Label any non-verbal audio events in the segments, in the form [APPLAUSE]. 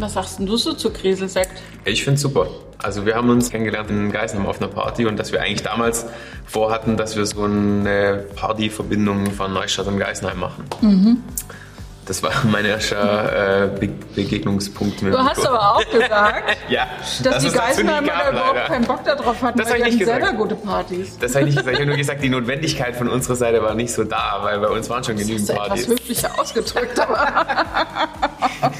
Was sagst denn du so zu Kriselsekt? Ich finde super. Also wir haben uns kennengelernt in Geisenheim auf einer Party und dass wir eigentlich damals vorhatten, dass wir so eine Partyverbindung von Neustadt und Geisenheim machen. Mhm. Das war [LAUGHS] mein erster äh, Be Begegnungspunkt mit Du hast aber auch gesagt, [LAUGHS] ja, dass die dazu nie Geisenheimer gab, da überhaupt leider. keinen Bock darauf hatten, Das weil die selber gute Partys. Das habe ich nicht gesagt. Ich habe nur gesagt, die Notwendigkeit von unserer Seite war nicht so da, weil bei uns waren schon genügend Das ist etwas Partys. höflicher ausgedrückt, aber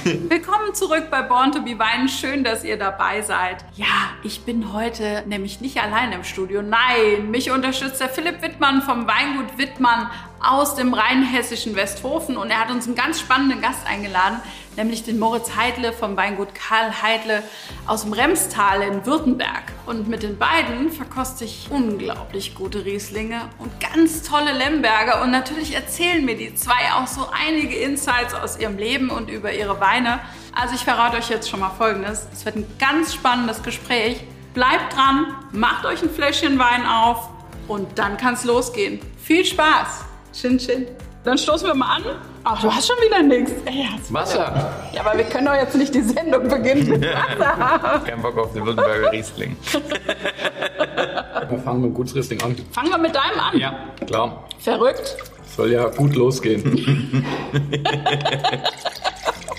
[LAUGHS] Willkommen zurück bei Born to be Wine. Schön, dass ihr dabei seid. Ja, ich bin heute nämlich nicht allein im Studio. Nein, mich unterstützt der Philipp Wittmann vom Weingut Wittmann aus dem rheinhessischen Westhofen und er hat uns einen ganz spannenden Gast eingeladen, nämlich den Moritz Heidle vom Weingut Karl Heidle aus dem Remstal in Württemberg. Und mit den beiden verkoste ich unglaublich gute Rieslinge und ganz tolle Lemberger. Und natürlich erzählen mir die zwei auch so einige Insights aus ihrem Leben und über ihre Weine. Also ich verrate euch jetzt schon mal Folgendes. Es wird ein ganz spannendes Gespräch. Bleibt dran, macht euch ein Fläschchen Wein auf und dann kann es losgehen. Viel Spaß! Chin Chin. Dann stoßen wir mal an. Ach, du hast schon wieder nichts. Ey, Wasser. Ja, aber wir können doch jetzt nicht die Sendung beginnen mit [LAUGHS] Wasser. Kein Bock auf den Württemberger Riesling. [LAUGHS] Wir fangen mit Gutsriesling an. Fangen wir mit deinem an. Ja, klar. Verrückt. Soll ja gut losgehen. [LAUGHS]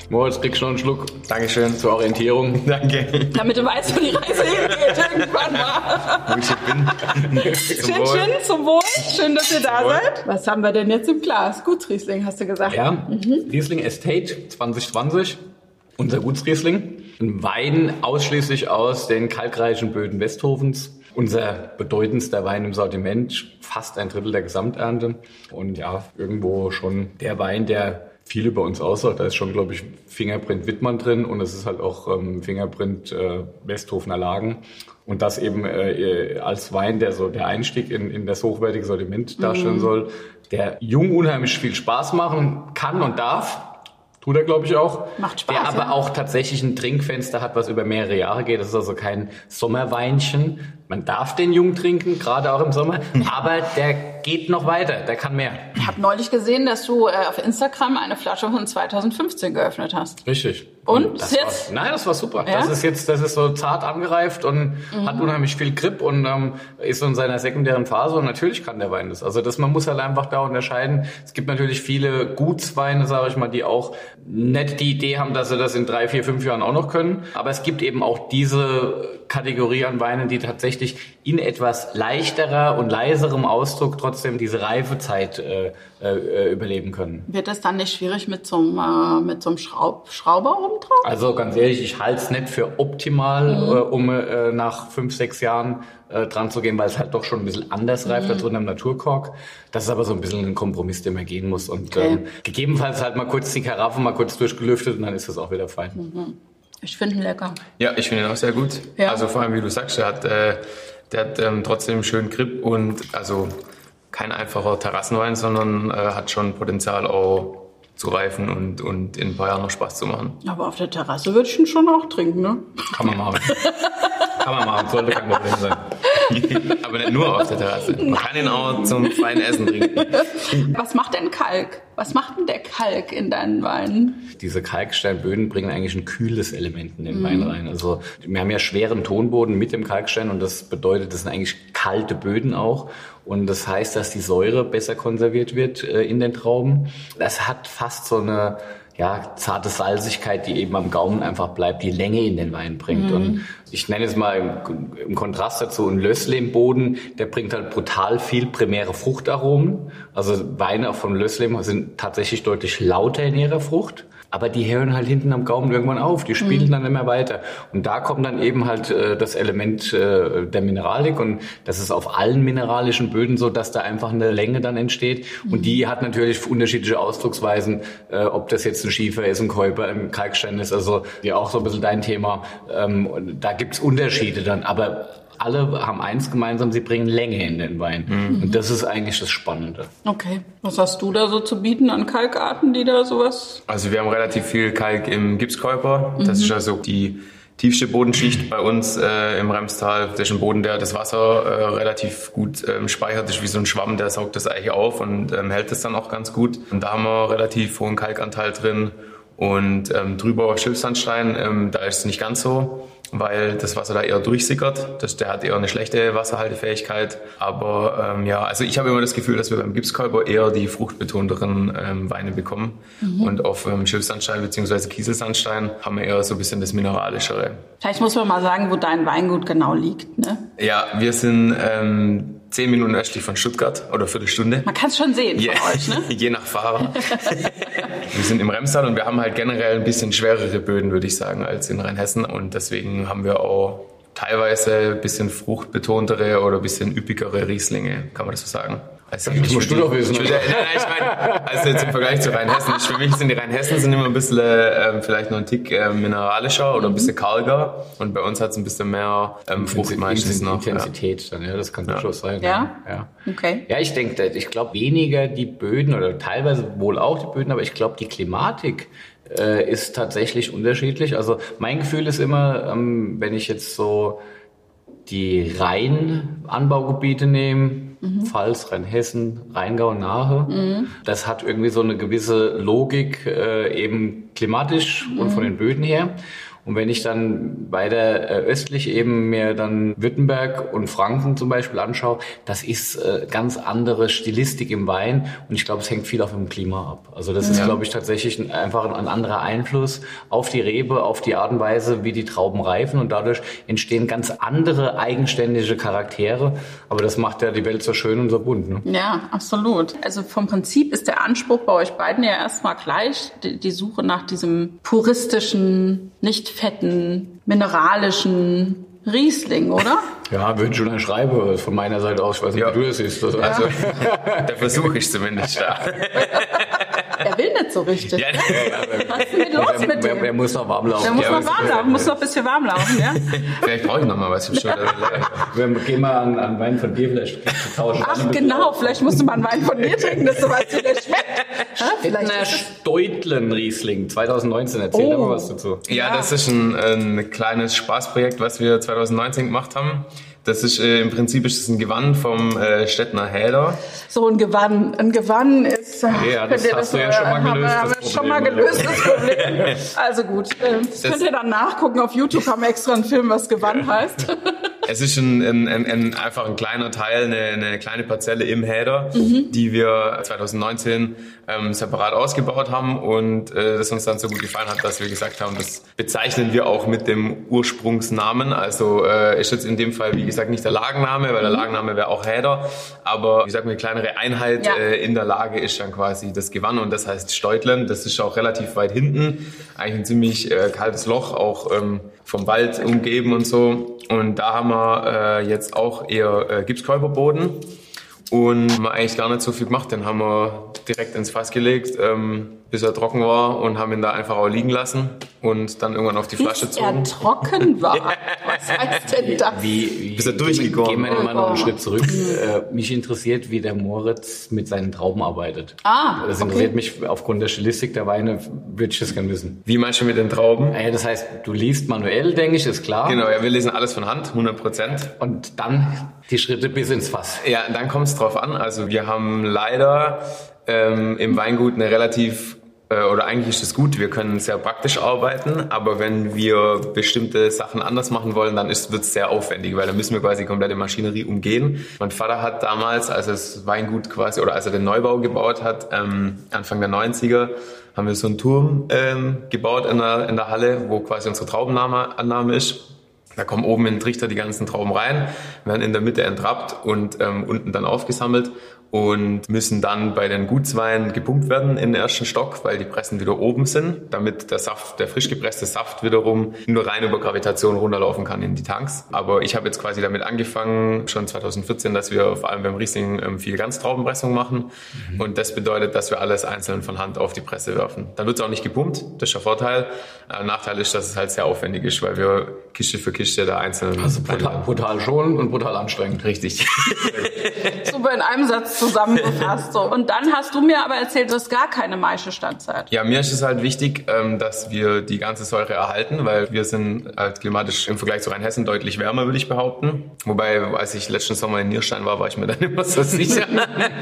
Moritz, kriegst schon einen Schluck Dankeschön. zur Orientierung. [LAUGHS] Danke. Damit du weißt, wo die Reise hingeht irgendwann mal. Wo ich bin. Zum Schön, Wohl. schön, zum Wohl. Schön, dass ihr da Wohl. seid. Was haben wir denn jetzt im Glas? Gutsriesling, hast du gesagt. Ja, Riesling Estate 2020. Unser Gutsriesling. Ein Wein ausschließlich aus den kalkreichen Böden Westhofens. Unser bedeutendster Wein im Sortiment, fast ein Drittel der Gesamternte. Und ja, irgendwo schon der Wein, der viel über uns aussagt. Da ist schon, glaube ich, Fingerprint Wittmann drin und es ist halt auch ähm, Fingerprint äh, Westhofener Lagen. Und das eben äh, als Wein, der so der Einstieg in, in das hochwertige Sortiment darstellen soll, der jung unheimlich viel Spaß machen kann und darf. Tut er, glaube ich, auch. Macht Spaß, Der aber ja. auch tatsächlich ein Trinkfenster hat, was über mehrere Jahre geht. Das ist also kein Sommerweinchen. Man darf den jung trinken, gerade auch im Sommer. Aber der geht noch weiter. Der kann mehr. Ich habe neulich gesehen, dass du äh, auf Instagram eine Flasche von 2015 geöffnet hast. Richtig. Und? das Jetzt? War, nein, das war super. Ja? Das ist jetzt, das ist so zart angereift und Mhm. hat unheimlich viel Grip und ähm, ist so in seiner sekundären Phase und natürlich kann der Wein das. Also das, man muss halt einfach da unterscheiden. Es gibt natürlich viele Gutsweine, sage ich mal, die auch nicht die Idee haben, dass sie das in drei, vier, fünf Jahren auch noch können. Aber es gibt eben auch diese Kategorie an Weinen, die tatsächlich in etwas leichterer und leiserem Ausdruck trotzdem diese Reifezeit äh, äh, überleben können. Wird das dann nicht schwierig mit so einem, äh, mit so einem Schraub Schrauber oben drauf? Also ganz ehrlich, ich halte es nicht für optimal, Mhm. äh, um äh, nach fünf, sechs Jahren äh, dran zu gehen, weil es halt doch schon ein bisschen anders reift Mhm. als unter einem Naturkork. Das ist aber so ein bisschen ein Kompromiss, den man gehen muss. Und Okay. ähm, gegebenenfalls halt mal kurz die Karaffe mal kurz durchgelüftet und dann ist das auch wieder fein. Ich finde ihn lecker. Ja, ich finde ihn auch sehr gut. Ja. Also vor allem, wie du sagst, der hat, äh, der hat ähm, trotzdem schön Grip und also kein einfacher Terrassenwein, sondern äh, hat schon Potenzial auch zu reifen und, und in ein paar Jahren noch Spaß zu machen. Aber auf der Terrasse würde ich ihn schon auch trinken, ne? Kann man machen. [LAUGHS] Kann man machen, sollte kein Problem sein. Aber nicht nur auf der Terrasse. Man kann ihn auch zum feinen Essen trinken. Was macht denn Kalk? Was macht denn der Kalk in deinen Weinen? Diese Kalksteinböden bringen eigentlich ein kühles Element in den Wein rein. Also wir haben ja schweren Tonboden mit dem Kalkstein und das bedeutet, das sind eigentlich kalte Böden auch. Und das heißt, dass die Säure besser konserviert wird äh, in den Trauben. Das hat fast so eine ja, zarte Salzigkeit, die eben am Gaumen einfach bleibt, die Länge in den Wein bringt. Und ich nenne es mal im, im Kontrast dazu ein Lössle im Boden, der bringt halt brutal viel primäre Fruchtaromen. Also Weine auch von Lössle sind tatsächlich deutlich lauter in ihrer Frucht. Aber die hören halt hinten am Gaumen irgendwann auf, die spielen dann immer weiter. Und da kommt dann eben halt äh, das Element äh, der Mineralik und das ist auf allen mineralischen Böden so, dass da einfach eine Länge dann entsteht. Und die hat natürlich unterschiedliche Ausdrucksweisen, äh, ob das jetzt ein Schiefer ist, ein Käuper, ein Kalkstein ist, also ja auch so ein bisschen dein Thema. Ähm, da gibt's Unterschiede dann, aber alle haben eins gemeinsam, sie bringen Länge in den Wein. Und das ist eigentlich das Spannende. Okay. Was hast du da so zu bieten an Kalkarten, die da sowas? Also wir haben relativ viel Kalk im Gipskäuper. Das ist also die tiefste Bodenschicht bei uns äh, im Remstal. Das ist ein Boden, der das Wasser äh, relativ gut ähm, speichert. Das ist wie so ein Schwamm, der saugt das eigentlich auf und ähm, hält es dann auch ganz gut. Und da haben wir relativ hohen Kalkanteil drin. Und ähm, drüber Schilfsandstein, ähm, da ist es nicht ganz so weil das Wasser da eher durchsickert. Das, der hat eher eine schlechte Wasserhaltefähigkeit. Aber ähm, ja, also ich habe immer das Gefühl, dass wir beim Gipskalber eher die fruchtbetonteren ähm, Weine bekommen. Mhm. Und auf ähm, Schilfsandstein bzw. Kieselsandstein haben wir eher so ein bisschen das Mineralischere. Vielleicht muss man mal sagen, wo dein Weingut genau liegt. Ne? Ja, wir sind ähm, zehn Minuten östlich von Stuttgart oder Viertelstunde. Man kann es schon sehen je, von euch, ne? [LAUGHS] je nach Fahrer. [LAUGHS] wir sind im Remstal und wir haben halt generell ein bisschen schwerere Böden, würde ich sagen, als in Rheinhessen. Und deswegen haben wir auch teilweise ein bisschen fruchtbetontere oder ein bisschen üppigere Rieslinge, kann man das so sagen. Also das musst du doch wissen. Ich, nein, nein, ich meine, also jetzt im Vergleich zu Rheinhessen. Für mich sind die Rheinhessen sind immer ein bisschen, ähm, vielleicht noch ein Tick äh, mineralischer oder ein bisschen karger. Und bei uns hat es ein bisschen mehr ähm, Frucht meistens noch. Intensität ja. dann, ja, das kann ja. durchaus sein. Ja? ja? Okay. Ja, ich denke, ich glaube weniger die Böden oder teilweise wohl auch die Böden, aber ich glaube die Klimatik äh, ist tatsächlich unterschiedlich. Also mein Gefühl ist immer, ähm, wenn ich jetzt so die Rheinanbaugebiete nehme, mhm. Pfalz, Rheinhessen, Rheingau, Nahe. Mhm. Das hat irgendwie so eine gewisse Logik, äh, eben klimatisch mhm. und von den Böden her. Und wenn ich dann weiter äh, östlich eben mir dann Württemberg und Franken zum Beispiel anschaue, das ist äh, ganz andere Stilistik im Wein und ich glaube, es hängt viel auch vom Klima ab. Also das ja. ist, glaube ich, tatsächlich ein, einfach ein, ein, anderer Einfluss auf die Rebe, auf die Art und Weise, wie die Trauben reifen und dadurch entstehen ganz andere eigenständige Charaktere. Aber das macht ja die Welt so schön und so bunt. Ne? Ja, absolut. Also vom Prinzip ist der Anspruch bei euch beiden ja erstmal gleich, die, die Suche nach diesem puristischen, nicht fetten, mineralischen Riesling, oder? Ja, würde schon schreiben von meiner Seite aus. Ich weiß nicht, ja. wie du das siehst. Also, also [LAUGHS] da versuche ich zumindest da. [LAUGHS] will nicht so richtig. Ja, Was ist denn los mit dem? Er muss noch warm laufen. Der muss noch warm laufen, muss noch ein bisschen warm laufen, ja? [LAUGHS] Vielleicht brauche ich noch mal was im Schulter. [LAUGHS] Wir gehen mal an, an Wein von dir vielleicht tauschen. Ach genau, vielleicht musst du mal einen Wein von mir trinken, dass du weißt, wie der schmeckt. [LAUGHS] Vielleicht ein Steutlen Riesling 2019. Erzähl oh. mal was dazu. Ja, das ist ein, ein kleines Spaßprojekt, was wir 2019 gemacht haben. Das ist äh, im Prinzip ist das ein Gewann vom äh, Stettner Häder. So ein Gewann. Ein Gewann ist. Ja, das hast das, du ja schon mal gelöst. Haben wir schon mal gelöst, das Problem. [LAUGHS] also gut. Äh, das, das könnt ihr dann nachgucken. Auf YouTube haben wir extra einen Film, was Gewann heißt. [LAUGHS] Es ist ein, ein, ein, ein, einfach ein kleiner Teil, eine, eine kleine Parzelle im Häder, mhm. die wir 2019 ähm, separat ausgebaut haben und äh, das uns dann so gut gefallen hat, dass wir gesagt haben, das bezeichnen wir auch mit dem Ursprungsnamen. Also äh, ist jetzt in dem Fall, wie gesagt, nicht der Lagenname, weil der mhm. Lagenname wäre auch Häder, aber wie gesagt, eine kleinere Einheit ja. äh, in der Lage ist dann quasi das Gewann und das heißt Steutlen. Das ist auch relativ weit hinten, eigentlich ein ziemlich äh, kaltes Loch, auch ähm, vom Wald umgeben und so. Und da haben wir äh, jetzt auch eher äh, Gipskäuberboden und haben eigentlich gar nicht so viel gemacht. Den haben wir direkt ins Fass gelegt, ähm, bis er trocken war und haben ihn da einfach auch liegen lassen und dann irgendwann auf die Flasche bis gezogen. Bis er trocken war? Was heißt denn das? Wie, wie, bis er durchgekommen Gehen wir mal noch einen Schritt zurück. äh, mich interessiert, wie der Moritz mit seinen Trauben arbeitet. Ah, Das interessiert okay. mich aufgrund der Stilistik der Weine, würde ich das gerne wissen. Wie meinst du mit den Trauben? Ja, das heißt, du liest manuell, denke ich, ist klar. Genau, ja, wir lesen alles von Hand, 100 Prozent. Und dann die Schritte bis ins Fass. Ja, dann kommt es drauf an. Also wir haben leider ähm, im Weingut eine relativ oder eigentlich ist es gut, wir können sehr praktisch arbeiten, aber wenn wir bestimmte Sachen anders machen wollen, dann wird es sehr aufwendig, weil dann müssen wir quasi komplette Maschinerie umgehen. Mein Vater hat damals, als er das Weingut quasi oder als er den Neubau gebaut hat, ähm, Anfang der 90er, haben wir so einen Turm ähm, gebaut in der, in der Halle, wo quasi unsere Traubenannahme ist. Da kommen oben in den Trichter die ganzen Trauben rein, werden in der Mitte entrappt und ähm, unten dann aufgesammelt und müssen dann bei den Gutsweinen gepumpt werden in den ersten Stock, weil die Pressen wieder oben sind, damit der Saft, der frisch gepresste Saft wiederum nur rein über Gravitation runterlaufen kann in die Tanks. Aber ich habe jetzt quasi damit angefangen, schon 2014, dass wir vor allem beim Riesling ähm, viel Ganztraubenpressung machen. Mhm. Und das bedeutet, dass wir alles einzeln von Hand auf die Presse werfen. Dann wird es auch nicht gepumpt, das ist der Vorteil. Äh, Nachteil ist, dass es halt sehr aufwendig ist, weil wir Kiste für Kiste der einzelnen. Also brutal, brutal schonend und brutal anstrengend. Richtig. [LAUGHS] Super in einem Satz zusammengefasst. So. Und dann hast du mir aber erzählt, du hast gar keine Maischestandzeit. Ja, mir ist es halt wichtig, ähm, dass wir die ganze Säure erhalten, weil wir sind halt klimatisch im Vergleich zu Rheinhessen deutlich wärmer, würde ich behaupten. Wobei, als ich letzten Sommer in Nierstein war, war ich mir [LAUGHS] dann immer so sicher.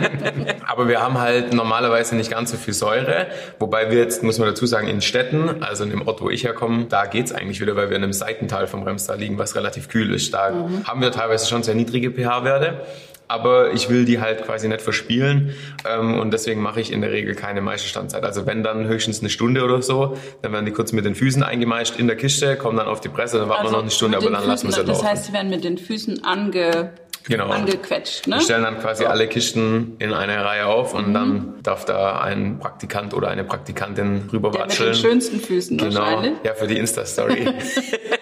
[LAUGHS] aber wir haben halt normalerweise nicht ganz so viel Säure. Wobei wir jetzt, muss man dazu sagen, in Städten, also in dem Ort, wo ich herkomme, da geht's eigentlich wieder, weil wir in einem Seitental vom Remstal liegen, was relativ kühl ist. Da mhm. haben wir teilweise schon sehr niedrige pH-Werte aber ich will die halt quasi nicht verspielen ähm, und deswegen mache ich in der Regel keine Maischestandzeit. Also wenn dann höchstens eine Stunde oder so, dann werden die kurz mit den Füßen eingemeischt in der Kiste, kommen dann auf die Presse, dann warten also wir noch eine Stunde, aber dann Füßen, lassen wir sie das laufen. Das heißt, sie werden mit den Füßen ange genau. angequetscht. Ne? Wir stellen dann quasi ja. alle Kisten in eine Reihe auf und mhm. dann darf da ein Praktikant oder eine Praktikantin rüberwatscheln. mit den schönsten Füßen genau. wahrscheinlich. Ja, für die Insta-Story. [LAUGHS]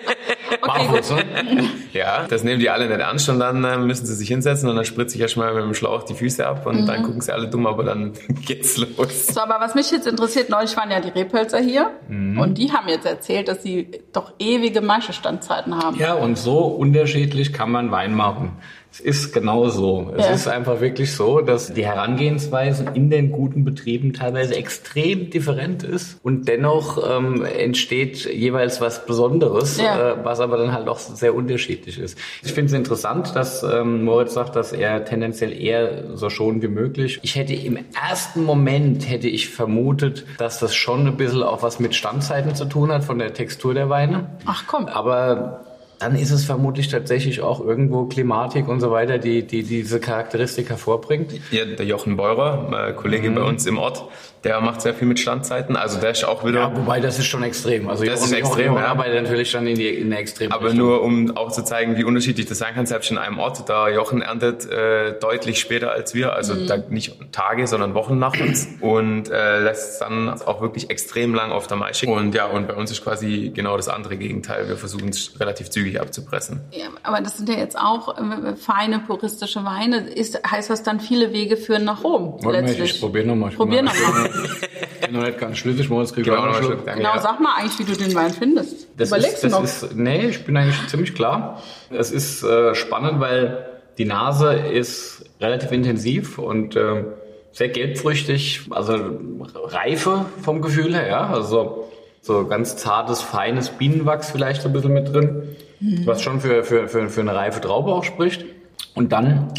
Okay, Barfuß, ne? [LAUGHS] Ja, das nehmen die alle nicht ernst und dann äh, müssen sie sich hinsetzen und dann spritze ich erstmal mit dem Schlauch die Füße ab und mhm. dann gucken sie alle dumm, aber dann [LAUGHS] geht's los. So, aber was mich jetzt interessiert, neulich waren ja die Repölzer hier mhm. und die haben jetzt erzählt, dass sie doch ewige Maischestandzeiten haben. Ja, und so unterschiedlich kann man Wein machen. Es ist genau so. Es ja. ist einfach wirklich so, dass die Herangehensweise in den guten Betrieben teilweise extrem different ist und dennoch ähm, entsteht jeweils was Besonderes, ja. äh, was aber dann halt auch sehr unterschiedlich ist. Ich finde es interessant, dass ähm, Moritz sagt, dass er tendenziell eher so schon wie möglich. Ich hätte im ersten Moment hätte ich vermutet, dass das schon ein bisschen auch was mit Standzeiten zu tun hat von der Textur der Weine. Ach komm. Aber dann ist es vermutlich tatsächlich auch irgendwo Klimatik und so weiter, die, die diese Charakteristik hervorbringt. Ja, der Jochen Beurer, äh, Kollege mhm. bei uns im Ort, der macht sehr viel mit Standzeiten. Also der ist auch wieder. Ja, wobei das ist schon extrem. Also das ist extrem. Ja. arbeitet natürlich schon in, die, in der Extrem. Aber nur um auch zu zeigen, wie unterschiedlich das sein kann, selbst in einem Ort. Da Jochen erntet äh, deutlich später als wir, also mhm. da nicht Tage, sondern Wochen nach uns und äh, lässt dann auch wirklich extrem lang auf der Maische. Und ja, und bei uns ist quasi genau das andere Gegenteil. Wir versuchen es relativ zügig abzupressen. Ja, aber das sind ja jetzt auch äh, feine puristische Weine. Ist, heißt das dann viele Wege führen nach Rom? Warte letztlich? ich probiere nochmal. Probier nochmal ich bin noch nicht ganz schlüssig, morgens kriege ich auch noch Genau, ja. sag mal eigentlich, wie du den Wein findest. Das Überlegst ist, du noch? Ist, nee, ich bin eigentlich ziemlich klar. Es ist äh, spannend, weil die Nase ist relativ intensiv und äh, sehr gelbfrüchtig, also Reife vom Gefühl her, ja. Also so ganz zartes, feines Bienenwachs vielleicht so ein bisschen mit drin, mhm. was schon für, für, für, für eine reife Traube auch spricht. Und dann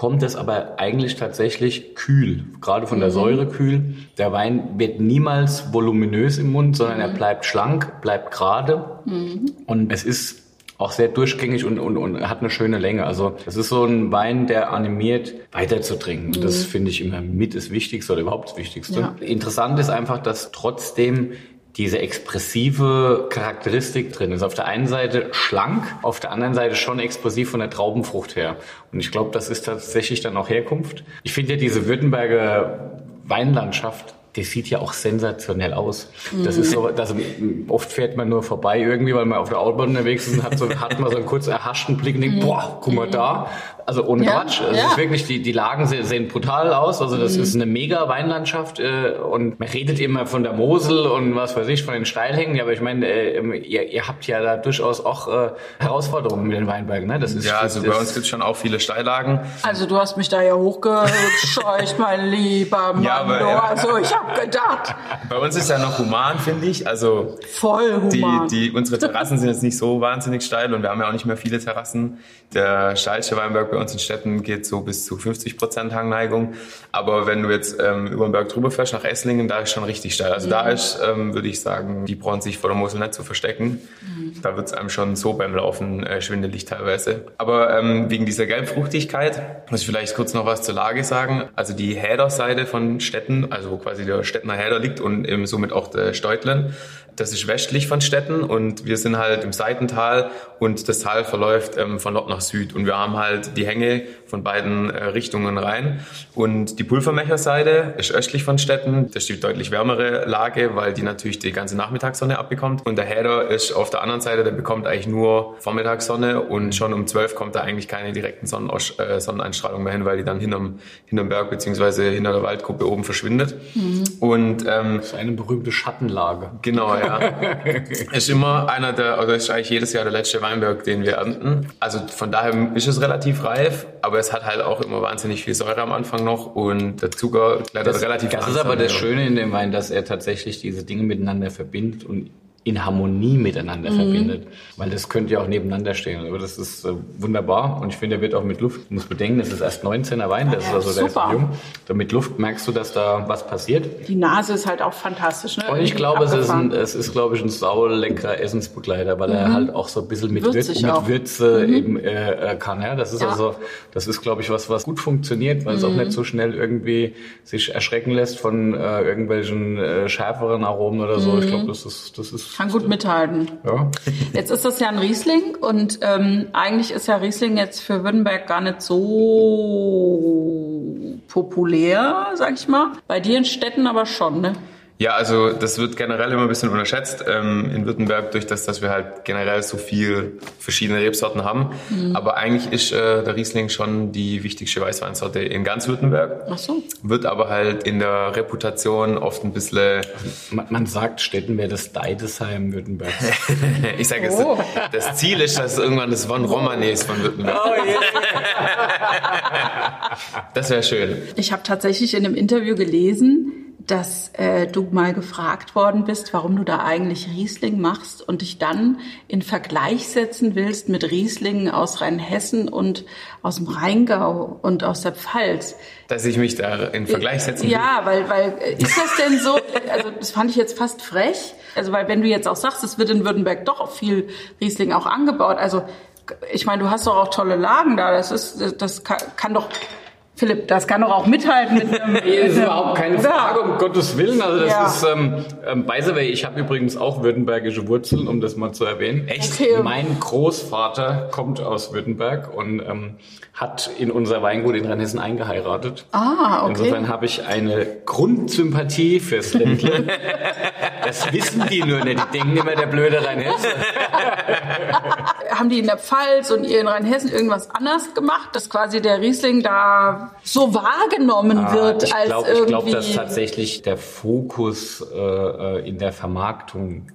kommt es aber eigentlich tatsächlich kühl, gerade von der mhm. Säure kühl. Der Wein wird niemals voluminös im Mund, sondern mhm. er bleibt schlank, bleibt gerade mhm. und es ist auch sehr durchgängig und, und, und hat eine schöne Länge. Also es ist so ein Wein, der animiert, weiter zu trinken. Mhm. Das finde ich immer mit das Wichtigste oder überhaupt das Wichtigste. Ja. Interessant ist einfach, dass trotzdem diese expressive Charakteristik drin ist. Auf der einen Seite schlank, auf der anderen Seite schon expressiv von der Traubenfrucht her. Und ich glaube, das ist tatsächlich dann auch Herkunft. Ich finde ja diese Württemberger Weinlandschaft das sieht ja auch sensationell aus. Das ist so, dass oft fährt man nur vorbei irgendwie, weil man auf der Autobahn unterwegs ist und hat, so, hat man so einen kurz erhaschten Blick und denkt, mhm. boah, guck mal da. Also ohne ja, Quatsch. Es ja. ist wirklich, die, die Lagen sehen, brutal aus. Also das mhm. ist eine mega Weinlandschaft äh, und man redet immer von der Mosel und was weiß ich, von den Steilhängen. Ja, aber ich meine, äh, ihr, ihr habt ja da durchaus auch äh, Herausforderungen mit den Weinbergen. Ne? Das ist, ja, also bei uns gibt es schon auch viele Steillagen. Also du hast mich da ja hochgescheucht, [LAUGHS] mein lieber Mann. Ja, aber, ja. Also ich habe gedacht. Bei uns ist ja noch human, finde ich. Also voll human. Die, die, unsere Terrassen sind jetzt nicht so wahnsinnig steil und wir haben ja auch nicht mehr viele Terrassen. Der steilste Weinberg bei uns in Städten geht so bis zu 50 Prozent Hangneigung. Aber wenn du jetzt ähm, über den Berg drüber fährst nach Esslingen, da ist schon richtig steil. Also mhm. da ist, ähm, würde ich sagen, die brauchen sich vor der Mosel nicht zu verstecken. Mhm. Da wird es einem schon so beim Laufen äh, schwindelig teilweise. Aber ähm, wegen dieser Gelbfruchtigkeit muss ich vielleicht kurz noch was zur Lage sagen. Also die Häderseite von Städten, also wo quasi der Städtner Häder liegt und eben somit auch der Steutlen, das ist westlich von Städten und wir sind halt im Seitental und das Tal verläuft ähm, von Nord nach Süd und wir haben halt die Hänge von beiden äh, Richtungen rein und die Pulvermecherseite ist östlich von Städten, das ist die deutlich wärmere Lage, weil die natürlich die ganze Nachmittagssonne abbekommt und der Häder ist auf der anderen Seite, der bekommt eigentlich nur Vormittagssonne und schon um 12 kommt da eigentlich keine direkten Sonnenaus äh, Sonneneinstrahlung mehr hin, weil die dann hinterm, hinterm Berg beziehungsweise hinter der Waldgruppe oben verschwindet. Mhm. Und ähm, das ist eine berühmte Schattenlage. Genau, ja. ja. [LAUGHS] Ist immer einer der, oder ist eigentlich jedes Jahr der letzte Weinberg, den wir ernten. Also von daher ist es relativ reif, aber es hat halt auch immer wahnsinnig viel Säure am Anfang noch und der Zucker klettert das, relativ Das ist aber das Schöne in dem Wein, dass er tatsächlich diese Dinge miteinander verbindet und in Harmonie miteinander mhm. verbindet. Weil das könnte ja auch nebeneinander stehen. Aber das ist äh, wunderbar. Und ich finde, er wird auch mit Luft, muss bedenken, das ist erst 19er Wein, das ja, ist also der ist jung. Da mit Luft merkst du, dass da was passiert. Die Nase ist halt auch fantastisch. Ne? Und ich glaube, es ist, ein, es ist, glaube ich, ein sauleckerer Essensbegleiter, weil mhm. er halt auch so ein bisschen mit, Würz, mit Würze mhm. eben äh, äh, kann. Ja? Das ist ja. also, das ist, glaube ich, was, was gut funktioniert, weil es auch mhm. nicht so schnell irgendwie sich erschrecken lässt von äh, irgendwelchen äh, schärferen Aromen oder so. Ich glaube, das ist, das ist kann gut mithalten. Ja. [LAUGHS] Jetzt ist das ja ein Riesling und ähm, eigentlich ist ja Riesling jetzt für Württemberg gar nicht so populär, sag ich mal. Bei dir in Städten aber schon, ne? Ja, also das wird generell immer ein bisschen unterschätzt ähm, in Württemberg durch das, dass wir halt generell so viel verschiedene Rebsorten haben. Mhm. Aber eigentlich ist äh, der Riesling schon die wichtigste Weißweinsorte in ganz Württemberg. Ach so. Wird aber halt in der Reputation oft ein bisschen... Man, man sagt, Städten wäre das Deidesheim Württembergs. [LAUGHS] ich sage, oh. das, das Ziel ist, dass irgendwann das Von Romanes von Württemberg. Oh, yeah. das wäre schön. Ich habe tatsächlich in einem Interview gelesen, dass äh, du mal gefragt worden bist, warum du da eigentlich Riesling machst und dich dann in Vergleich setzen willst mit Rieslingen aus Rheinhessen und aus dem Rheingau und aus der Pfalz. Dass ich mich da in Vergleich setzen will? Ja, weil, weil äh, ist das denn so, also das fand ich jetzt fast frech, also weil wenn du jetzt auch sagst, es wird in Württemberg doch viel Riesling auch angebaut, also ich meine, du hast doch auch tolle Lagen da, das ist, das kann, kann doch Philipp, das kann doch auch mithalten mit einem. Nee, ist überhaupt keine Frage, um Gottes Willen. Also das ja. ist, ähm, ähm, by the way, ich habe übrigens auch württembergische Wurzeln, um das mal zu erwähnen. Echt? Okay. Mein Großvater kommt aus Württemberg und ähm, hat in unser Weingut in Rheinhessen eingeheiratet. Ah, okay. Insofern habe ich eine Grundsympathie fürs Ländle. [LAUGHS] das wissen die nur nicht. Die denken immer, der blöde Rheinhesse. [LAUGHS] Haben die in der Pfalz und ihr in Rheinhessen irgendwas anders gemacht, dass quasi der Riesling da so wahrgenommen ah, wird ich als glaub, irgendwie... Ich glaube, dass tatsächlich der Fokus äh, äh, in der Vermarktung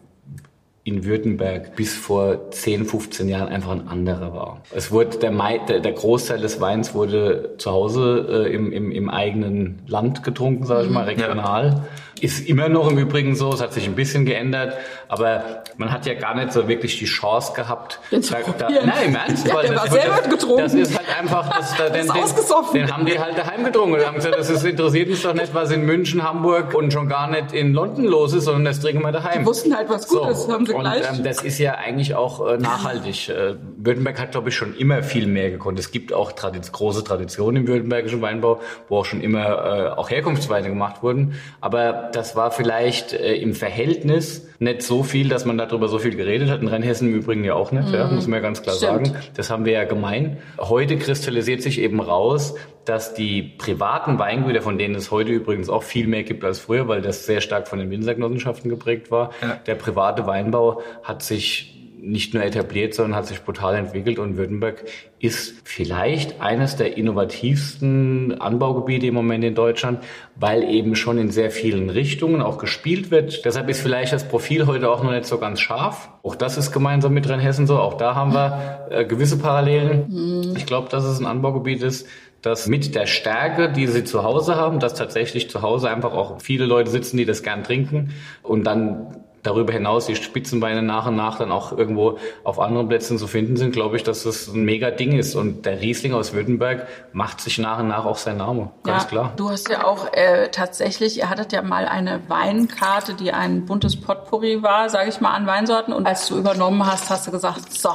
in Württemberg bis vor 10, 15 Jahren einfach ein anderer war. Es wurde der, Mai, der, der Großteil des Weins wurde zu Hause äh, im, im, im eigenen Land getrunken, sage ich mal, mhm. regional. Ja. Ist immer noch im Übrigen so, es hat sich ein bisschen geändert, aber man hat ja gar nicht so wirklich die Chance gehabt. Da, da, nein, im Ernst, [LAUGHS] ja, weil das, das, getrunken. das ist halt einfach, das, [LAUGHS] da, den, den, den, haben die halt daheim getrunken und haben gesagt, das ist, interessiert uns doch nicht, was in München, Hamburg und schon gar nicht in London los ist, sondern das trinken wir daheim. Die wussten halt, was gut so. ist, haben sie und, gleich. Ähm, das ist ja eigentlich auch äh, nachhaltig. Äh, Württemberg hat, glaube ich, schon immer viel mehr gekonnt. Es gibt auch Tradiz große Traditionen im württembergischen Weinbau, wo auch schon immer äh, auch Herkunftsweine gemacht wurden. Aber das war vielleicht äh, im Verhältnis nicht so viel, dass man darüber so viel geredet hat. In Rheinhessen im Übrigen ja auch nicht, mhm. ja, muss man ja ganz klar Stimmt. sagen. Das haben wir ja gemein. Heute kristallisiert sich eben raus, dass die privaten Weingüter, von denen es heute übrigens auch viel mehr gibt als früher, weil das sehr stark von den Winzergenossenschaften geprägt war, ja. der private Weinbau hat sich nicht nur etabliert, sondern hat sich brutal entwickelt und Württemberg ist vielleicht eines der innovativsten Anbaugebiete im Moment in Deutschland, weil eben schon in sehr vielen Richtungen auch gespielt wird. Deshalb ist vielleicht das Profil heute auch noch nicht so ganz scharf. Auch das ist gemeinsam mit Rheinhessen so. Auch da haben wir äh, gewisse Parallelen. Mhm. Ich glaube, dass es ein Anbaugebiet ist, dass mit der Stärke, die sie zu Hause haben, dass tatsächlich zu Hause einfach auch viele Leute sitzen, die das gern trinken und dann darüber hinaus die Spitzenweine nach und nach dann auch irgendwo auf anderen Plätzen zu finden sind, glaube ich, dass das ein mega Ding ist. Und der Riesling aus Württemberg macht sich nach und nach auch sein Name, ganz ja, klar. Du hast ja auch äh, tatsächlich, ihr hattet ja mal eine Weinkarte, die ein buntes Potpourri war, sage ich mal, an Weinsorten. Und als du übernommen hast, hast du gesagt, so,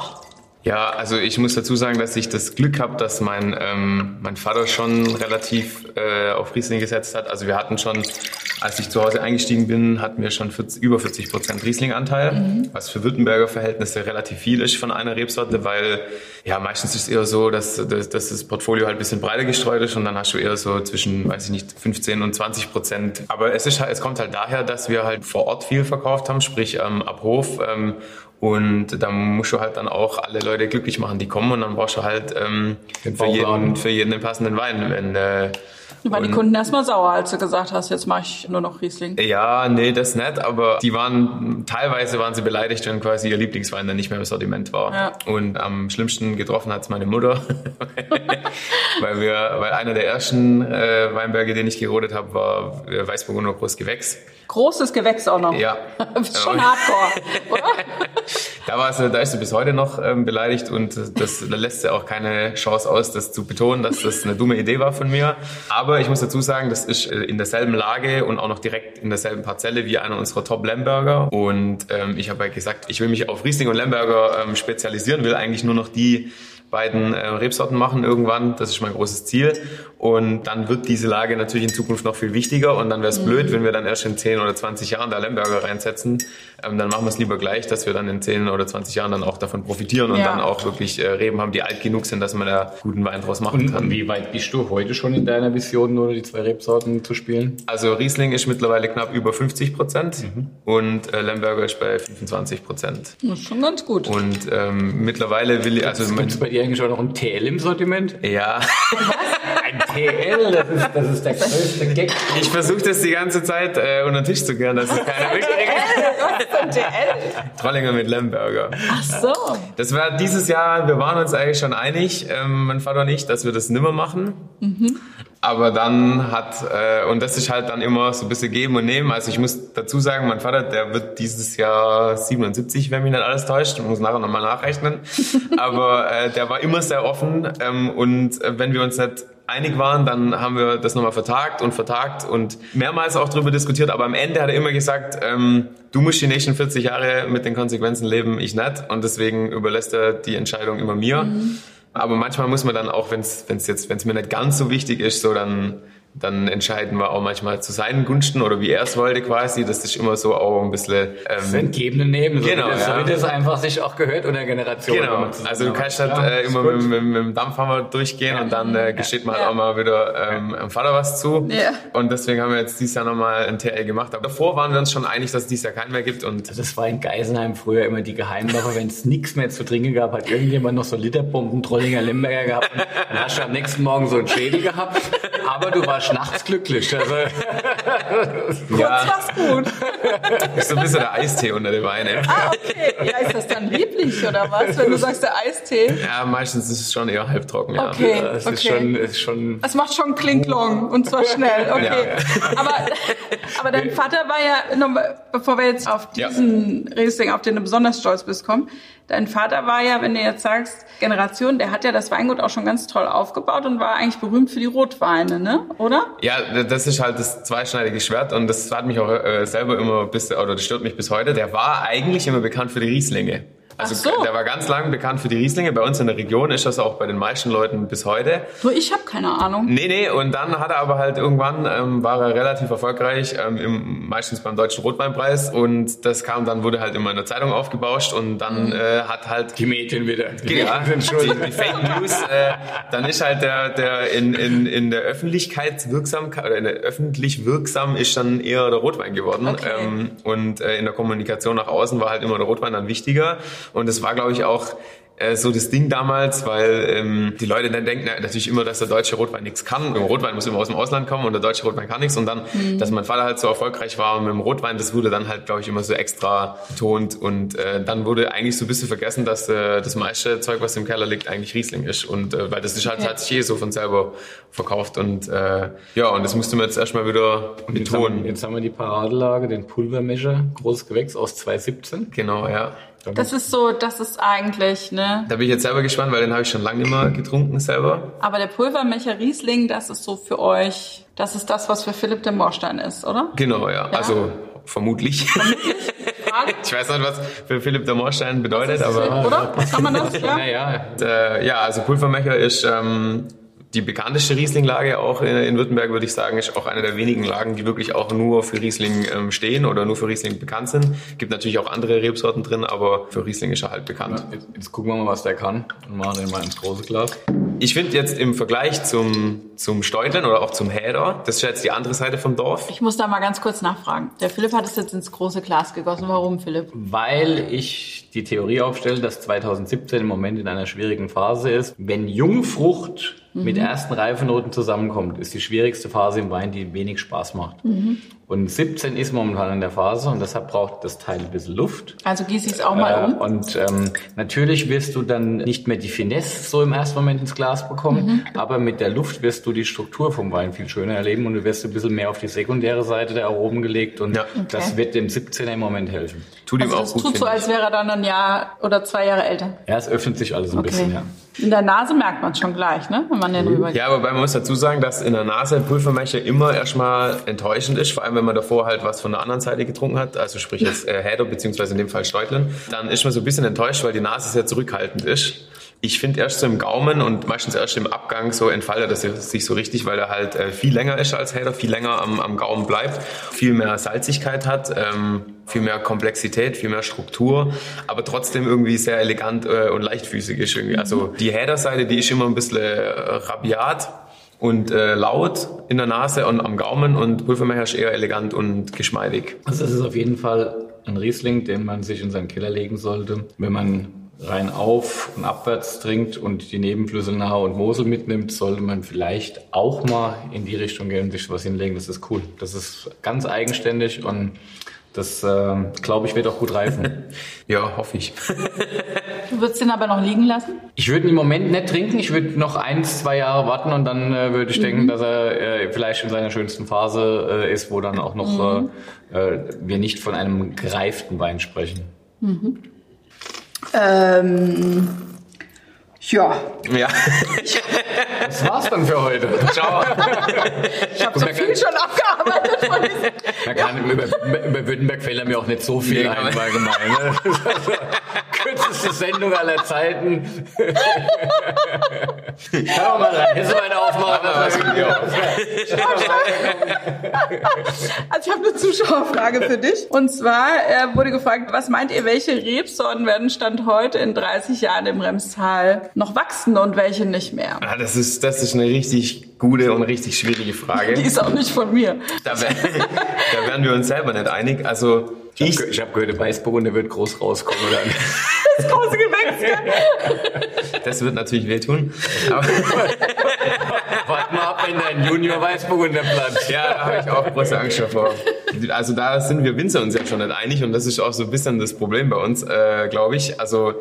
ja, also ich muss dazu sagen, dass ich das Glück habe, dass mein, ähm, mein Vater schon relativ äh, auf Riesling gesetzt hat. Also wir hatten schon, als ich zu Hause eingestiegen bin, hatten wir schon 40, über 40 Prozent Rieslinganteil, mhm. was für Württemberger Verhältnisse relativ viel ist von einer Rebsorte, weil ja meistens ist es eher so, dass, dass, dass das Portfolio halt ein bisschen breiter gestreut ist und dann hast du eher so zwischen, weiß ich nicht, 15 und 20 Prozent. Aber es, ist halt, es kommt halt daher, dass wir halt vor Ort viel verkauft haben, sprich ähm, ab Hof ähm, und da musst du halt dann auch alle Leute glücklich machen, die kommen und dann brauchst du halt ähm, für, jeden, für jeden den passenden Wein. Wenn, äh, Waren die Und- Kunden erstmal sauer, als du gesagt hast, jetzt mache ich nur noch Riesling? Ja, nee, das nicht, aber die waren, teilweise waren sie beleidigt, wenn quasi ihr Lieblingswein dann nicht mehr im Sortiment war. Ja. Und am schlimmsten getroffen hat's meine Mutter, [LAUGHS] weil wir, weil einer der ersten äh, Weinberge, den ich gerodet habe, war äh, Weißburgunder Großgewächs. Großes Gewächs auch noch. Ja. [LAUGHS] Schon hardcore, oder? [LAUGHS] Da, war sie, da ist sie bis heute noch ähm, beleidigt und das, da lässt sie auch keine Chance aus, das zu betonen, dass das eine dumme Idee war von mir. Aber ich muss dazu sagen, das ist äh, in derselben Lage und auch noch direkt in derselben Parzelle wie einer unserer Top Lemberger. Und ähm, ich habe halt gesagt, ich will mich auf Riesling und Lemberger ähm, spezialisieren, will eigentlich nur noch die beiden äh, Rebsorten machen irgendwann. Das ist mein großes Ziel. Und dann wird diese Lage natürlich in Zukunft noch viel wichtiger. Und dann wäre es blöd, wenn wir dann erst in 10 oder 20 Jahren da Lemberger reinsetzen. Ähm, dann machen wir es lieber gleich, dass wir dann in 10 oder 20 Jahren dann auch davon profitieren und Ja. dann auch wirklich äh, Reben haben, die alt genug sind, dass man da guten Wein draus machen Und, kann. und wie weit bist du heute schon in deiner Vision, nur die zwei Rebsorten zu spielen? Also Riesling ist mittlerweile knapp über 50 Prozent und äh, Lemberger ist bei 25 Prozent. Das ist schon ganz gut. Und ähm, mittlerweile will ich, also Gibt es bei dir eigentlich auch noch ein TL im Sortiment? ja, [LAUGHS] Ein TL, das ist, das ist der größte Gag. ich versuche das die ganze Zeit äh, unter den Tisch zu kehren, dass es keiner mitkriegt. DL? Trollinger mit Lemberger. Ach so. Das war dieses Jahr, wir waren uns eigentlich schon einig, ähm, mein Vater und ich, dass wir das nimmer machen. Aber dann hat, äh, und das ist halt dann immer so ein bisschen geben und nehmen. Also ich muss dazu sagen, mein Vater, der wird dieses Jahr 77, wenn mich nicht alles täuscht. Ich muss nachher nochmal nachrechnen. [LAUGHS] Aber äh, der war immer sehr offen. Ähm, und äh, wenn wir uns nicht einig waren, dann haben wir das nochmal vertagt und vertagt und mehrmals auch darüber diskutiert. Aber am Ende hat er immer gesagt, ähm, du musst die nächsten 40 Jahre mit den Konsequenzen leben, ich nicht. Und deswegen überlässt er die Entscheidung immer mir. Aber manchmal muss man dann auch, wenn es jetzt, wenn es mir nicht ganz so wichtig ist, so dann dann entscheiden wir auch manchmal zu seinen Gunsten oder wie er es wollte quasi. Das ist immer so auch ein bisschen. Das Ähm, Entgebene nehmen, so, Genau, wie das, so ja. wie das einfach sich auch gehört unter Generation. Genau, also du kannst halt Ja, äh, immer mit, mit, mit dem Dampfhammer durchgehen und dann äh, gesteht man halt Ja. auch mal wieder ähm, dem Vater was zu. Ja. Und deswegen haben wir jetzt dieses Jahr nochmal ein TL gemacht. Aber davor waren wir uns schon einig, dass es dieses Jahr keinen mehr gibt. Und Das war in Geisenheim früher immer die Geheimwaffe. Wenn es nichts mehr zu trinken gab, hat irgendjemand noch so Literbomben Trollinger Lemberger gehabt. Und dann hast du am nächsten Morgen so einen Schädel gehabt. Aber du warst nachts glücklich. Also, [LAUGHS] Kurz war's gut. [LAUGHS] ist so ein bisschen der Eistee unter den Weinen. Ah, okay. Ja, ist das dann lieblich oder was, wenn du sagst, der Eistee? Ja, meistens ist es schon eher halbtrocken, ja. Okay, das okay. ist schon, ist schon Es macht schon Klinklong und zwar schnell, okay. Ja. Aber, [LAUGHS] aber dein Vater war ja, mal, bevor wir jetzt auf Ja. diesen Riesling, auf den du besonders stolz bist, kommen. Dein Vater war ja, wenn du jetzt sagst, Generation, der hat ja das Weingut auch schon ganz toll aufgebaut und war eigentlich berühmt für die Rotweine, ne? Oder? Ja, das ist halt das zweischneidige Schwert und das hat mich auch äh, selber immer bis, oder das stört mich bis heute. Der war eigentlich immer bekannt für die Rieslinge. Also Ach so. der war ganz lang bekannt für die Rieslinge. Bei uns in der Region ist das auch bei den meisten Leuten bis heute. Nur ich habe keine Ahnung. Nee, nee, und dann hat er aber halt irgendwann, ähm, war er relativ erfolgreich, ähm, im, meistens beim Deutschen Rotweinpreis und das kam, dann wurde halt immer in der Zeitung aufgebauscht und dann äh, hat halt die Mädchen wieder. Die ja, Mädchen sind schuld. die, die Fake News, äh, dann ist halt der, der in, in, in der Öffentlichkeitswirksamkeit oder in der öffentlich wirksam ist dann eher der Rotwein geworden. Okay. Ähm, und äh, in der Kommunikation nach außen war halt immer der Rotwein dann wichtiger. Und das war, glaube ich, auch äh, so das Ding damals, weil ähm, die Leute dann denken na, natürlich immer, dass der deutsche Rotwein nichts kann. Der Rotwein muss immer aus dem Ausland kommen und der deutsche Rotwein kann nichts. Und dann, dass mein Vater halt so erfolgreich war mit dem Rotwein, das wurde dann halt, glaube ich, immer so extra betont. Und äh, dann wurde eigentlich so ein bisschen vergessen, dass äh, das meiste Zeug, was im Keller liegt, eigentlich Riesling ist. Und äh, weil das ist halt, Okay. hat sich eh so von selber verkauft. Und äh, ja, und das musste man jetzt erstmal wieder Jetzt haben, betonen. jetzt haben wir die Paradelage, den Pulvermischer, großes Gewächs aus 2017. Genau, ja. Das ist so, das ist eigentlich, ne? Da bin ich jetzt selber gespannt, weil den habe ich schon lange nicht mehr getrunken selber. Aber der Pulvermecher Riesling, das ist so für euch, das ist das, was für Philipp de Moorstein ist, oder? Genau, ja. Also vermutlich. Frage? [LAUGHS] Ich weiß nicht, was für Philipp der Moorstein bedeutet, aber oder? Kann man das? [LAUGHS] Ja. Naja, äh, ja, also Pulvermecher ist ähm, die bekannteste Riesling-Lage auch in, in Württemberg, würde ich sagen, ist auch eine der wenigen Lagen, die wirklich auch nur für Riesling ähm, stehen oder nur für Riesling bekannt sind. Gibt natürlich auch andere Rebsorten drin, aber für Riesling ist er halt bekannt. jetzt, jetzt gucken wir mal, was der kann und machen den mal ins große Glas. Ich finde jetzt im Vergleich zum, zum Steuteln oder auch zum Häder, das ist jetzt die andere Seite vom Dorf. Ich muss da mal ganz kurz nachfragen. Der Philipp hat es jetzt ins große Glas gegossen. Warum, Philipp? Weil ich die Theorie aufstelle, dass 2017 im Moment in einer schwierigen Phase ist. Wenn Jungfrucht mit ersten Reifenoten zusammenkommt, ist die schwierigste Phase im Wein, die wenig Spaß macht. Und 17 ist momentan in der Phase und deshalb braucht das Teil ein bisschen Luft. Also gieße ich es auch mal Äh, um. Und ähm, natürlich wirst du dann nicht mehr die Finesse so im ersten Moment ins Glas bekommen, aber mit der Luft wirst du die Struktur vom Wein viel schöner erleben und du wirst ein bisschen mehr auf die sekundäre Seite der Aromen gelegt und Ja. das wird dem 17er im Moment helfen. Tut ihm Also auch das gut. tut so, als wäre er dann ein Jahr oder zwei Jahre älter. Ja, es öffnet sich alles ein bisschen, ja. In der Nase merkt man schon gleich, ne? Wenn man den rüber ich. Ja, wobei man muss dazu sagen, dass in der Nase ein Pulvermescher immer erstmal enttäuschend ist, vor allem wenn man davor halt was von der anderen Seite getrunken hat, also sprich jetzt äh, Häder beziehungsweise in dem Fall Steutlin, dann ist man so ein bisschen enttäuscht, weil die Nase sehr zurückhaltend ist. Ich finde erst so im Gaumen und meistens erst im Abgang so entfaltet das sich so richtig, weil er halt äh, viel länger ist als Häder, viel länger am, am Gaumen bleibt, viel mehr Salzigkeit hat, ähm, viel mehr Komplexität, viel mehr Struktur, aber trotzdem irgendwie sehr elegant äh, und leichtfüßig ist irgendwie. Also die Häderseite, die ist immer ein bisschen äh, rabiat und äh, laut in der Nase und am Gaumen und Pulvermecher ist eher elegant und geschmeidig. Also es ist auf jeden Fall ein Riesling, den man sich in seinen Keller legen sollte, wenn man rein auf und abwärts trinkt und die Nebenflüsse Nahe und Mosel mitnimmt, sollte man vielleicht auch mal in die Richtung gehen und sich was hinlegen. Das ist cool. Das ist ganz eigenständig und das, äh, glaube ich, wird auch gut reifen. [LAUGHS] Ja, hoffe ich. Du würdest den aber noch liegen lassen? Ich würde ihn im Moment nicht trinken. Ich würde noch eins, zwei Jahre warten und dann äh, würde ich denken, dass er äh, vielleicht in seiner schönsten Phase äh, ist, wo dann auch noch äh, äh, wir nicht von einem gereiften Wein sprechen. Ähm, ja. Ja, Das war's dann für heute. ciao. Ich habe so viel kann- schon abgearbeitet von diesem. Man kann, über, über Württemberg fällt mir auch nicht so viel Nee, ein, man- allgemein. Ne? Kürzeste Sendung aller Zeiten. Kann auch mal rein. Hessewein aufmachen. was mit dir auf? Also ich habe eine Zuschauerfrage für dich. Und zwar wurde gefragt, was meint ihr, welche Rebsorten werden Stand heute in 30 Jahren im Remstal noch wachsen und welche nicht mehr? Ah, das, ist, das ist eine richtig gute und richtig schwierige Frage. Die ist auch nicht von mir. Da, wär, [LAUGHS] da wären wir uns selber nicht einig. Also ich, Ich, ich habe gehört, der Weißburgunder wird groß rauskommen. Dann. [LAUGHS] Das große Gewächs. das wird natürlich wehtun. Aber, [LAUGHS] Warte mal ab, wenn dein Junior Weißburgunder platzt. ja, da habe ich auch große Angst davor. Also da sind wir Winzer uns ja schon nicht einig und das ist auch so ein bisschen das Problem bei uns, äh, glaube ich. Also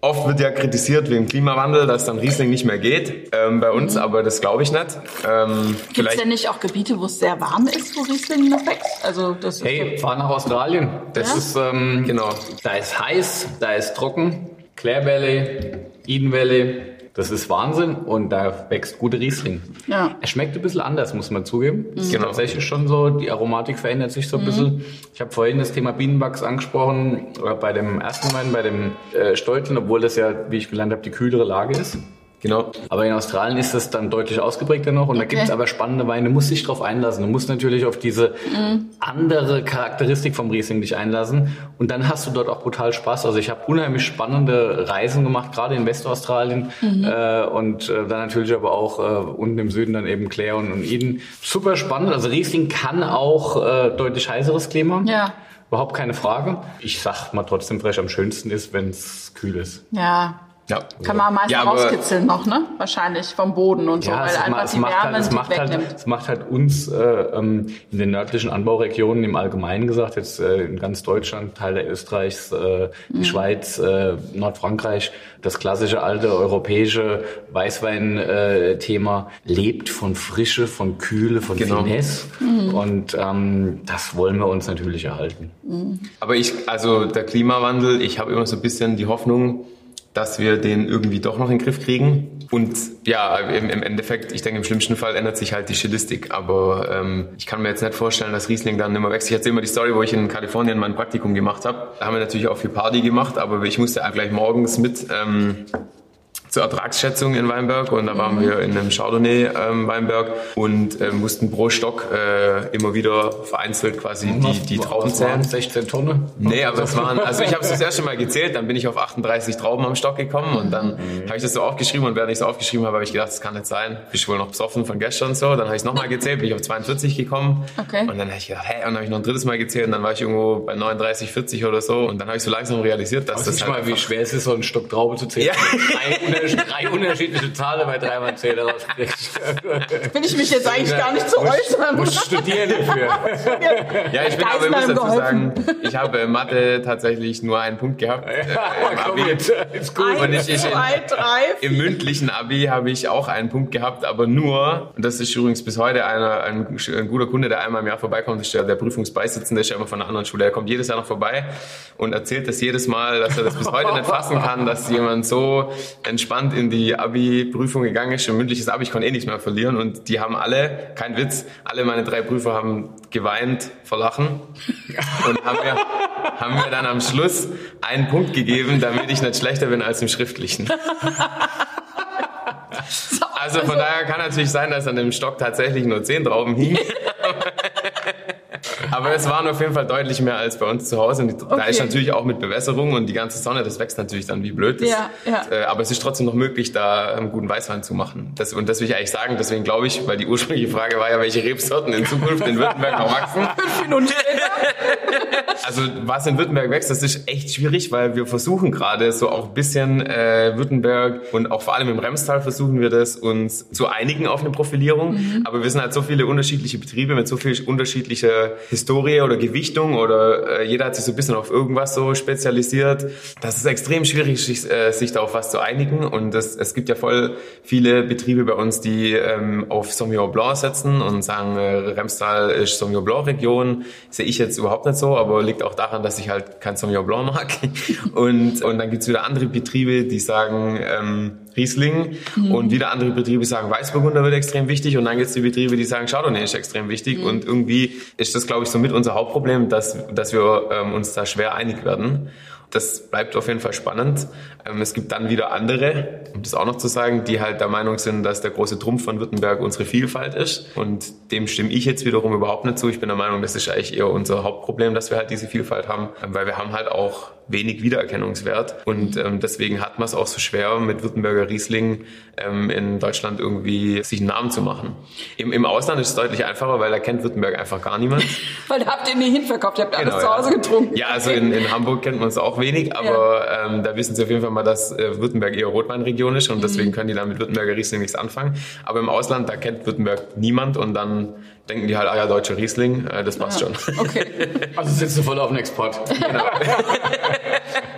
oft wird ja kritisiert wegen Klimawandel, dass dann Riesling nicht mehr geht ähm, bei uns, aber das glaube ich nicht. Ähm, Gibt es denn nicht auch Gebiete, wo es sehr warm ist, wo Riesling noch wächst? Also das ist Hey, fahr nach Australien. Das Ja? ist, ähm, Genau. Da ist heiß, da ist trocken. Clare Valley, Eden Valley. Das ist Wahnsinn und da wächst gute Riesling. Ja. Er schmeckt ein bisschen anders, muss man zugeben. Ist Genau. tatsächlich schon so, die Aromatik verändert sich so ein bisschen. Ich habe vorhin das Thema Bienenwachs angesprochen, oder bei dem ersten Wein, bei dem äh, Stolten, obwohl das ja, wie ich gelernt habe, die kühlere Lage ist. Genau. Aber in Australien ist das dann deutlich ausgeprägter noch und da Okay. gibt es aber spannende Weine. Du musst dich drauf einlassen. Du musst natürlich auf diese andere Charakteristik vom Riesling dich einlassen und dann hast du dort auch brutal Spaß. Also ich habe unheimlich spannende Reisen gemacht, gerade in Westaustralien äh, und äh, dann natürlich aber auch äh, unten im Süden dann eben Clare und, und Eden. Super spannend. Also Riesling kann auch äh, deutlich heißeres Klima. Ja. Überhaupt keine Frage. Ich sag mal trotzdem frech, am schönsten ist, wenn es kühl ist. Ja. Ja. Kann man am meisten Ja, rauskitzeln noch, ne? Wahrscheinlich vom Boden und so, Ja, weil es, einfach es die macht, Wärme halt, es, die macht halt, wegnimmt. es macht halt uns äh, ähm, in den nördlichen Anbauregionen im Allgemeinen gesagt, jetzt äh, in ganz Deutschland, Teil der Österreichs, äh, die Mhm. Schweiz, äh, Nordfrankreich, das klassische alte europäische Weißwein-Thema lebt von Frische, von Kühle, von Genau. Finesse. Mhm. Und ähm, das wollen wir uns natürlich erhalten. Aber ich, also der Klimawandel, ich habe immer so ein bisschen die Hoffnung, dass wir den irgendwie doch noch in den Griff kriegen. Und ja, im, im Endeffekt, ich denke, im schlimmsten Fall ändert sich halt die Stilistik. Aber ähm, ich kann mir jetzt nicht vorstellen, dass Riesling dann immer wächst. Ich erzähle immer die Story, wo ich in Kalifornien mein Praktikum gemacht habe. Da haben wir natürlich auch viel Party gemacht, aber ich musste gleich morgens mit ähm, zur Ertragsschätzung in Weinberg und da waren wir in einem Chardonnay ähm, Weinberg und äh, mussten pro Stock äh, immer wieder vereinzelt quasi die, die Trauben zählen. 16 Tonnen? Nee, aber es waren, also ich habe es das [LAUGHS] erste Mal gezählt, dann bin ich auf 38 Trauben am Stock gekommen und dann habe ich das so aufgeschrieben und während ich es aufgeschrieben habe, habe ich gedacht, das kann nicht sein. Bist wohl noch besoffen von gestern so. Dann habe ich es nochmal gezählt, bin ich auf 42 gekommen. Okay. Und dann habe ich gedacht, hä, und dann habe ich noch ein drittes Mal gezählt und dann war ich irgendwo bei 39, 40 oder so und dann habe ich so langsam realisiert, dass Das das halt mal, wie schwer es ist, so einen Stock Traube zu zählen. Ja. Drei unterschiedliche Zahlen bei dreimal Zähler rauskriegst. Will ich mich jetzt eigentlich gar nicht zu äußern. Musst studieren dafür. [LAUGHS] Ja, ich bin aber, ich muss dazu geholfen. sagen, ich habe in Mathe tatsächlich nur einen Punkt gehabt. äh, im Abi. jetzt, ist gut. Und ich- ich- drei, Im mündlichen Abi habe ich auch einen Punkt gehabt, aber nur, und das ist übrigens bis heute einer, ein, ein guter Kunde, der einmal im Jahr vorbeikommt, ist der, der Prüfungsbeisitzende, ist ja immer von einer anderen Schule. Er kommt jedes Jahr noch vorbei und erzählt das jedes Mal, dass er das bis [LAUGHS] heute nicht fassen kann, dass jemand so entspannt in die Abi-Prüfung gegangen ist. Ein mündliches Abi, ich konnte eh nichts mehr verlieren und die haben alle, kein Witz, alle meine drei Prüfer haben geweint vor Lachen und haben mir, haben mir dann am Schluss einen Punkt gegeben, damit ich nicht schlechter bin als im Schriftlichen. [LAUGHS] Also von daher kann natürlich sein, dass an dem Stock tatsächlich nur 10 Trauben hingen. [LAUGHS] Aber es waren auf jeden Fall deutlich mehr als bei uns zu Hause. Und die, da Okay. ist natürlich auch mit Bewässerung und die ganze Sonne, das wächst natürlich dann wie blöd. Das, Ja, ja. Äh, aber es ist trotzdem noch möglich, da einen guten Weißwein zu machen. Das, und das will ich eigentlich sagen. Deswegen glaube ich, weil die ursprüngliche Frage war ja, welche Rebsorten in Zukunft in Württemberg noch wachsen. [LAUGHS] fünf Minuten. [LAUGHS] Also was in Württemberg wächst, das ist echt schwierig, weil wir versuchen gerade so auch ein bisschen äh, Württemberg und auch vor allem im Remstal versuchen wir das, uns zu einigen auf eine Profilierung. Aber wir sind halt so viele unterschiedliche Betriebe mit so viel unterschiedlicher Historie oder Gewichtung oder äh, jeder hat sich so ein bisschen auf irgendwas so spezialisiert. Das ist extrem schwierig, sich, äh, sich da auf was zu einigen. Und das, es gibt ja voll viele Betriebe bei uns, die ähm, auf Sauvignon Blanc setzen und sagen, äh, Remstal ist Sauvignon Blanc Region. Sehe ich jetzt überhaupt nicht so, aber liegt auch daran, dass ich halt kein Sauvignon Blanc mag. [LAUGHS] Und, und dann gibt's wieder andere Betriebe, die sagen ähm, Riesling und wieder andere Betriebe sagen Weißburgunder wird extrem wichtig und dann gibt's die Betriebe, die sagen Chardonnay ist extrem wichtig und irgendwie ist das, glaube ich, so mit unser Hauptproblem, dass, dass wir ähm, uns da schwer einig werden. Das bleibt auf jeden Fall spannend. Ähm, es gibt dann wieder andere, um das auch noch zu sagen, die halt der Meinung sind, dass der große Trumpf von Württemberg unsere Vielfalt ist. Und dem stimme ich jetzt wiederum überhaupt nicht zu. Ich bin der Meinung, das ist eigentlich eher unser Hauptproblem, dass wir halt diese Vielfalt haben, weil wir haben halt auch wenig Wiedererkennungswert. Und ähm, deswegen hat man es auch so schwer, mit Württemberger Riesling ähm, in Deutschland irgendwie sich einen Namen zu machen. Im, Im Ausland ist es deutlich einfacher, weil da kennt Württemberg einfach gar niemand. [LAUGHS] Weil da habt ihr nie hinverkauft, ihr habt alles Genau, zu Hause ja. getrunken. Ja, also in, in Hamburg kennt man es auch wenig, aber ähm, da wissen sie auf jeden Fall mal, dass äh, Württemberg eher Rotweinregion ist und Mhm. deswegen können die dann mit Württemberger Riesling nichts anfangen. Aber im Ausland, da kennt Württemberg niemand und dann denken die halt, ah ja, deutscher Riesling, äh, das passt schon. Okay. [LAUGHS] Also sitzt du voll auf dem Export.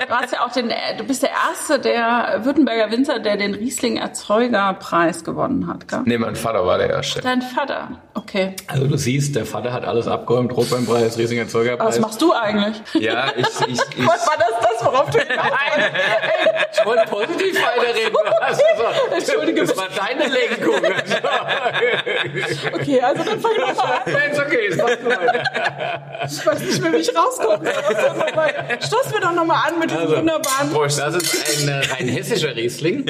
Du hast ja auch den, äh, du bist der erste der Württemberger Winzer, der den Riesling Erzeugerpreis gewonnen hat, gell? nee, mein Vater war der Erste. Dein Vater. Okay. Also du siehst, der Vater hat alles abgeräumt, Rotweinpreis, Riesinger Aber was Erzeugerpreis. machst du eigentlich? Ja, ich, ich, [LAUGHS] ich, Was war das, das worauf du hinaus? Ich wollte positiv weiterreden. [LAUGHS] Also, so, Entschuldige das war deine Lenkung. Okay, also dann fang doch mal an. Nein, ist okay, du weiter. Ich weiß nicht mehr, wie ich rauskomme. Stoßen wir doch nochmal an mit diesem Also, wunderbaren... Prost. Das ist ein äh, rein hessischer Riesling.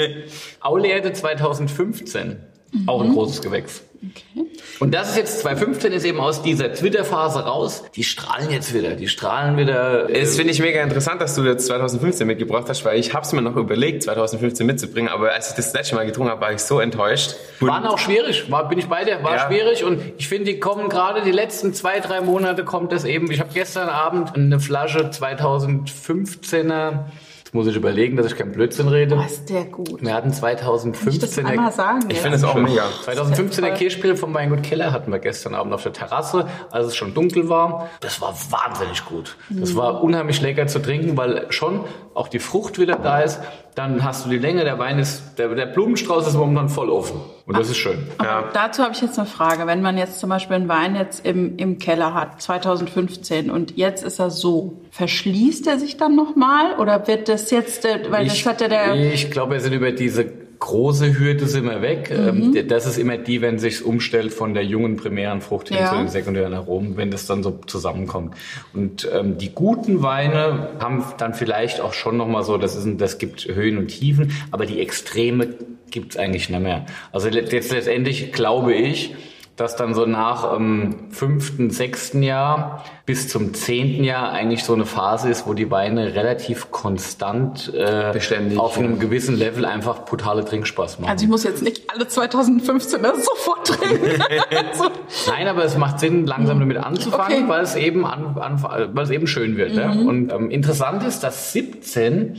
Aulerde 2015. Auch ein großes Gewächs. Okay. Und das ist jetzt 2015 ist eben aus dieser Twitter-Phase raus. Die strahlen jetzt wieder. Die strahlen wieder. äh, Das finde ich mega interessant, dass du jetzt 2015 mitgebracht hast, weil ich habe es mir noch überlegt, 2015 mitzubringen, aber als ich das letzte Mal getrunken habe, war ich so enttäuscht. Waren auch schwierig, war, bin ich bei dir, war Ja. schwierig und ich finde, die kommen gerade die letzten zwei, drei Monate kommt das eben. Ich habe gestern Abend eine Flasche 2015er, jetzt muss ich überlegen, dass ich keinen Blödsinn rede. Was ist der gut? Wir hatten Kann ich das 2015er einmal sagen? ich ja? finde es auch mega. 2015er Kirschspiel vom Weingut Keller hatten wir gestern Abend auf der Terrasse, als es schon dunkel war. Das war wahnsinnig gut. Das war unheimlich lecker zu trinken, weil schon auch die Frucht wieder da ist. Dann hast du die Länge, der Wein ist, der, der Blumenstrauß ist momentan voll offen. Und das ist schön. Aber dazu habe ich jetzt eine Frage. Wenn man jetzt zum Beispiel einen Wein jetzt im, im Keller hat, 2015, und jetzt ist er so, verschließt er sich dann nochmal? Oder wird das jetzt, äh, weil das hat ja der... ich glaube, wir sind über diese große Hürde sind wir weg. Mhm. Ähm, Das ist immer die, wenn sich umstellt von der jungen primären Frucht hin Ja. zu den sekundären Aromen, wenn das dann so zusammenkommt. Und ähm, die guten Weine haben dann vielleicht auch schon noch mal so, das ist, ein- das gibt Höhen und Tiefen, aber die Extreme gibt's eigentlich nicht mehr. Also jetzt letztendlich glaube ich, dass dann so nach ähm, fünften, sechsten Jahr bis zum zehnten Jahr eigentlich so eine Phase ist, wo die Weine relativ konstant äh, Beständig, auf einem ja. gewissen Level einfach brutale Trinkspaß machen. Also ich muss jetzt nicht alle 2015 das sofort trinken. [LAUGHS] so. Nein, aber es macht Sinn, langsam damit anzufangen, Okay. weil es eben an, an, weil es eben schön wird. Ja? Und ähm, interessant ist, dass 17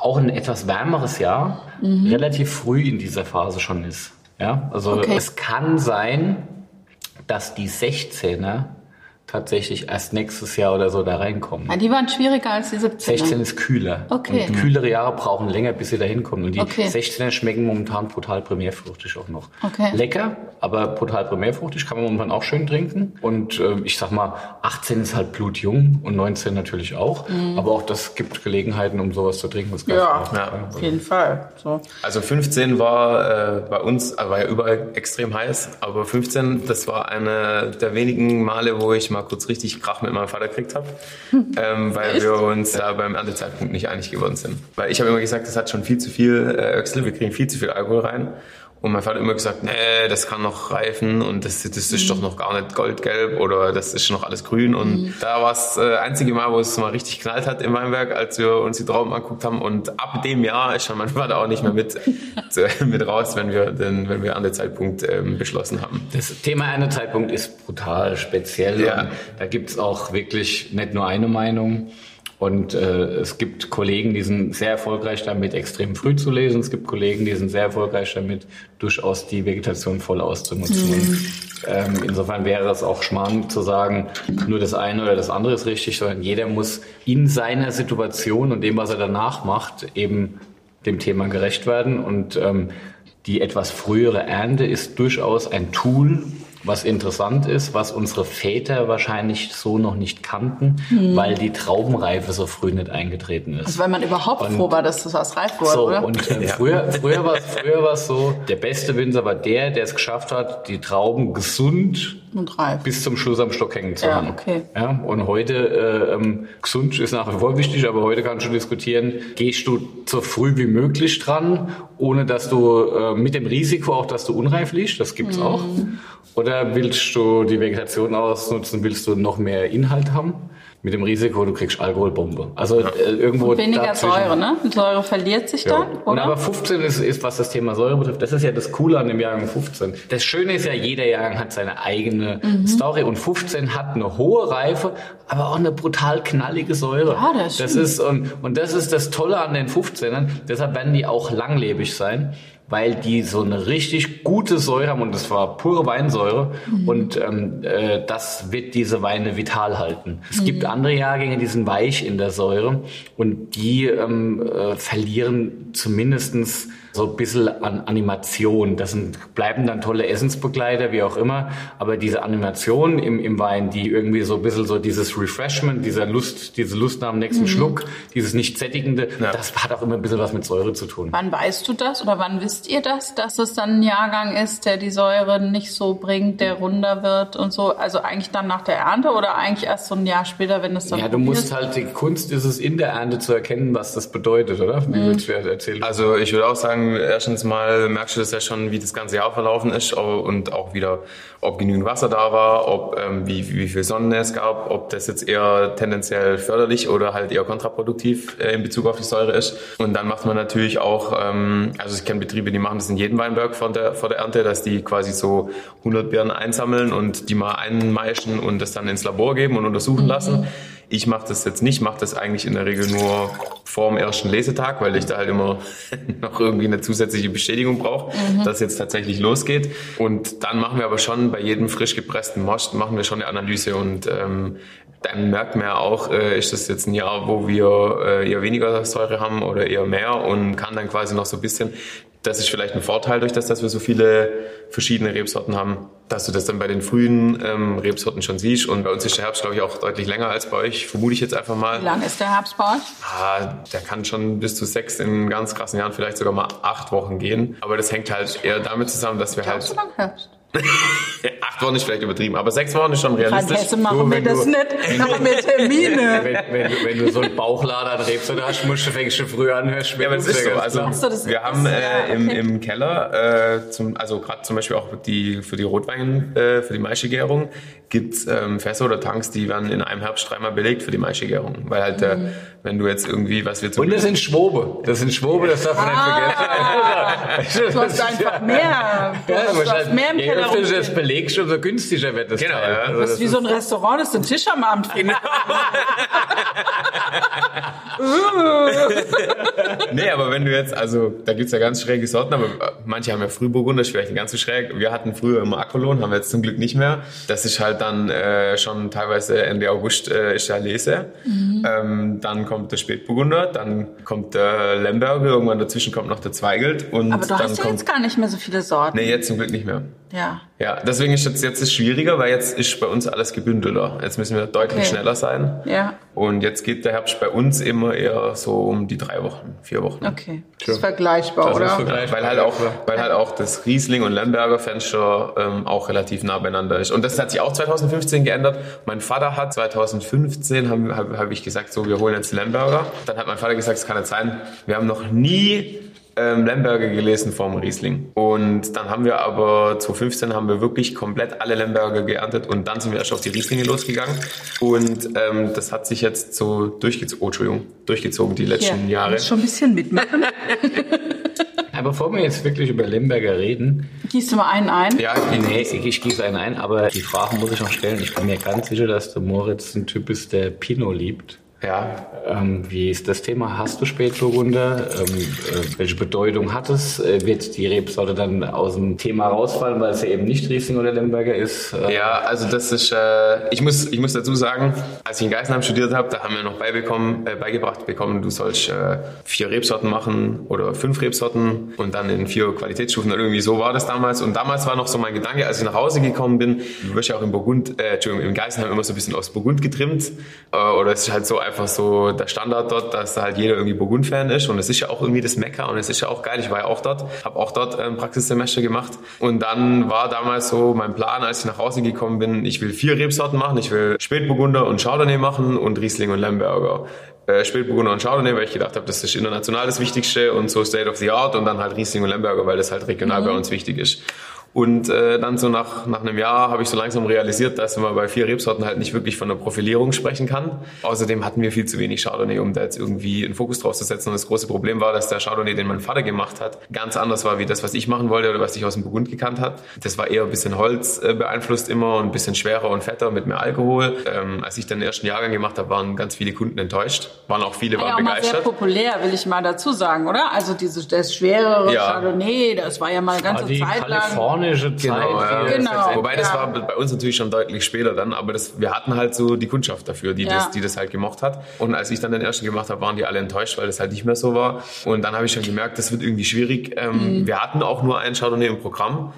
auch ein etwas wärmeres Jahr relativ früh in dieser Phase schon ist. Ja, also Okay. es kann sein, dass die 16er tatsächlich erst nächstes Jahr oder so da reinkommen. Ah, die waren schwieriger als die 17er. 16 ist kühler. Okay. Und kühlere Jahre brauchen länger, bis sie da hinkommen. Und die Okay. 16er schmecken momentan brutal primärfruchtig auch noch. Okay. Lecker, aber brutal primärfruchtig kann man momentan auch schön trinken. Und äh, ich sag mal, 18 ist halt blutjung und 19 natürlich auch. Aber auch das gibt Gelegenheiten, um sowas zu trinken. Das Mhm. Ja, Ja. auf jeden Fall. So. Also 15 war äh, bei uns, äh, war ja überall extrem heiß, aber 15, das war eine der wenigen Male, wo ich mal kurz richtig Krach mit meinem Vater gekriegt habe, [LAUGHS] ähm, weil wir uns da beim Erntezeitpunkt nicht einig geworden sind. Weil ich habe immer gesagt, das hat schon viel zu viel äh, wir kriegen viel zu viel Alkohol rein. Und mein Vater hat immer gesagt, nee, das kann noch reifen und das, das ist doch noch gar nicht goldgelb oder das ist noch alles grün. Und da war es äh, einzige Mal, wo es mal richtig knallt hat im Weinberg, als wir uns die Trauben angeguckt haben. Und ab dem Jahr ist schon mein Vater auch nicht mehr mit, [LAUGHS] zu, mit raus, wenn wir, den, wenn wir an den Zeitpunkt ähm, beschlossen haben. Das Thema Erntezeitpunkt ist brutal speziell. Ja. Da gibt's auch wirklich nicht nur eine Meinung. Und äh, es gibt Kollegen, die sind sehr erfolgreich damit, extrem früh zu lesen. Es gibt Kollegen, die sind sehr erfolgreich damit, durchaus die Vegetation voll auszunutzen. Und, ähm, insofern wäre es auch Schmarrn zu sagen, nur das eine oder das andere ist richtig, sondern jeder muss in seiner Situation und dem, was er danach macht, eben dem Thema gerecht werden. Und ähm, die etwas frühere Ernte ist durchaus ein Tool, was interessant ist, was unsere Väter wahrscheinlich so noch nicht kannten, weil die Traubenreife so früh nicht eingetreten ist. Also weil man überhaupt Und- froh war, dass das was reif wurde, So, oder? und äh, früher, früher war es früher war's so, der beste Winzer war der, der es geschafft hat, die Trauben gesund Und reif. bis zum Schluss am Stock hängen zu Ja, haben. okay. Ja, und heute, äh, ähm, gesund ist nach wie vor wichtig, aber heute kannst du diskutieren, gehst du so früh wie möglich dran, ohne dass du, äh, mit dem Risiko auch, dass du unreif liegst, das gibt's auch. Oder willst du die Vegetation ausnutzen, willst du noch mehr Inhalt haben? Mit dem Risiko, du kriegst Alkoholbombe. Also äh, irgendwo Weniger dazwischen. Säure, ne? Die Säure verliert sich Ja. dann, Und oder? aber 15 ist, ist, was das Thema Säure betrifft, das ist ja das Coole an dem Jahrgang 15. Das Schöne ist ja, jeder Jahrgang hat seine eigene Mhm. Story und 15 hat eine hohe Reife, aber auch eine brutal knallige Säure. Ja, das das ist und, und das ist das Tolle an den 15ern. Deshalb werden die auch langlebig sein. Weil die so eine richtig gute Säure haben und das war pure Weinsäure Mhm. und ähm, äh, das wird diese Weine vital halten. Es gibt Mhm. andere Jahrgänge, die sind weich in der Säure und die ähm, äh, verlieren zumindestens so ein bisschen an Animation. Das sind, bleiben dann tolle Essensbegleiter, wie auch immer, aber diese Animation im, im Wein, die irgendwie so ein bisschen so dieses Refreshment, dieser Lust, diese Lust nach dem nächsten Schluck, dieses nicht sättigende, Ja. das hat auch immer ein bisschen was mit Säure zu tun. Wann weißt du das oder wann wisst ihr das, dass es dann ein Jahrgang ist, der die Säure nicht so bringt, der runder wird und so? Also eigentlich dann nach der Ernte oder eigentlich erst so ein Jahr später, wenn es dann Ja, du musst halt, die Kunst ist es in der Ernte zu erkennen, was das bedeutet, oder? Wie willst du das erzählen? Also ich würde auch sagen, erstens mal merkst du das ja schon, wie das ganze Jahr verlaufen ist und auch wieder, ob genügend Wasser da war, ob ähm, wie, wie viel Sonne es gab, ob das jetzt eher tendenziell förderlich oder halt eher kontraproduktiv äh, in Bezug auf die Säure ist. Und dann macht man natürlich auch, ähm, also ich kenne Betriebe, die machen das in jedem Weinberg vor der, vor der Ernte, dass die quasi so 100 Beeren einsammeln und die mal einmeischen und das dann ins Labor geben und untersuchen lassen. Ich mache das jetzt nicht, mache das eigentlich in der Regel nur vor dem ersten Lesetag, weil ich da halt immer [LAUGHS] noch irgendwie eine zusätzliche Bestätigung brauche, dass es jetzt tatsächlich losgeht. Und dann machen wir aber schon bei jedem frisch gepressten Most machen wir schon eine Analyse und ähm, dann merkt man ja auch, äh, ist das jetzt ein Jahr, wo wir äh, eher weniger Säure haben oder eher mehr und kann dann quasi noch so ein bisschen das ist vielleicht ein Vorteil durch das, dass wir so viele verschiedene Rebsorten haben, dass du das dann bei den frühen ähm, Rebsorten schon siehst. Und bei uns ist der Herbst, glaube ich, auch deutlich länger als bei euch, vermute ich jetzt einfach mal. Wie lang ist der Herbst bei euch? Ah, der kann schon bis zu sechs in ganz krassen Jahren, vielleicht sogar mal acht Wochen gehen. Aber das hängt halt eher damit zusammen, dass wir Glaubst du halt lang Herbst? Acht Wochen ist vielleicht übertrieben, aber sechs Wochen ist schon realistisch. Hesse machen Du, wir wenn das du- nicht. [LAUGHS] Machen wir Termine. wenn, wenn, du- wenn du so einen Bauchlader an Rebsorte hast, musst du fängst du früh an, hörst Ja, aber das ist so. Also, Ach so, das wir ist- haben äh, ja, im, im Keller, äh, zum, also gerade zum Beispiel auch die, für die Rotwein, äh, für die Maischegärung, gibt's ähm, Fässer oder Tanks, die werden in einem Herbst dreimal belegt für die Maischegärung. Weil halt, äh, wenn du jetzt irgendwie, was wir zum Und das sind Schwobe. Das sind Schwobe, das darf man Ah. nicht vergessen. Du hast einfach mehr. Du Ja, hast, du hast wahrscheinlich, mehr im je Keller öfter du das belegst, umso günstiger wird das Genau, Teil. ja. Also Das ist wie so ein Restaurant, das ist ein Tisch am Abend. Genau. [LAUGHS] nee, aber wenn du jetzt, also da gibt's ja ganz schräge Sorten, aber äh, manche haben ja Frühburgunder, ist vielleicht nicht ganz so schräg. Wir hatten früher immer Akolon, haben wir jetzt zum Glück nicht mehr. Das ist halt dann äh, schon teilweise Ende August äh, ist der Lese. Mhm. Ähm, dann kommt der Spätburgunder, dann kommt der Lemberger, irgendwann dazwischen kommt noch der Zweigelt. Und Aber du dann hast ja kommt, jetzt gar nicht mehr so viele Sorten. Nee, jetzt zum Glück nicht mehr. Ja. Ja, deswegen ist jetzt, jetzt ist schwieriger, weil jetzt ist bei uns alles gebündelter. Jetzt müssen wir deutlich Okay. schneller sein. Ja. Und jetzt geht der Herbst bei uns immer eher so um die drei Wochen, vier Wochen. Okay. Das ist vergleichbar, Das ist oder? vergleichbar. Weil halt auch, weil halt auch das Riesling und Lemberger Fenster ähm, auch relativ nah beieinander ist. Und das hat sich auch 2015 geändert. Mein Vater hat 2015, habe hab, hab ich gesagt, so, wir holen jetzt Lemberger. Dann hat mein Vater gesagt, es kann nicht sein. Wir haben noch nie ähm, Lemberger gelesen vom Riesling. Und dann haben wir aber 2015 haben wir wirklich komplett alle Lemberger geerntet und dann sind wir erst auf die Rieslinge losgegangen. Und ähm, das hat sich jetzt so durchgezogen, oh, Entschuldigung, durchgezogen die letzten Ja, Jahre. schon ein bisschen mitmachen. [LAUGHS] Aber bevor wir jetzt wirklich über Lemberger reden, Gießt du mal einen ein? Ja, nee, ich, ich gieße einen ein, aber die Fragen muss ich noch stellen. Ich bin mir ganz sicher, dass der Moritz ein Typ ist, der Pinot liebt. Ja, Ähm, wie ist das Thema? Hast du Spätburgunder? Ähm, äh, welche Bedeutung hat es? Äh, wird die Rebsorte dann aus dem Thema rausfallen, weil es ja eben nicht Riesling oder Lemberger ist? Äh, Ja, also das ist, äh, ich muss, ich muss dazu sagen, als ich in Geisenheim studiert habe, da haben wir noch beibekommen, äh, beigebracht bekommen, du sollst äh, vier Rebsorten machen oder fünf Rebsorten und dann in vier Qualitätsstufen oder irgendwie so war das damals. Und damals war noch so mein Gedanke, als ich nach Hause gekommen bin, du wirst ja auch im Burgund, Entschuldigung, im Geisenheim immer so ein bisschen aufs Burgund getrimmt oder es ist halt so einfach so der Standard dort, dass halt jeder irgendwie Burgund-Fan ist und es ist ja auch irgendwie das Mecker und es ist ja auch geil. Ich war ja auch dort, habe auch dort ein Praxissemester gemacht und dann war damals so mein Plan, als ich nach Hause gekommen bin, ich will vier Rebsorten machen, ich will Spätburgunder und Chardonnay machen und Riesling und Lemberger. Äh, Spätburgunder und Chardonnay, weil ich gedacht habe, das ist international das Wichtigste und so State of the Art und dann halt Riesling und Lemberger, weil das halt regional bei uns wichtig ist. Und äh, dann so nach, nach einem Jahr habe ich so langsam realisiert, dass man bei vier Rebsorten halt nicht wirklich von der Profilierung sprechen kann. Außerdem hatten wir viel zu wenig Chardonnay, um da jetzt irgendwie einen Fokus drauf zu setzen. Und das große Problem war, dass der Chardonnay, den mein Vater gemacht hat, ganz anders war wie das, was ich machen wollte oder was ich aus dem Burgund gekannt hat. Das war eher ein bisschen Holz äh, beeinflusst immer und ein bisschen schwerer und fetter mit mehr Alkohol. Ähm, als ich dann den ersten Jahrgang gemacht habe, waren ganz viele Kunden enttäuscht. Waren auch viele, War ja waren auch mal sehr begeistert. populär, will ich mal dazu sagen, oder? Also dieses, das schwerere Ja. Chardonnay, das war ja mal ganz War die Zeit lang. Kalifornische Zeit. Genau, ja. Genau. Wobei das Ja. war bei uns natürlich schon deutlich später dann, aber das, wir hatten halt so die Kundschaft dafür, die, Ja. das, die das halt gemocht hat. Und als ich dann den ersten gemacht habe, waren die alle enttäuscht, weil das halt nicht mehr so war. Und dann habe ich schon gemerkt, das wird irgendwie schwierig. Ähm, Mhm. Wir hatten auch nur einen Chardonnay im Programm.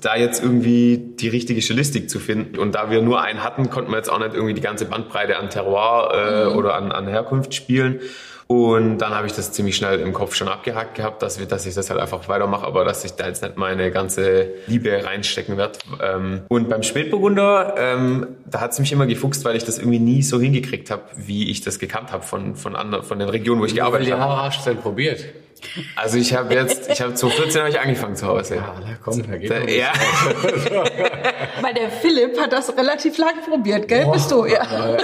Da jetzt irgendwie die richtige Stilistik zu finden. Und da wir nur einen hatten, konnten wir jetzt auch nicht irgendwie die ganze Bandbreite an Terroir äh, Mhm. oder an, an Herkunft spielen. Und dann habe ich das ziemlich schnell im Kopf schon abgehakt gehabt, dass, wir, dass ich das halt einfach weitermache, aber dass ich da jetzt nicht meine ganze Liebe reinstecken werde. Ähm, und beim Spätburgunder, ähm, da hat es mich immer gefuchst, weil ich das irgendwie nie so hingekriegt habe, wie ich das gekannt habe von, von, anderen, von den Regionen, wo ich Wie gearbeitet habe. Jahre hast du denn probiert? Also ich habe jetzt, ich habe 2014 habe ich angefangen zu Hause. Ja, na komm, da geht Da, ja, Weil der Philipp hat das relativ lang probiert, gell? Bist du? Ja.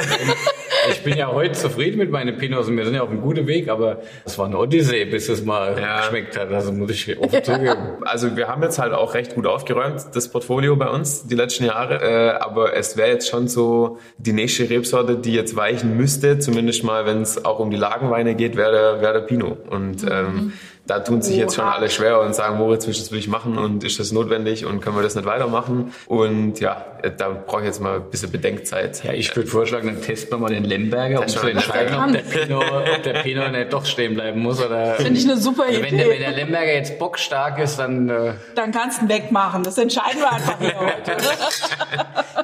Ich bin ja heute zufrieden mit meinen Pinots und wir sind ja auf einem guten Weg, aber es war eine Odyssee, bis es mal Ja. geschmeckt hat. Also muss ich offen zugeben. also wir haben jetzt halt auch recht gut aufgeräumt, das Portfolio bei uns, die letzten Jahre. Äh, aber es wäre jetzt schon so die nächste Rebsorte, die jetzt weichen müsste, zumindest mal, wenn es auch um die Lagenweine geht, wäre der, wär der Pinot. Und ähm, da tun sich jetzt schon alle schwer und sagen, Moritz, willst du das will ich machen und ist das notwendig und können wir das nicht weitermachen? Und ja, da brauche ich jetzt mal ein bisschen Bedenkzeit. Ja, ich würde vorschlagen, dann testen wir mal den Lemberger, um zu entscheiden, ob der, Pinot, ob der Pinot nicht doch stehen bleiben muss. Oder Finde ich eine super Also wenn, der, wenn Idee. der Lemberger jetzt bockstark ist, dann äh, Dann kannst du ihn wegmachen. Das entscheiden wir einfach [LAUGHS] hier heute.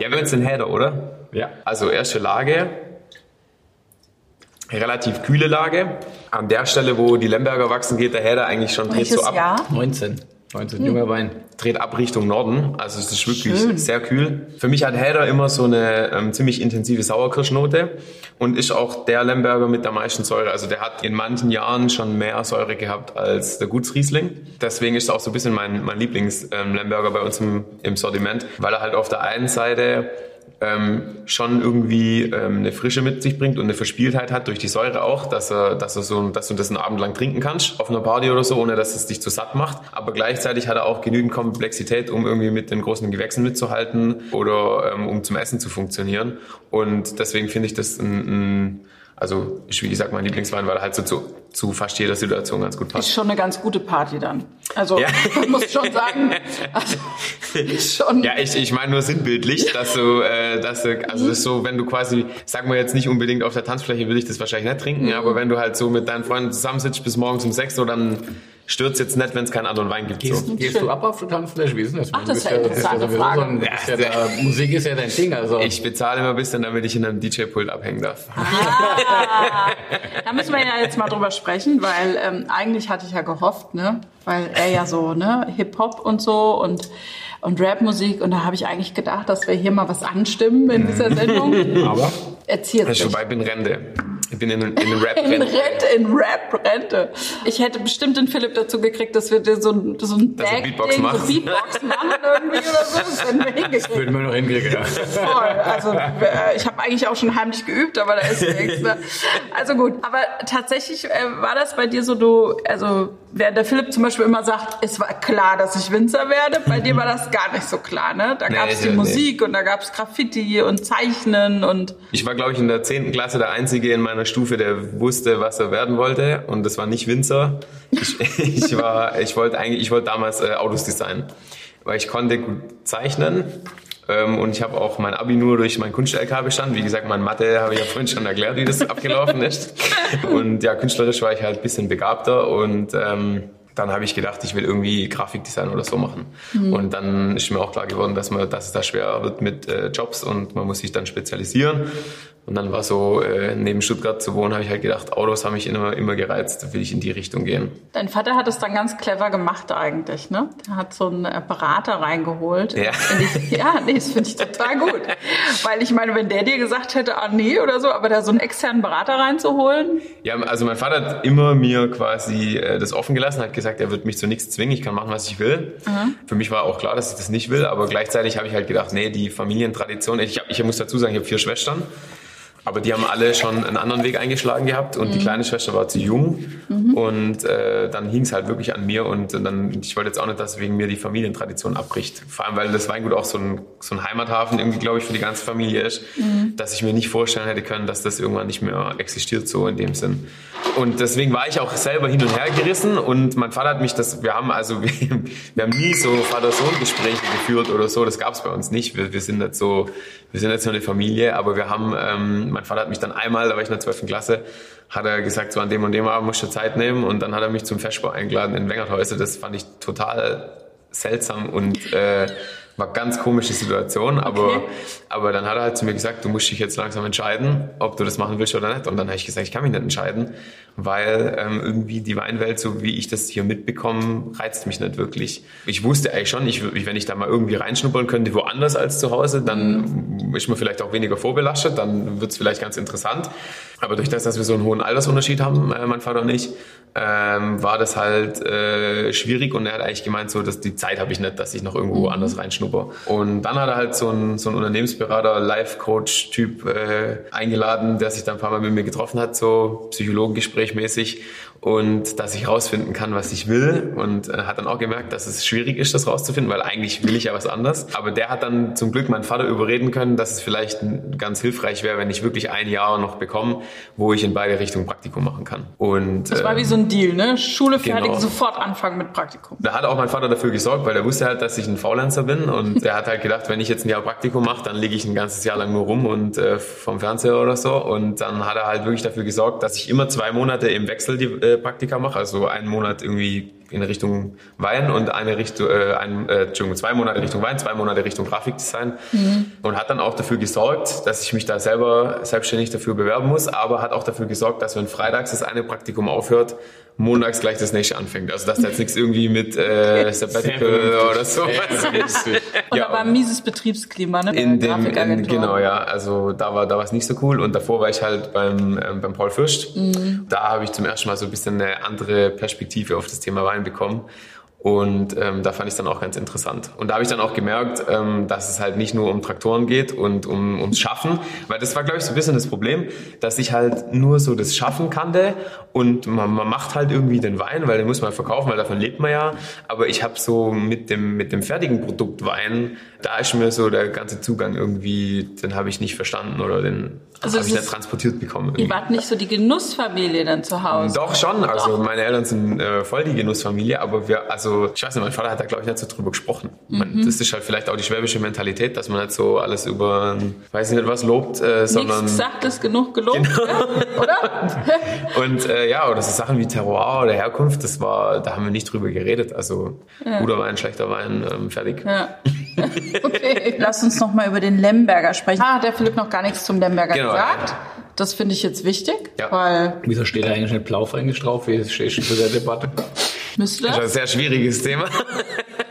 Ja, wir uns den Häder, oder? ja. Also erste Lage, relativ kühle Lage. An der Stelle, wo die Lemberger wachsen, geht der Häder eigentlich schon dreht so ab. Jahr? 19. 19 junger Wein. dreht ab Richtung Norden. Also es ist wirklich Schön. sehr kühl. Für mich hat Häder immer so eine ähm, ziemlich intensive Sauerkirschnote und ist auch der Lemberger mit der meisten Säure. Also der hat in manchen Jahren schon mehr Säure gehabt als der Gutsriesling. Deswegen ist er auch so ein bisschen mein, mein Lieblings-Lemberger bei uns im, im Sortiment, weil er halt auf der einen Seite ähm, schon irgendwie ähm, eine Frische mit sich bringt und eine Verspieltheit hat durch die Säure auch, dass er, dass er so, dass du das einen Abend lang trinken kannst auf einer Party oder so, ohne dass es dich zu satt macht. Aber gleichzeitig hat er auch genügend Komplexität, um irgendwie mit den großen Gewächsen mitzuhalten oder ähm, um zum Essen zu funktionieren. Und deswegen finde ich das ein, ein Also ist wie gesagt mein Lieblingswein, weil er halt so zu, zu fast jeder Situation ganz gut passt. Ist schon eine ganz gute Party dann. Also Ja. man [LAUGHS] muss schon sagen, also, [LAUGHS] schon Ja, ich, ich meine nur sinnbildlich, dass du, äh, dass du, also das ist so, wenn du quasi, sagen wir jetzt nicht unbedingt auf der Tanzfläche will ich das wahrscheinlich nicht trinken, aber wenn du halt so mit deinen Freunden zusammensitzt bis morgens um sechs Uhr, dann stört's jetzt nicht, wenn es keinen anderen Wein gibt. Gehst, So. gehst du ab auf die Tanzfläche? Wie ist denn das? Ach, das ist ja interessante Frage. So ein, ja da, Musik ist ja dein Ding. Also. Ich bezahle immer ein bisschen, damit ich in einem DJ-Pult abhängen darf. Ah, da müssen wir ja jetzt mal drüber sprechen, weil ähm, eigentlich hatte ich ja gehofft, ne, weil er ja so, ne, Hip-Hop und so und und Rapmusik und da habe ich eigentlich gedacht, dass wir hier mal was anstimmen in dieser Sendung. aber Erzählt Ich sich. vorbei bin Rente. Ich bin in, in Rap-Rente. [LAUGHS] Rente, in Rap-Rente. Ich hätte bestimmt den Philipp dazu gekriegt, dass wir dir so ein, so ein Back-Ding, Beatbox so macht. Beatbox machen irgendwie oder so. Das hätten wir hingekriegt. würden wir noch hinkriegen. Ja. Voll. Also äh, ich habe eigentlich auch schon heimlich geübt, aber da ist nichts. Ne? Also gut, aber tatsächlich äh, war das bei dir so, du, also während der Philipp zum Beispiel immer sagt, es war klar, dass ich Winzer werde, bei dir war das gar nicht so klar, ne? Da Nee, gab es die nee. Musik und da gab es Graffiti und Zeichnen und Ich war, glaube ich, in der 10. Klasse der Einzige in meiner Stufe, der wusste, was er werden wollte. Und das war nicht Winzer. Ich, [LAUGHS] ich, war, ich wollte eigentlich, ich wollte damals äh, Autos designen. Weil ich konnte gut zeichnen. Ähm, und ich habe auch mein Abi nur durch mein Kunst-LK bestanden. Wie gesagt, mein Mathe habe ich ja vorhin schon erklärt, wie das [LAUGHS] abgelaufen ist. Und ja, künstlerisch war ich halt ein bisschen begabter. Und ähm, dann habe ich gedacht, ich will irgendwie Grafikdesign oder so machen. Und dann ist mir auch klar geworden, dass, man, dass es da schwer wird mit äh, Jobs und man muss sich dann spezialisieren. Und dann war so, äh, neben Stuttgart zu wohnen, habe ich halt gedacht, Autos haben mich immer, immer gereizt, da will ich in die Richtung gehen. dein Vater hat es dann ganz clever gemacht eigentlich, ne? Der hat so einen äh, Berater reingeholt. Ja. Die, ja, nee, das finde ich total gut. Weil ich meine, wenn der dir gesagt hätte, ah nee oder so, aber da so einen externen Berater reinzuholen, Ja, also mein Vater hat immer mir quasi äh, das offen gelassen, hat gesagt, er wird mich zu nichts zwingen, ich kann machen, was ich will. Für mich war auch klar, dass ich das nicht will, aber gleichzeitig habe ich halt gedacht, nee, die Familientradition, ich, hab, ich muss dazu sagen, ich habe vier Schwestern, aber die haben alle schon einen anderen Weg eingeschlagen gehabt und die kleine Schwester war zu jung und äh, dann hing es halt wirklich an mir und dann, ich wollte jetzt auch nicht, dass wegen mir die Familientradition abbricht. Vor allem, weil das Weingut auch so ein, so ein Heimathafen irgendwie, glaube ich, für die ganze Familie ist, dass ich mir nicht vorstellen hätte können, dass das irgendwann nicht mehr existiert so in dem Sinn. Und deswegen war ich auch selber hin und her gerissen und mein Vater hat mich das, wir haben also, [LAUGHS] wir, wir haben nie so Vater-Sohn-Gespräche geführt oder so, das gab es bei uns nicht. Wir, wir sind nicht so, wir sind jetzt so eine Familie, aber wir haben, ähm, mein Vater hat mich dann einmal, da war ich in der 12. Klasse, hat er gesagt, so an dem und dem Abend musst du Zeit nehmen und dann hat er mich zum Festbau eingeladen in Wengerthäuser. Das fand ich total seltsam und äh, war ganz komische Situation, aber, Okay. aber dann hat er halt zu mir gesagt, du musst dich jetzt langsam entscheiden, ob du das machen willst oder nicht. Und dann habe ich gesagt, ich kann mich nicht entscheiden, weil ähm, irgendwie die Weinwelt, so wie ich das hier mitbekomme, reizt mich nicht wirklich. Ich wusste eigentlich schon, ich, wenn ich da mal irgendwie reinschnuppern könnte, woanders als zu Hause, dann ist man vielleicht auch weniger vorbelastet, dann wird es vielleicht ganz interessant. Aber durch das, dass wir so einen hohen Altersunterschied haben, äh, mein Vater und ich, ähm, war das halt äh, schwierig und er hat eigentlich gemeint, so, dass die Zeit habe ich nicht, dass ich noch irgendwo anders reinschnupper. Und dann hat er halt so einen, so einen Unternehmensberater, Life-Coach-Typ äh, eingeladen, der sich dann ein paar Mal mit mir getroffen hat, so Psychologengespräch mäßig und dass ich rausfinden kann, was ich will und äh, hat dann auch gemerkt, dass es schwierig ist, das rauszufinden, weil eigentlich will ich ja was anderes. Aber der hat dann zum Glück meinen Vater überreden können, dass es vielleicht ganz hilfreich wäre, wenn ich wirklich ein Jahr noch bekomme, wo ich in beide Richtungen Praktikum machen kann. Und das war äh, wie so ein Deal, ne? Schule fertig, Genau. sofort anfangen mit Praktikum. da hat auch mein Vater dafür gesorgt, weil er wusste halt, dass ich ein Faulenzer bin und der hat halt gedacht, wenn ich jetzt ein Jahr Praktikum mache, dann liege ich ein ganzes Jahr lang nur rum und äh, vom Fernseher oder so und dann hat er halt wirklich dafür gesorgt, dass ich immer zwei Monate im Wechsel die äh, Praktika mache, also einen Monat irgendwie in Richtung Wein und eine Richtung, äh, ein, äh, Entschuldigung, zwei Monate Richtung Wein, zwei Monate Richtung Grafikdesign. Und hat dann auch dafür gesorgt, dass ich mich da selber selbstständig dafür bewerben muss, aber hat auch dafür gesorgt, dass wenn freitags das eine Praktikum aufhört, montags gleich das nächste anfängt. Also dass da jetzt nichts irgendwie mit äh, Sabbatical oder so. [LAUGHS] Und Ja, da war ein mieses Betriebsklima, ne? in dem, in, genau, ja. Also da war da war es nicht so cool. Und davor war ich halt beim, ähm, beim Paul Fürst. Da habe ich zum ersten Mal so ein bisschen eine andere Perspektive auf das Thema Wein bekommen. Und ähm, da fand ich dann auch ganz interessant. Und da habe ich dann auch gemerkt, ähm, dass es halt nicht nur um Traktoren geht und um, ums Schaffen, weil das war, glaube ich, so ein bisschen das Problem, dass ich halt nur so das Schaffen kannte und man, man macht halt irgendwie den Wein, weil den muss man verkaufen, weil davon lebt man ja. Aber ich habe so mit dem, mit dem fertigen Produkt Wein, da ist mir so der ganze Zugang irgendwie, den habe ich nicht verstanden oder den Also habe ich nicht transportiert bekommen. Ihr Irgendwie. wart nicht so die Genussfamilie dann zu Hause. Doch schon, also meine Eltern sind äh, voll die Genussfamilie, aber wir, also ich weiß nicht, mein Vater hat da glaube ich nicht so drüber gesprochen. Man, das ist halt vielleicht auch die schwäbische Mentalität, dass man nicht so alles über, weiß nicht was lobt, äh, sondern Nichts gesagt ist genug gelobt, ja? oder? [LAUGHS] und äh, ja, oder so Sachen wie Terroir oder Herkunft, das war, da haben wir nicht drüber geredet. Also guter Wein, schlechter Wein, ähm, fertig. Ja. [LAUGHS] Okay, lass uns noch mal über den Lemberger sprechen. Ah, hat der Philipp noch gar nichts zum Lemberger Genau, gesagt. ja. Das finde ich jetzt wichtig, Ja. weil Wieso steht da eigentlich nicht Blaufränkisch drauf? Wie stehst du zu der Debatte? müsste Das ist ein sehr schwieriges Thema.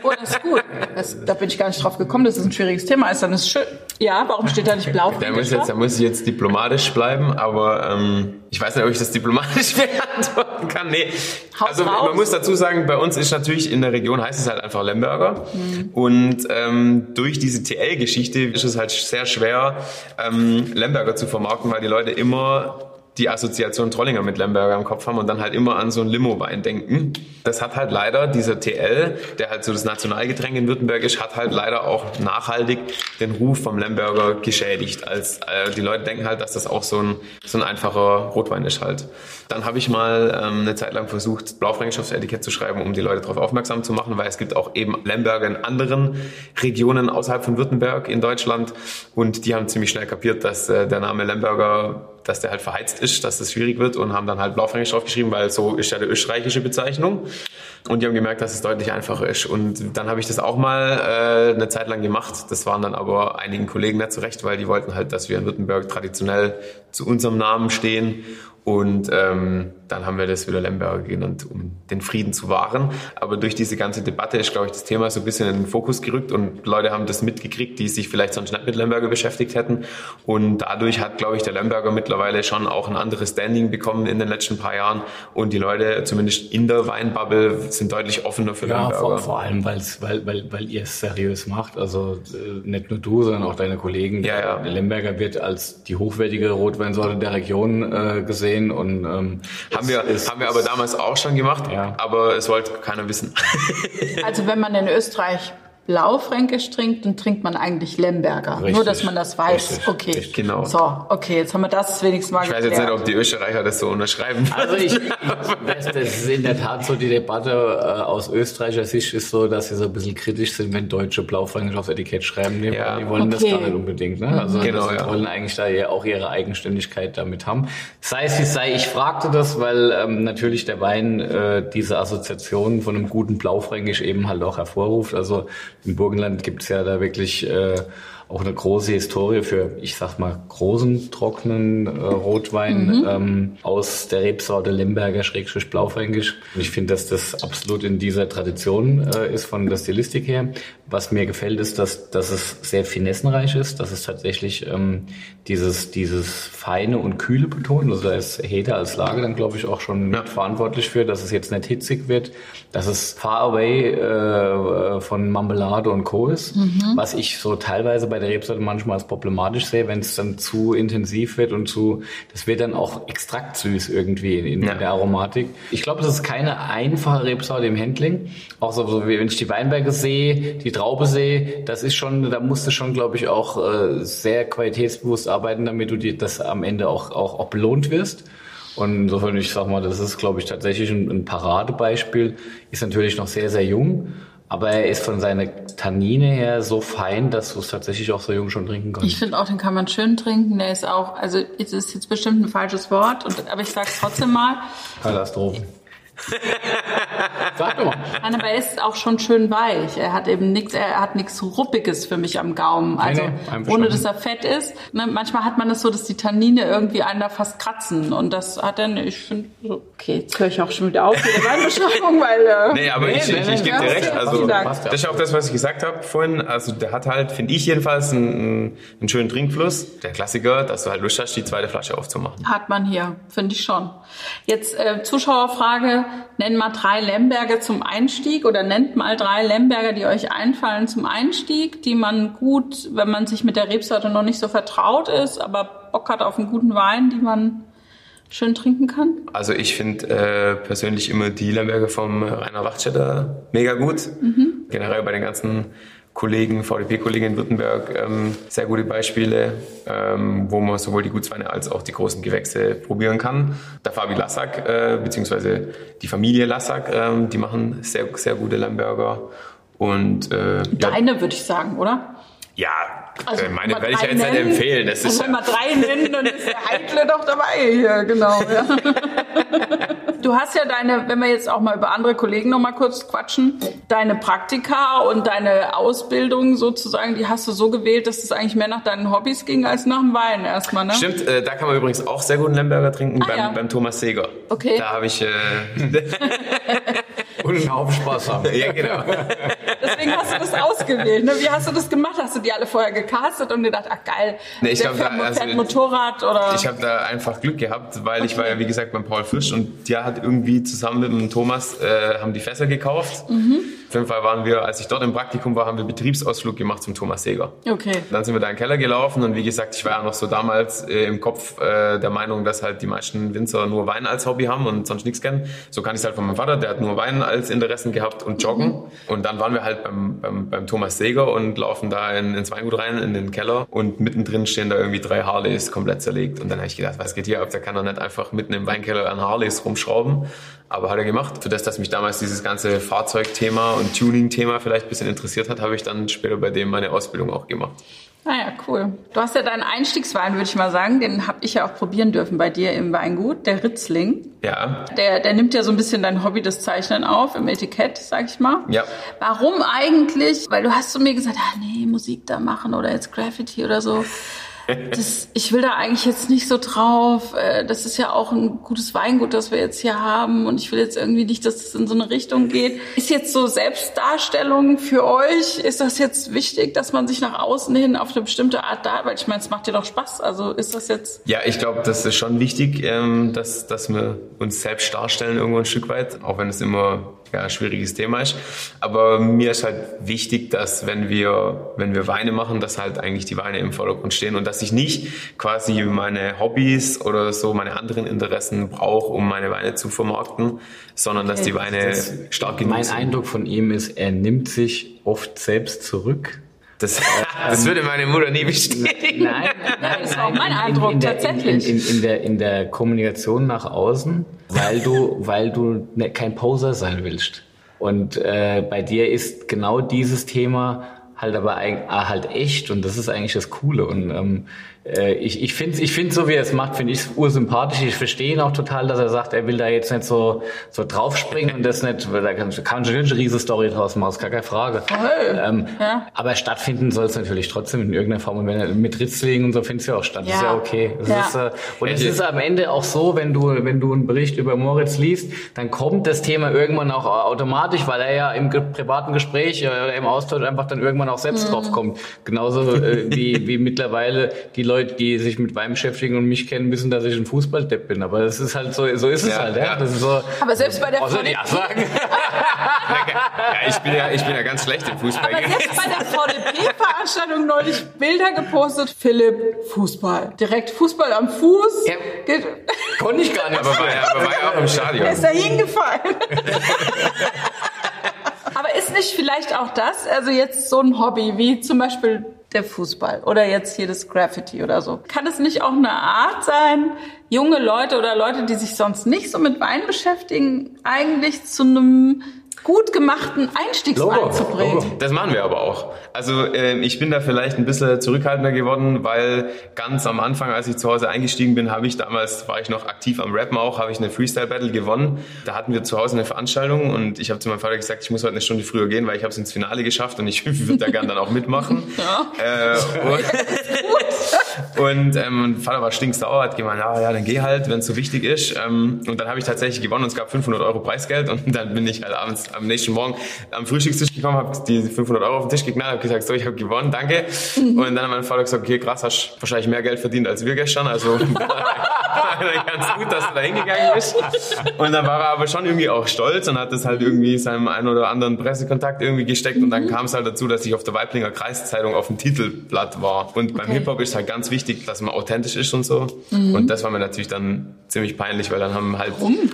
Oh, das ist gut. Das, da bin ich gar nicht drauf gekommen, dass es ein schwieriges Thema ist. Dann ist schön. Ja, warum steht da nicht blau? Da muss, jetzt, da muss ich jetzt diplomatisch bleiben, aber ähm, ich weiß nicht, ob ich das diplomatisch [LAUGHS] beantworten kann. Nee. Haus Also raus. man muss dazu sagen, bei uns ist natürlich in der Region heißt es halt einfach Lemberger. Mhm. Und ähm, durch diese TL-Geschichte ist es halt sehr schwer, ähm, Lemberger zu vermarkten, weil die Leute immer die Assoziation Trollinger mit Lemberger im Kopf haben und dann halt immer an so einen Limo-Wein denken. Das hat halt leider dieser TL, der halt so das Nationalgetränk in Württemberg ist, hat halt leider auch nachhaltig den Ruf vom Lemberger geschädigt. Als äh, die Leute denken halt, dass das auch so ein so ein einfacher Rotwein ist halt. Dann habe ich mal ähm, eine Zeit lang versucht, Blaufränkisch aufs Etikett zu schreiben, um die Leute darauf aufmerksam zu machen, weil es gibt auch eben Lemberger in anderen Regionen außerhalb von Württemberg in Deutschland und die haben ziemlich schnell kapiert, dass äh, der Name Lemberger dass der halt verheizt ist, dass das schwierig wird und haben dann halt Blaufränkisch draufgeschrieben, weil so ist ja die österreichische Bezeichnung. Und die haben gemerkt, dass es deutlich einfacher ist. Und dann habe ich das auch mal äh, eine Zeit lang gemacht. Das waren dann aber einigen Kollegen nicht so recht, weil die wollten halt, dass wir in Württemberg traditionell zu unserem Namen stehen. Und ähm, dann haben wir das wieder Lemberger genannt, um den Frieden zu wahren. Aber durch diese ganze Debatte ist, glaube ich, das Thema so ein bisschen in den Fokus gerückt und Leute haben das mitgekriegt, die sich vielleicht sonst nicht mit Lemberger beschäftigt hätten. Und dadurch hat, glaube ich, der Lemberger mittlerweile schon auch ein anderes Standing bekommen in den letzten paar Jahren. Und die Leute, zumindest in der Weinbubble, sind deutlich offener für Ja, Lemberger. vor, vor allem, weil's, weil, weil, weil ihr es seriös macht. Also äh, nicht nur du, sondern auch deine Kollegen. Ja, ja. Der Lemberger wird als die hochwertige Rotweinsorte der Region äh, gesehen und ähm, Haben wir, es- haben wir aber damals auch schon gemacht, Ja. aber es wollte keiner wissen. Also wenn man in Österreich Blaufränkisch trinkt, dann trinkt man eigentlich Lemberger. Richtig. Nur, dass man das weiß. Richtig. Okay. Richtig. Genau. So, okay, jetzt haben wir das wenigstens mal Ich weiß jetzt nicht, ob die Österreicher das so unterschreiben. Also ich, [LAUGHS] ich das, das ist in der Tat so, die Debatte äh, aus Österreicher Sicht ist so, dass sie so ein bisschen kritisch sind, wenn Deutsche Blaufränkisch aufs Etikett schreiben. Die, Ja. die wollen das Okay. gar nicht unbedingt. Ne? Also Genau, das ja. wollen eigentlich da ja auch ihre Eigenständigkeit damit haben. Sei es wie es sei, ich fragte das, weil ähm, natürlich der Wein äh, diese Assoziation von einem guten Blaufränkisch eben halt auch hervorruft. Also im Burgenland gibt es ja da wirklich äh, auch eine große Historie für, ich sag mal, großen, trockenen äh, Rotwein ähm, aus der Rebsorte Lemberger Schrägstrich Blaufränkisch. Und ich finde, dass das absolut in dieser Tradition äh, ist von der Stilistik her. Was mir gefällt, ist, dass, dass es sehr finessenreich ist, dass es tatsächlich ähm, dieses, dieses Feine und Kühle betont. Also da ist Heder als Lage dann, glaube ich, auch schon mit verantwortlich für, dass es jetzt nicht hitzig wird, dass es far away äh, von Marmelade und Co. ist, was ich so teilweise bei der Rebsorte manchmal als problematisch sehe, wenn es dann zu intensiv wird und zu, das wird dann auch extrakt süß irgendwie in, in Ja. der Aromatik. Ich glaube, das ist keine einfache Rebsorte im Handling. Auch so, so wie wenn ich die Weinberge sehe, die Traube sehe, das ist schon, da musst du schon, glaube ich, auch äh, sehr qualitätsbewusst arbeiten, damit du dir das am Ende auch, auch, auch belohnt wirst. Und insofern, ich sag mal, das ist, glaube ich, tatsächlich ein, ein Paradebeispiel. Ist natürlich noch sehr, sehr jung, aber er ist von seiner Tannine her so fein, dass du es tatsächlich auch so jung schon trinken kannst. Ich finde auch, den kann man schön trinken. Der ist auch, also es ist jetzt bestimmt ein falsches Wort, und, aber ich sag's trotzdem mal. Katastrophe. [LAUGHS] Sag doch. Nein, aber er ist auch schon schön weich. Er hat eben nichts, er hat nichts Ruppiges für mich am Gaumen. Also nee, einverstanden. ohne dass er fett ist. Ne, manchmal hat man das so, dass die Tannine irgendwie einen da fast kratzen. Und das hat dann, ich finde, okay, jetzt höre ich auch schon wieder auf mit der Weinbeschreibung, [LAUGHS] weil äh, Nee, aber Nee, ich, nee, ich, nee, ich gebe dir recht. Also, das ist auch das, was ich gesagt habe vorhin. Also, der hat halt, finde ich jedenfalls, einen, einen schönen Trinkfluss. Der Klassiker, dass du halt Lust hast, die zweite Flasche aufzumachen. Hat man hier, finde ich schon. Jetzt äh, Zuschauerfrage, nenn mal drei Lemberger zum Einstieg oder nennt mal drei Lemberger, die euch einfallen zum Einstieg, die man gut, wenn man sich mit der Rebsorte noch nicht so vertraut ist, aber Bock hat auf einen guten Wein, die man schön trinken kann. Also, ich finde äh, persönlich immer die Lemberger vom Rainer Wachtstätter mega gut. Generell bei den ganzen Kollegen, VDP-Kollegen in Württemberg, ähm, sehr gute Beispiele, ähm, wo man sowohl die Gutsweine als auch die großen Gewächse probieren kann. Der Fabi Lassack, äh, beziehungsweise die Familie Lassack, ähm, die machen sehr, sehr gute Lamberger. Und, äh, Deine ja, würde ich sagen, oder? Ja, also, äh, meine werde ich ja jetzt nicht empfehlen. Das ist ja mal drei nennen, dann ist der Heikle doch dabei hier, genau. Ja. [LAUGHS] Du hast ja deine, wenn wir jetzt auch mal über andere Kollegen noch mal kurz quatschen, deine Praktika und deine Ausbildung sozusagen, die hast du so gewählt, dass es eigentlich mehr nach deinen Hobbys ging als nach dem Wein erstmal, ne? Stimmt, äh, da kann man übrigens auch sehr guten Lemberger trinken ah, beim, ja. beim Thomas Seger. Okay. Da habe ich äh, [LAUGHS] und einen Haufen Spaß haben. [LAUGHS] ja, genau. Deswegen hast du das ausgewählt. Ne? Wie hast du das gemacht? Hast du die alle vorher gecastet und gedacht, ach geil, nee, ich der fährt, da, also, Motorrad oder? Ich habe da einfach Glück gehabt, weil okay. ich war ja wie gesagt beim Paul Fisch und der hat irgendwie zusammen mit dem Thomas äh, haben die Fässer gekauft. Mhm. Auf jeden Fall waren wir, als ich dort im Praktikum war, haben wir Betriebsausflug gemacht zum Thomas Seger. Okay. Dann sind wir da in den Keller gelaufen und wie gesagt, ich war ja noch so damals äh, im Kopf äh, der Meinung, dass halt die meisten Winzer nur Wein als Hobby haben und sonst nichts kennen. So kann ich es halt von meinem Vater, der hat nur Wein als Interessen gehabt und Joggen. Mhm. Und dann waren wir halt beim, beim, beim Thomas Seger und laufen da in, ins Weingut rein, in den Keller und mittendrin stehen da irgendwie drei Harleys komplett zerlegt. Und dann habe ich gedacht, was geht hier ab? Der kann doch nicht einfach mitten im Weinkeller an Harleys rumschrauben. Aber hat er gemacht. Für das, dass mich damals dieses ganze Fahrzeugthema und Tuning-Thema vielleicht ein bisschen interessiert hat, habe ich dann später bei dem meine Ausbildung auch gemacht. Ah ja, cool. Du hast ja deinen Einstiegswein, würde ich mal sagen, den habe ich ja auch probieren dürfen bei dir im Weingut, der Ritzling. Ja. Der, der nimmt ja so ein bisschen dein Hobby des Zeichnen auf, im Etikett, sag ich mal. Ja. Warum eigentlich? Weil du hast zu mir gesagt, ah nee, Musik da machen oder jetzt Graffiti oder so das, ich will da eigentlich jetzt nicht so drauf. Äh, das ist ja auch ein gutes Weingut, das wir jetzt hier haben. Und ich will jetzt irgendwie nicht, dass es in so eine Richtung geht. Ist jetzt so Selbstdarstellung für euch? Ist das jetzt wichtig, dass man sich nach außen hin auf eine bestimmte Art da, weil ich meine, es macht dir doch Spaß. Also ist das jetzt? Ja, ich glaube, das ist schon wichtig, ähm, dass, dass wir uns selbst darstellen irgendwo ein Stück weit. Auch wenn es immer ja, schwieriges Thema ist. Aber mir ist halt wichtig, dass wenn wir, wenn wir Weine machen, dass halt eigentlich die Weine im Vordergrund stehen und dass ich nicht quasi meine Hobbys oder so meine anderen Interessen brauche, um meine Weine zu vermarkten, sondern dass die Weine das, stark genug mein sind. Mein Eindruck von ihm ist, er nimmt sich oft selbst zurück das, das würde meine Mutter nie bestätigen. Nein, nein, das ist auch mein Eindruck, in, in der, tatsächlich. In, in, in, der, in der Kommunikation nach außen, weil du, weil du ne, kein Poser sein willst. Und äh, bei dir ist genau dieses Thema halt aber halt echt und das ist eigentlich das Coole. Und ähm, äh, ich, ich finde ich find so, wie er es macht, finde ich es ursympathisch. Ich verstehe ihn auch total, dass er sagt, er will da jetzt nicht so, so draufspringen und das nicht, da kann, kann schon eine riesige Story draus machen, ist gar keine Frage. Toll. Ähm, ja. Aber stattfinden soll es natürlich trotzdem in irgendeiner Form. Und wenn er mit Ritzlingen und so findest du ja auch statt. Ja. Das ist ja okay. Das ja. Ist, äh, und es ist am Ende auch so, wenn du, wenn du einen Bericht über Moritz liest, dann kommt das Thema irgendwann auch automatisch, weil er ja im privaten Gespräch äh, oder im Austausch einfach dann irgendwann auch selbst mhm. drauf kommt. Genauso äh, wie, wie mittlerweile die Leute Leute, die sich mit Wein beschäftigen und mich kennen, wissen, dass ich ein Fußballdepp bin. Aber das ist halt so, so ist es ja, halt. Ja. ja. Das ist so, aber selbst bei der VDP... Ja sagen. ja, ich bin ja, ich bin ja ganz schlecht im Fußball. Aber selbst bei der VDP-Veranstaltung neulich Bilder gepostet, Philipp, Fußball. Direkt Fußball am Fuß. Ja. Konnte ich gar nicht. Aber war, ja, aber war ja auch im Stadion. Er ist da hingefallen. aber ist nicht vielleicht auch das, also jetzt so ein Hobby, wie zum Beispiel der Fußball oder jetzt hier das Graffiti oder so. Kann es nicht auch eine Art sein, junge Leute oder Leute, die sich sonst nicht so mit Wein beschäftigen, eigentlich zu einem gut gemachten Einstiegswein zu bringen. Das machen wir aber auch. Also äh, ich bin da vielleicht ein bisschen zurückhaltender geworden, weil ganz am Anfang, als ich zu Hause eingestiegen bin, habe ich damals, war ich noch aktiv am Rappen auch, habe ich eine Freestyle-Battle gewonnen. Da hatten wir zu Hause eine Veranstaltung und ich habe zu meinem Vater gesagt, ich muss heute eine Stunde früher gehen, weil ich habe es ins Finale geschafft und ich [LAUGHS] würde da gerne dann auch mitmachen. [LAUGHS] ja. Äh, [LAUGHS] und, ähm, mein Vater war stinksauer, hat gemeint, ah, ja, dann geh halt, wenn es so wichtig ist. Ähm, und dann habe ich tatsächlich gewonnen und es gab 500 Euro Preisgeld und dann bin ich halt abends am nächsten Morgen am Frühstückstisch gekommen, habe die 500 Euro auf den Tisch geknallt, habe gesagt, so, ich habe gewonnen, danke. Mhm. [LAUGHS] Und dann hat mein Vater gesagt, okay, krass, hast wahrscheinlich mehr Geld verdient als wir gestern, also [LAUGHS] [LAUGHS] ganz gut, dass du da hingegangen bist. Und dann war er aber schon irgendwie auch stolz und hat das halt irgendwie seinem einen oder anderen Pressekontakt irgendwie gesteckt. Und dann Mhm. kam es halt dazu, dass ich auf der Weiblinger Kreiszeitung auf dem Titelblatt war. Und beim Okay. Hip-Hop ist halt ganz wichtig, dass man authentisch ist und so. Mhm. Und das war mir natürlich dann ziemlich peinlich, weil dann haben halt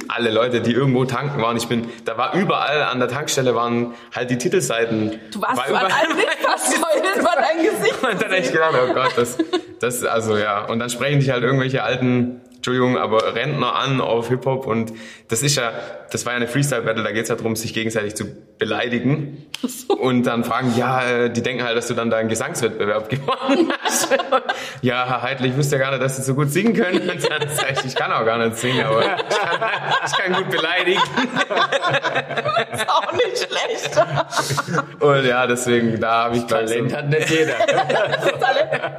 alle Leute, die irgendwo tanken waren, ich bin, da war überall an der Tankstelle waren halt die Titelseiten. Du warst War so an [LAUGHS] allen Litfaßsäulen war dein Gesicht. und dann ich gedacht, oh Gott, das, das, also ja. Und dann sprechen dich halt irgendwelche alten, Entschuldigung, aber Rentner an auf Hip-Hop und das ist ja, das war ja eine Freestyle-Battle, da geht's ja darum, sich gegenseitig zu beleidigen. Und dann fragen, ja, äh, die denken halt, dass du dann da einen Gesangswettbewerb gewonnen hast. [LAUGHS] ja, Herr Heidel, ich wusste ja gar nicht, dass Sie so gut singen können. Und dann sag ich, ich kann auch gar nicht singen, aber ich kann, ich kann gut beleidigen. ist auch nicht schlecht. Und ja, deswegen, da habe ich gleich so- Talent hat nicht jeder. [LAUGHS]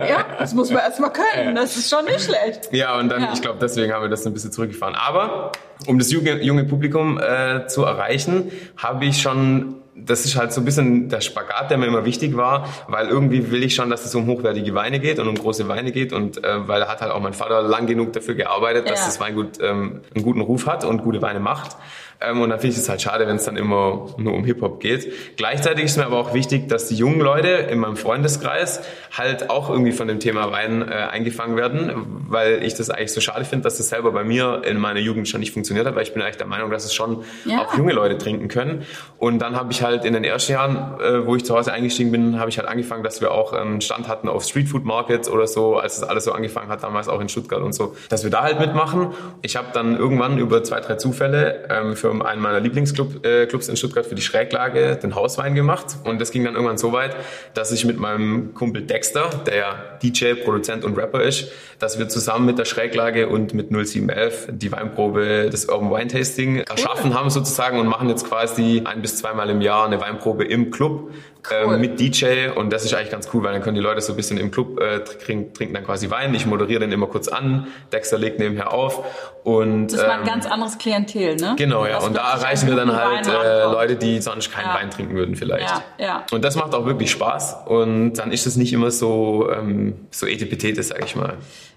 Ja, das muss man erstmal können. Das ist schon nicht schlecht. Ja, und dann, Ja. ich glaube, deswegen haben wir das ein bisschen zurückgefahren. Aber um das junge, Publikum äh, zu erreichen, habe ich schon, das ist halt so ein bisschen der Spagat, der mir immer wichtig war, weil irgendwie will ich schon, dass es um hochwertige Weine geht und um große Weine geht und äh, weil hat halt auch mein Vater lang genug dafür gearbeitet, dass Ja. das Weingut ähm, einen guten Ruf hat und gute Weine macht. Ähm, und dann finde ich es halt schade, wenn es dann immer nur um Hip-Hop geht. Gleichzeitig ist mir aber auch wichtig, dass die jungen Leute in meinem Freundeskreis halt auch irgendwie von dem Thema Wein äh, eingefangen werden, weil ich das eigentlich so schade finde, dass das selber bei mir in meiner Jugend schon nicht funktioniert hat, weil ich bin eigentlich der Meinung, dass es schon Ja. auch junge Leute trinken können. Und dann habe ich halt in den ersten Jahren, äh, wo ich zu Hause eingestiegen bin, habe ich halt angefangen, dass wir auch ähm, Stand hatten auf Streetfood Markets oder so, als das alles so angefangen hat, damals auch in Stuttgart und so, dass wir da halt mitmachen. Ich habe dann irgendwann über zwei, drei Zufälle ähm, für einen meiner Lieblingsclubs äh, in Stuttgart für die Schräglage den Hauswein gemacht. Und das ging dann irgendwann so weit, dass ich mit meinem Kumpel Dexter, der ja DJ, Produzent und Rapper ist, dass wir zusammen mit der Schräglage und mit 0711 die Weinprobe des Urban Wine Tasting erschaffen haben sozusagen und machen jetzt quasi ein bis zweimal im Jahr eine Weinprobe im Club Cool. äh, mit DJ und das ist eigentlich ganz cool, weil dann können die Leute so ein bisschen im Club äh, trinken, trinken dann quasi Wein. Ich moderiere den immer kurz an, Dexter legt nebenher auf und Das war ein ähm, ganz anderes Klientel, ne? Genau, ja. Und da erreichen wir dann halt äh. Leute, die sonst keinen Ja. Wein trinken würden vielleicht. Ja, ja. Und das macht auch wirklich Spaß. Und dann ist es nicht immer so, ähm, so etipetete, sag ich mal.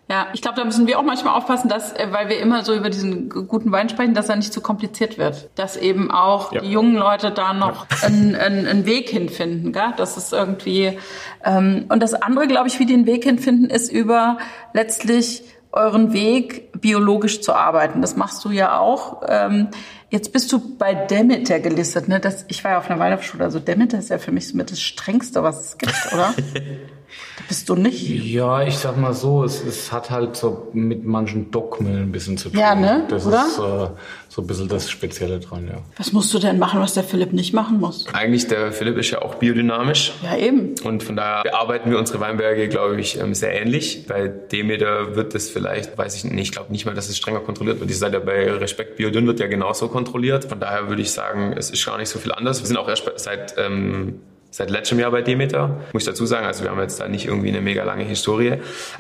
Ja, ich glaube, da müssen wir auch manchmal aufpassen, dass, äh, weil wir immer so über diesen guten Wein sprechen, dass er nicht zu kompliziert wird. Dass eben auch Ja. die jungen Leute da noch einen, einen, einen Weg hinfinden. Gell? Das ist irgendwie. Ähm, und das andere, glaube ich, wie die den Weg hinfinden, ist über letztlich euren Weg biologisch zu arbeiten. Das machst du ja auch. Ähm, jetzt bist du bei Demeter gelistet. Ne? Das, ich war ja auf einer Waldorfschule, also Demeter ist ja für mich so mit das Strengste, was es gibt, oder? [LAUGHS] da bist du nicht. Ja, ich sag mal so, es, es hat halt so mit manchen Dogmen ein bisschen zu tun. Ja, ne? Das Oder? ist äh, so ein bisschen das Spezielle dran, ja. Was musst du denn machen, was der Philipp nicht machen muss? Eigentlich, der Philipp ist ja auch biodynamisch. Ja, eben. Und von daher bearbeiten wir unsere Weinberge, glaube ich, ähm, sehr ähnlich. Bei Demeter wird es vielleicht, weiß ich nicht, ich glaube nicht mal, dass es strenger kontrolliert wird. Ihr seid ja bei Respekt Biodünn wird ja genauso kontrolliert. Von daher würde ich sagen, es ist gar nicht so viel anders. Wir sind auch erst seit ähm, seit letztem Jahr bei Demeter, muss ich dazu sagen. Also wir haben jetzt da nicht irgendwie eine mega lange Historie.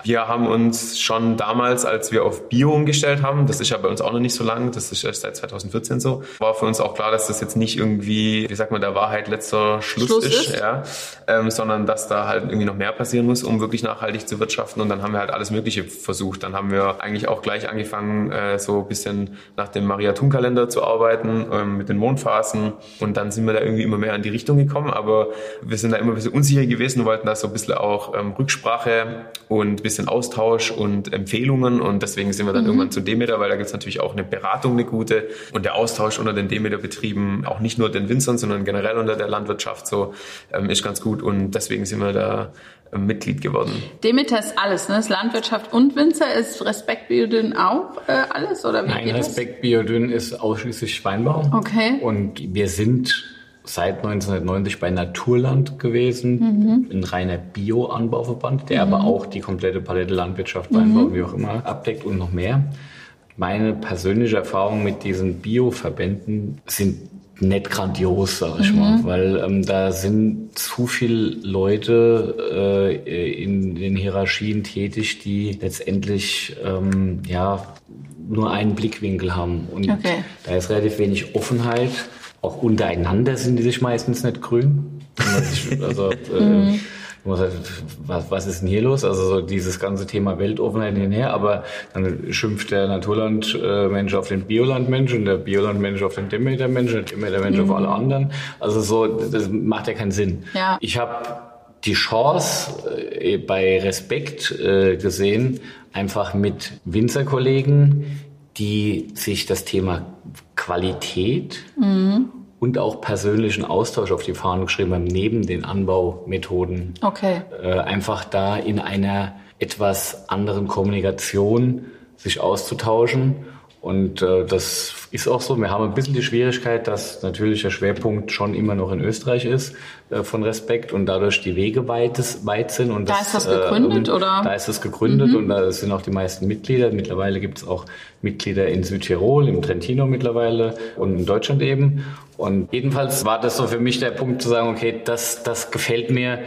Wir haben uns schon damals, als wir auf Bio umgestellt haben, das ist ja bei uns auch noch nicht so lang, das ist erst seit 2014 so, war für uns auch klar, dass das jetzt nicht irgendwie, wie sagt man, der Wahrheit letzter Schluss, Schluss ist, ist. ja, ähm, sondern dass da halt irgendwie noch mehr passieren muss, um wirklich nachhaltig zu wirtschaften. Und dann haben wir halt alles Mögliche versucht. Dann haben wir eigentlich auch gleich angefangen, äh, so ein bisschen nach dem Maria-Thun-Kalender zu arbeiten, ähm, mit den Mondphasen. Und dann sind wir da irgendwie immer mehr in die Richtung gekommen. Aber wir sind da immer ein bisschen unsicher gewesen, wollten da so ein bisschen auch ähm, Rücksprache und ein bisschen Austausch und Empfehlungen. Und deswegen sind wir dann irgendwann zu Demeter, weil da gibt's natürlich auch eine Beratung, eine gute. Und der Austausch unter den Demeter-Betrieben, auch nicht nur den Winzern, sondern generell unter der Landwirtschaft so, ähm, ist ganz gut. Und deswegen sind wir da ähm, Mitglied geworden. Demeter ist alles, ne? Ist Landwirtschaft und Winzer. Ist Respekt Biodyn auch äh, alles? Oder wie Nein, geht Respekt Biodünn ist ausschließlich Weinbau. Okay. Und wir sind seit 1990 bei Naturland gewesen, Mhm. ein reiner Bio-Anbauverband, der aber auch die komplette Palette Landwirtschaft, Mhm. Weinbau, wie auch immer, abdeckt und noch mehr. Meine persönliche Erfahrung mit diesen Bio-Verbänden sind nicht grandios, sag ich Mhm. mal, weil ähm, da sind zu viele Leute äh, in den Hierarchien tätig, die letztendlich ähm, ja nur einen Blickwinkel haben und Okay. da ist relativ wenig Offenheit. Auch untereinander sind die sich meistens nicht grün. [LAUGHS] Also, äh, man sagt, was, was ist denn hier los? Also so dieses ganze Thema Weltoffenheit hinher, aber dann schimpft der Naturlandmensch auf den Biolandmensch und der Biolandmensch auf den Demetermensch und der Demetermensch mhm. auf alle anderen. Also so, das macht ja keinen Sinn. Ja. Ich habe die Chance äh, bei Respekt äh, gesehen, einfach mit Winzerkollegen, die sich das Thema Qualität mhm. und auch persönlichen Austausch auf die Fahnen geschrieben haben, neben den Anbaumethoden. Okay. Äh, einfach da in einer etwas anderen Kommunikation sich auszutauschen und äh, das ist auch so. Wir haben ein bisschen die Schwierigkeit, dass natürlich der Schwerpunkt schon immer noch in Österreich ist äh, von Respekt und dadurch die Wege weit, weit sind. Und da das, ist das gegründet, äh, oder? Da ist es gegründet mhm. und da sind auch die meisten Mitglieder. Mittlerweile gibt es auch Mitglieder in Südtirol, im Trentino mittlerweile und in Deutschland eben. Und jedenfalls war das so für mich der Punkt zu sagen, okay, das, das gefällt mir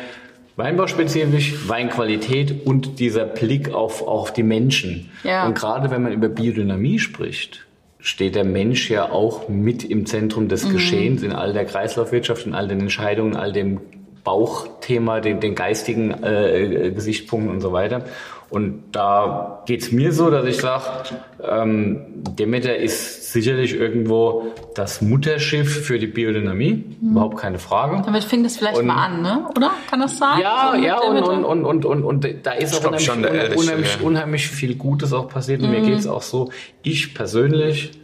Weinbauspezifisch, Weinqualität und dieser Blick auf, auf die Menschen. Ja. Und gerade wenn man über Biodynamie spricht, steht der Mensch ja auch mit im Zentrum des mhm. Geschehens in all der Kreislaufwirtschaft, in all den Entscheidungen, all dem Bauchthema, den, den geistigen äh, Gesichtspunkten und so weiter. Und da geht's mir so, dass ich sage, ähm, Demeter ist sicherlich irgendwo das Mutterschiff für die Biodynamie, mhm. überhaupt keine Frage. Damit fing das vielleicht und, mal an, ne? oder? Kann das sein? Ja, so ja, und, und, und, und, und, und da ist auch unheimlich, schon unheimlich, unheimlich, unheimlich, viel Gutes auch passiert. Und mhm. mir geht's auch so, ich persönlich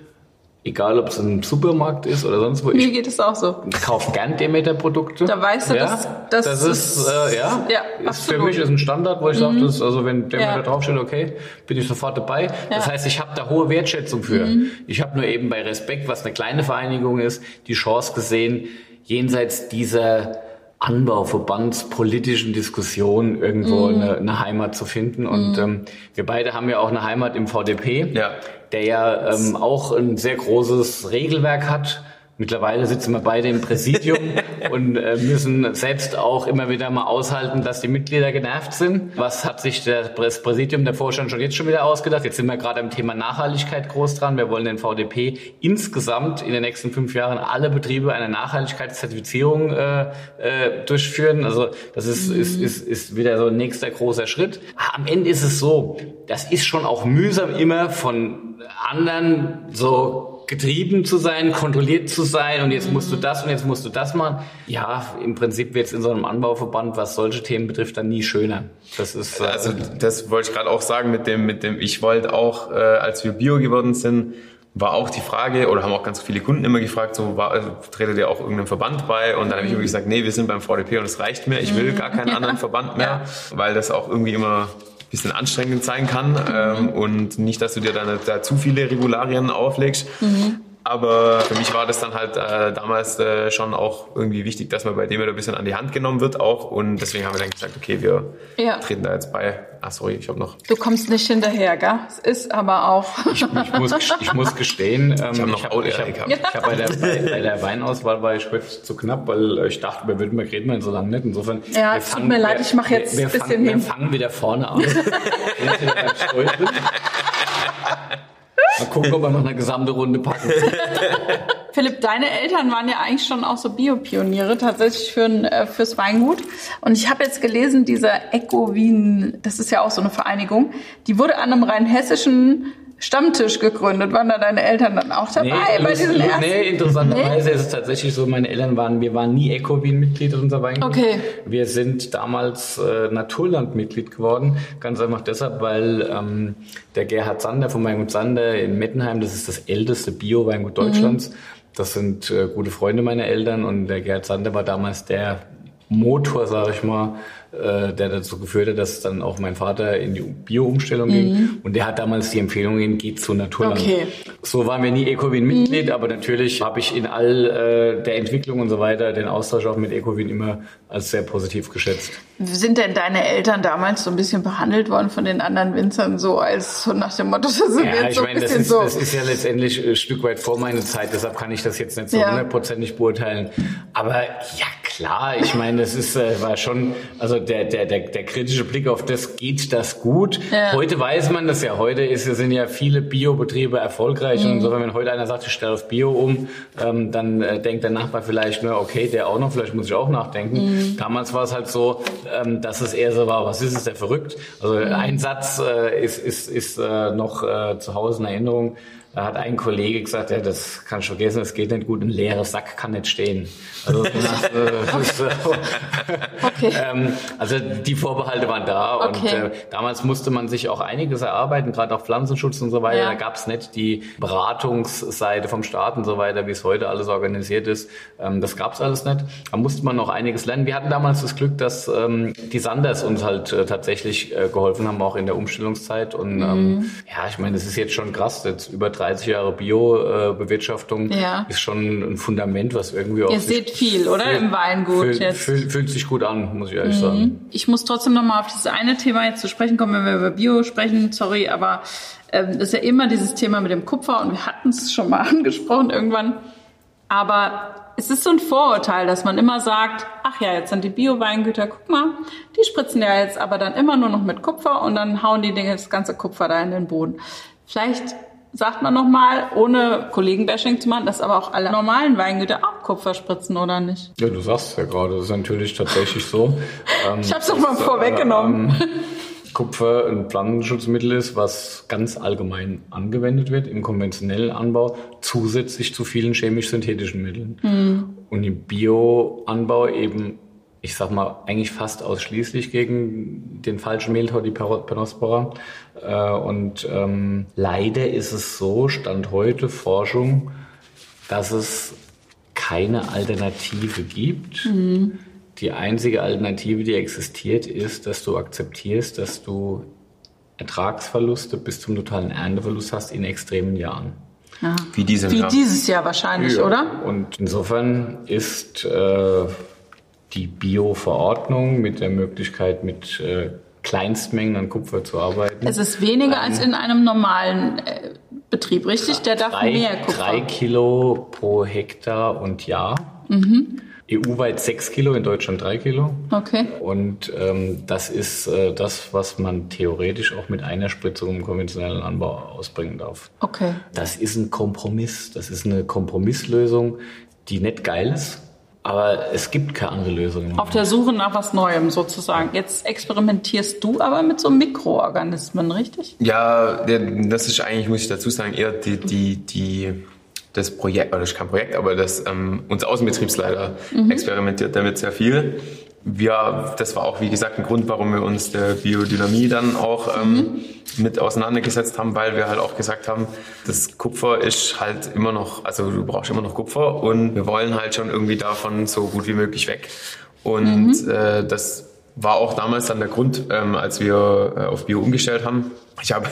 Egal, ob es im Supermarkt ist oder sonst wo. Mir geht es auch so. Ich kaufe gern Demeter-Produkte. Da weißt du, ja, dass, das, das ist, äh, ja, ja ist für mich ist ein Standard, wo ich mhm. sage, also wenn Demeter ja. draufsteht, okay, bin ich sofort dabei. Ja. Das heißt, ich habe da hohe Wertschätzung für. Mhm. Ich habe nur eben bei Respekt, was eine kleine Vereinigung ist, die Chance gesehen, jenseits dieser Anbauverbandspolitischen Diskussion irgendwo mm. eine, eine, Heimat zu finden. Und mm. ähm, wir beide haben ja auch eine Heimat im VDP, ja. Der ja ähm, auch ein sehr großes Regelwerk hat Mittlerweile sitzen wir beide im Präsidium [LAUGHS] und äh, müssen selbst auch immer wieder mal aushalten, dass die Mitglieder genervt sind. Was hat sich das Präsidium, der Vorstand schon jetzt schon wieder ausgedacht? Jetzt sind wir gerade am Thema Nachhaltigkeit groß dran. Wir wollen den VDP insgesamt in den nächsten fünf Jahren alle Betriebe eine Nachhaltigkeitszertifizierung äh, äh, durchführen. Also das ist, mhm. ist, ist, ist wieder so ein nächster großer Schritt. Am Ende ist es so, das ist schon auch mühsam immer von anderen so getrieben zu sein, kontrolliert zu sein und jetzt musst du das und jetzt musst du das machen. Ja, im Prinzip wird es in so einem Anbauverband, was solche Themen betrifft, dann nie schöner. Das ist äh, also das wollte ich gerade auch sagen mit dem mit dem ich wollte auch äh, als wir Bio geworden sind war auch die Frage, oder haben auch ganz viele Kunden immer gefragt, so, war, also, tretet ihr auch irgendeinem Verband bei? Und dann habe ich irgendwie gesagt, nee, wir sind beim VDP und es reicht mir, ich will gar keinen anderen [LAUGHS] Verband mehr, weil das auch irgendwie immer bisschen anstrengend sein kann ähm, und nicht, dass du dir dann da zu viele Regularien auflegst. Mhm. Aber für mich war das dann halt äh, damals äh, schon auch irgendwie wichtig, dass man bei dem wieder ein bisschen an die Hand genommen wird auch. Und deswegen haben wir dann gesagt, okay, wir ja. treten da jetzt bei. Ah, sorry, ich habe noch. Du kommst nicht hinterher, gell? Es ist aber auch. ich, ich, muss, ich muss gestehen, [LAUGHS] ähm, ich habe noch ich hab, ich hab, ich hab bei, der, bei, bei, der Weinauswahl war ich kurz zu knapp, weil ich dachte, bei Württemberg reden wir so lange nicht. Insofern. Ja, es tut mir leid, ich mache jetzt ein bisschen fangen, hin. Wir fangen wieder vorne an. [LAUGHS] Mal gucken, ob wir noch eine gesamte Runde packen. [LAUGHS] Philipp, deine Eltern waren ja eigentlich schon auch so Biopioniere tatsächlich für, äh, fürs Weingut. Und ich habe jetzt gelesen, dieser Eco Wien, das ist ja auch so eine Vereinigung, die wurde an einem rein hessischen Stammtisch gegründet. Waren da deine Eltern dann auch dabei nee, bei diesen ersten? Nee, interessanterweise nee? ist es tatsächlich so, meine Eltern waren, wir waren nie Ecowin-Mitglied unser Weingut. Okay. Wir sind damals äh, Naturland-Mitglied geworden, ganz einfach deshalb, weil ähm, der Gerhard Sander von Weingut Sander in Mettenheim, das ist das älteste Bio-Weingut Deutschlands, mhm. das sind äh, gute Freunde meiner Eltern und der Gerhard Sander war damals der Motor, sage ich mal, äh, der dazu geführt hat, dass dann auch mein Vater in die Bio-Umstellung mhm. ging. Und der hat damals die Empfehlung gegeben, geht zu Naturland. Okay. So waren wir nie Ecowin-Mitglied, mhm. aber natürlich habe ich in all äh, der Entwicklung und so weiter den Austausch auch mit Ecowin immer als sehr positiv geschätzt. Sind denn deine Eltern damals so ein bisschen behandelt worden von den anderen Winzern, so als so nach dem Motto, [LAUGHS] das sind ja, jetzt so ein bisschen das ist, so. Das ist ja letztendlich ein Stück weit vor meiner Zeit, deshalb kann ich das jetzt nicht so hundertprozentig ja. beurteilen. Aber ja, klar ich meine, das ist äh, war schon, also der, der, der, der kritische Blick auf das, geht das gut? Ja. Heute weiß man das ja. Heute ist, sind ja viele Biobetriebe erfolgreich. Und insofern, wenn heute einer sagt, ich stelle auf Bio um, ähm, dann äh, denkt der Nachbar vielleicht nur, okay, der auch noch, vielleicht muss ich auch nachdenken. Damals war es halt so, ähm, dass es eher so war, was ist es, der verrückt? Also ein Satz äh, ist, ist, ist äh, noch äh, zu Hause in Erinnerung. Da hat ein Kollege gesagt, ja, das kann ich vergessen, das geht nicht gut, ein leerer Sack kann nicht stehen. Also, das, äh, Okay. ähm, also die Vorbehalte waren da und Okay. äh, damals musste man sich auch einiges erarbeiten, gerade auch Pflanzenschutz und so weiter. Ja. Da gab es nicht die Beratungsseite vom Staat und so weiter, wie es heute alles organisiert ist. Ähm, das gab es alles nicht. Da musste man noch einiges lernen. Wir hatten damals das Glück, dass ähm, die Sanders uns halt äh, tatsächlich äh, geholfen haben, auch in der Umstellungszeit. Und Mhm. ähm, ja, ich meine, das ist jetzt schon krass. Jetzt über 30 Jahre Bio-Bewirtschaftung Ja. ist schon ein Fundament, was irgendwie auch Ihr seht viel, oder? Im Weingut Fühlt, jetzt. Mhm. fühlt, fühlt sich gut an, muss ich ehrlich sagen. Ich muss trotzdem noch mal auf dieses eine Thema jetzt zu sprechen kommen, wenn wir über Bio sprechen. Sorry, aber ähm, das ist ja immer dieses Thema mit dem Kupfer und wir hatten es schon mal [LAUGHS] angesprochen irgendwann. Aber es ist so ein Vorurteil, dass man immer sagt, ach ja, jetzt sind die Bio-Weingüter, guck mal, die spritzen ja jetzt aber dann immer nur noch mit Kupfer und dann hauen die Dinge das ganze Kupfer da in den Boden. Vielleicht sagt man noch mal, ohne Kollegenbashing zu machen, dass aber auch alle normalen Weingüter auch Kupfer spritzen, oder nicht? Ja, du sagst es ja gerade, das ist natürlich tatsächlich so. [LAUGHS] Ähm, Ich hab's doch mal vorweggenommen. Kupfer ein Pflanzenschutzmittel ist, was ganz allgemein angewendet wird im konventionellen Anbau, zusätzlich zu vielen chemisch-synthetischen Mitteln. Und im Bioanbau eben, ich sag mal, eigentlich fast ausschließlich gegen den falschen Mehltau, die Perospora. Äh, Und ähm, leider ist es so, Stand heute Forschung, dass es keine Alternative gibt. Die einzige Alternative, die existiert, ist, dass du akzeptierst, dass du Ertragsverluste bis zum totalen Ernteverlust hast in extremen Jahren. Wie diesem Wie Jahr. dieses Jahr wahrscheinlich, oder? Und insofern ist äh, die Bio-Verordnung mit der Möglichkeit, mit äh, Kleinstmengen an Kupfer zu arbeiten. Es ist weniger als in einem normalen äh, Betrieb, richtig? Der darf drei, mehr Kupfer. drei Kilo pro Hektar und Jahr. Mhm. EU-weit sechs Kilo, in Deutschland drei Kilo. Okay. Und ähm, das ist äh, das, was man theoretisch auch mit einer Spritzung im konventionellen Anbau ausbringen darf. Okay. Das ist ein Kompromiss. Das ist eine Kompromisslösung, die nicht geil ist, aber es gibt keine andere Lösung. Auf der Suche nach was Neuem sozusagen. Jetzt experimentierst du aber mit so Mikroorganismen, richtig? Ja, das ist eigentlich, muss ich dazu sagen, eher die, die, die, das Projekt, oder das ist kein Projekt, aber das, ähm, unser Außenbetriebsleiter experimentiert damit sehr viel. Wir, das war auch, wie gesagt, ein Grund, warum wir uns der Biodynamie dann auch ähm, mit auseinandergesetzt haben, weil wir halt auch gesagt haben, das Kupfer ist halt immer noch, also du brauchst immer noch Kupfer und wir wollen halt schon irgendwie davon so gut wie möglich weg. Und äh, das war auch damals dann der Grund, ähm, als wir äh, auf Bio umgestellt haben. Ich habe,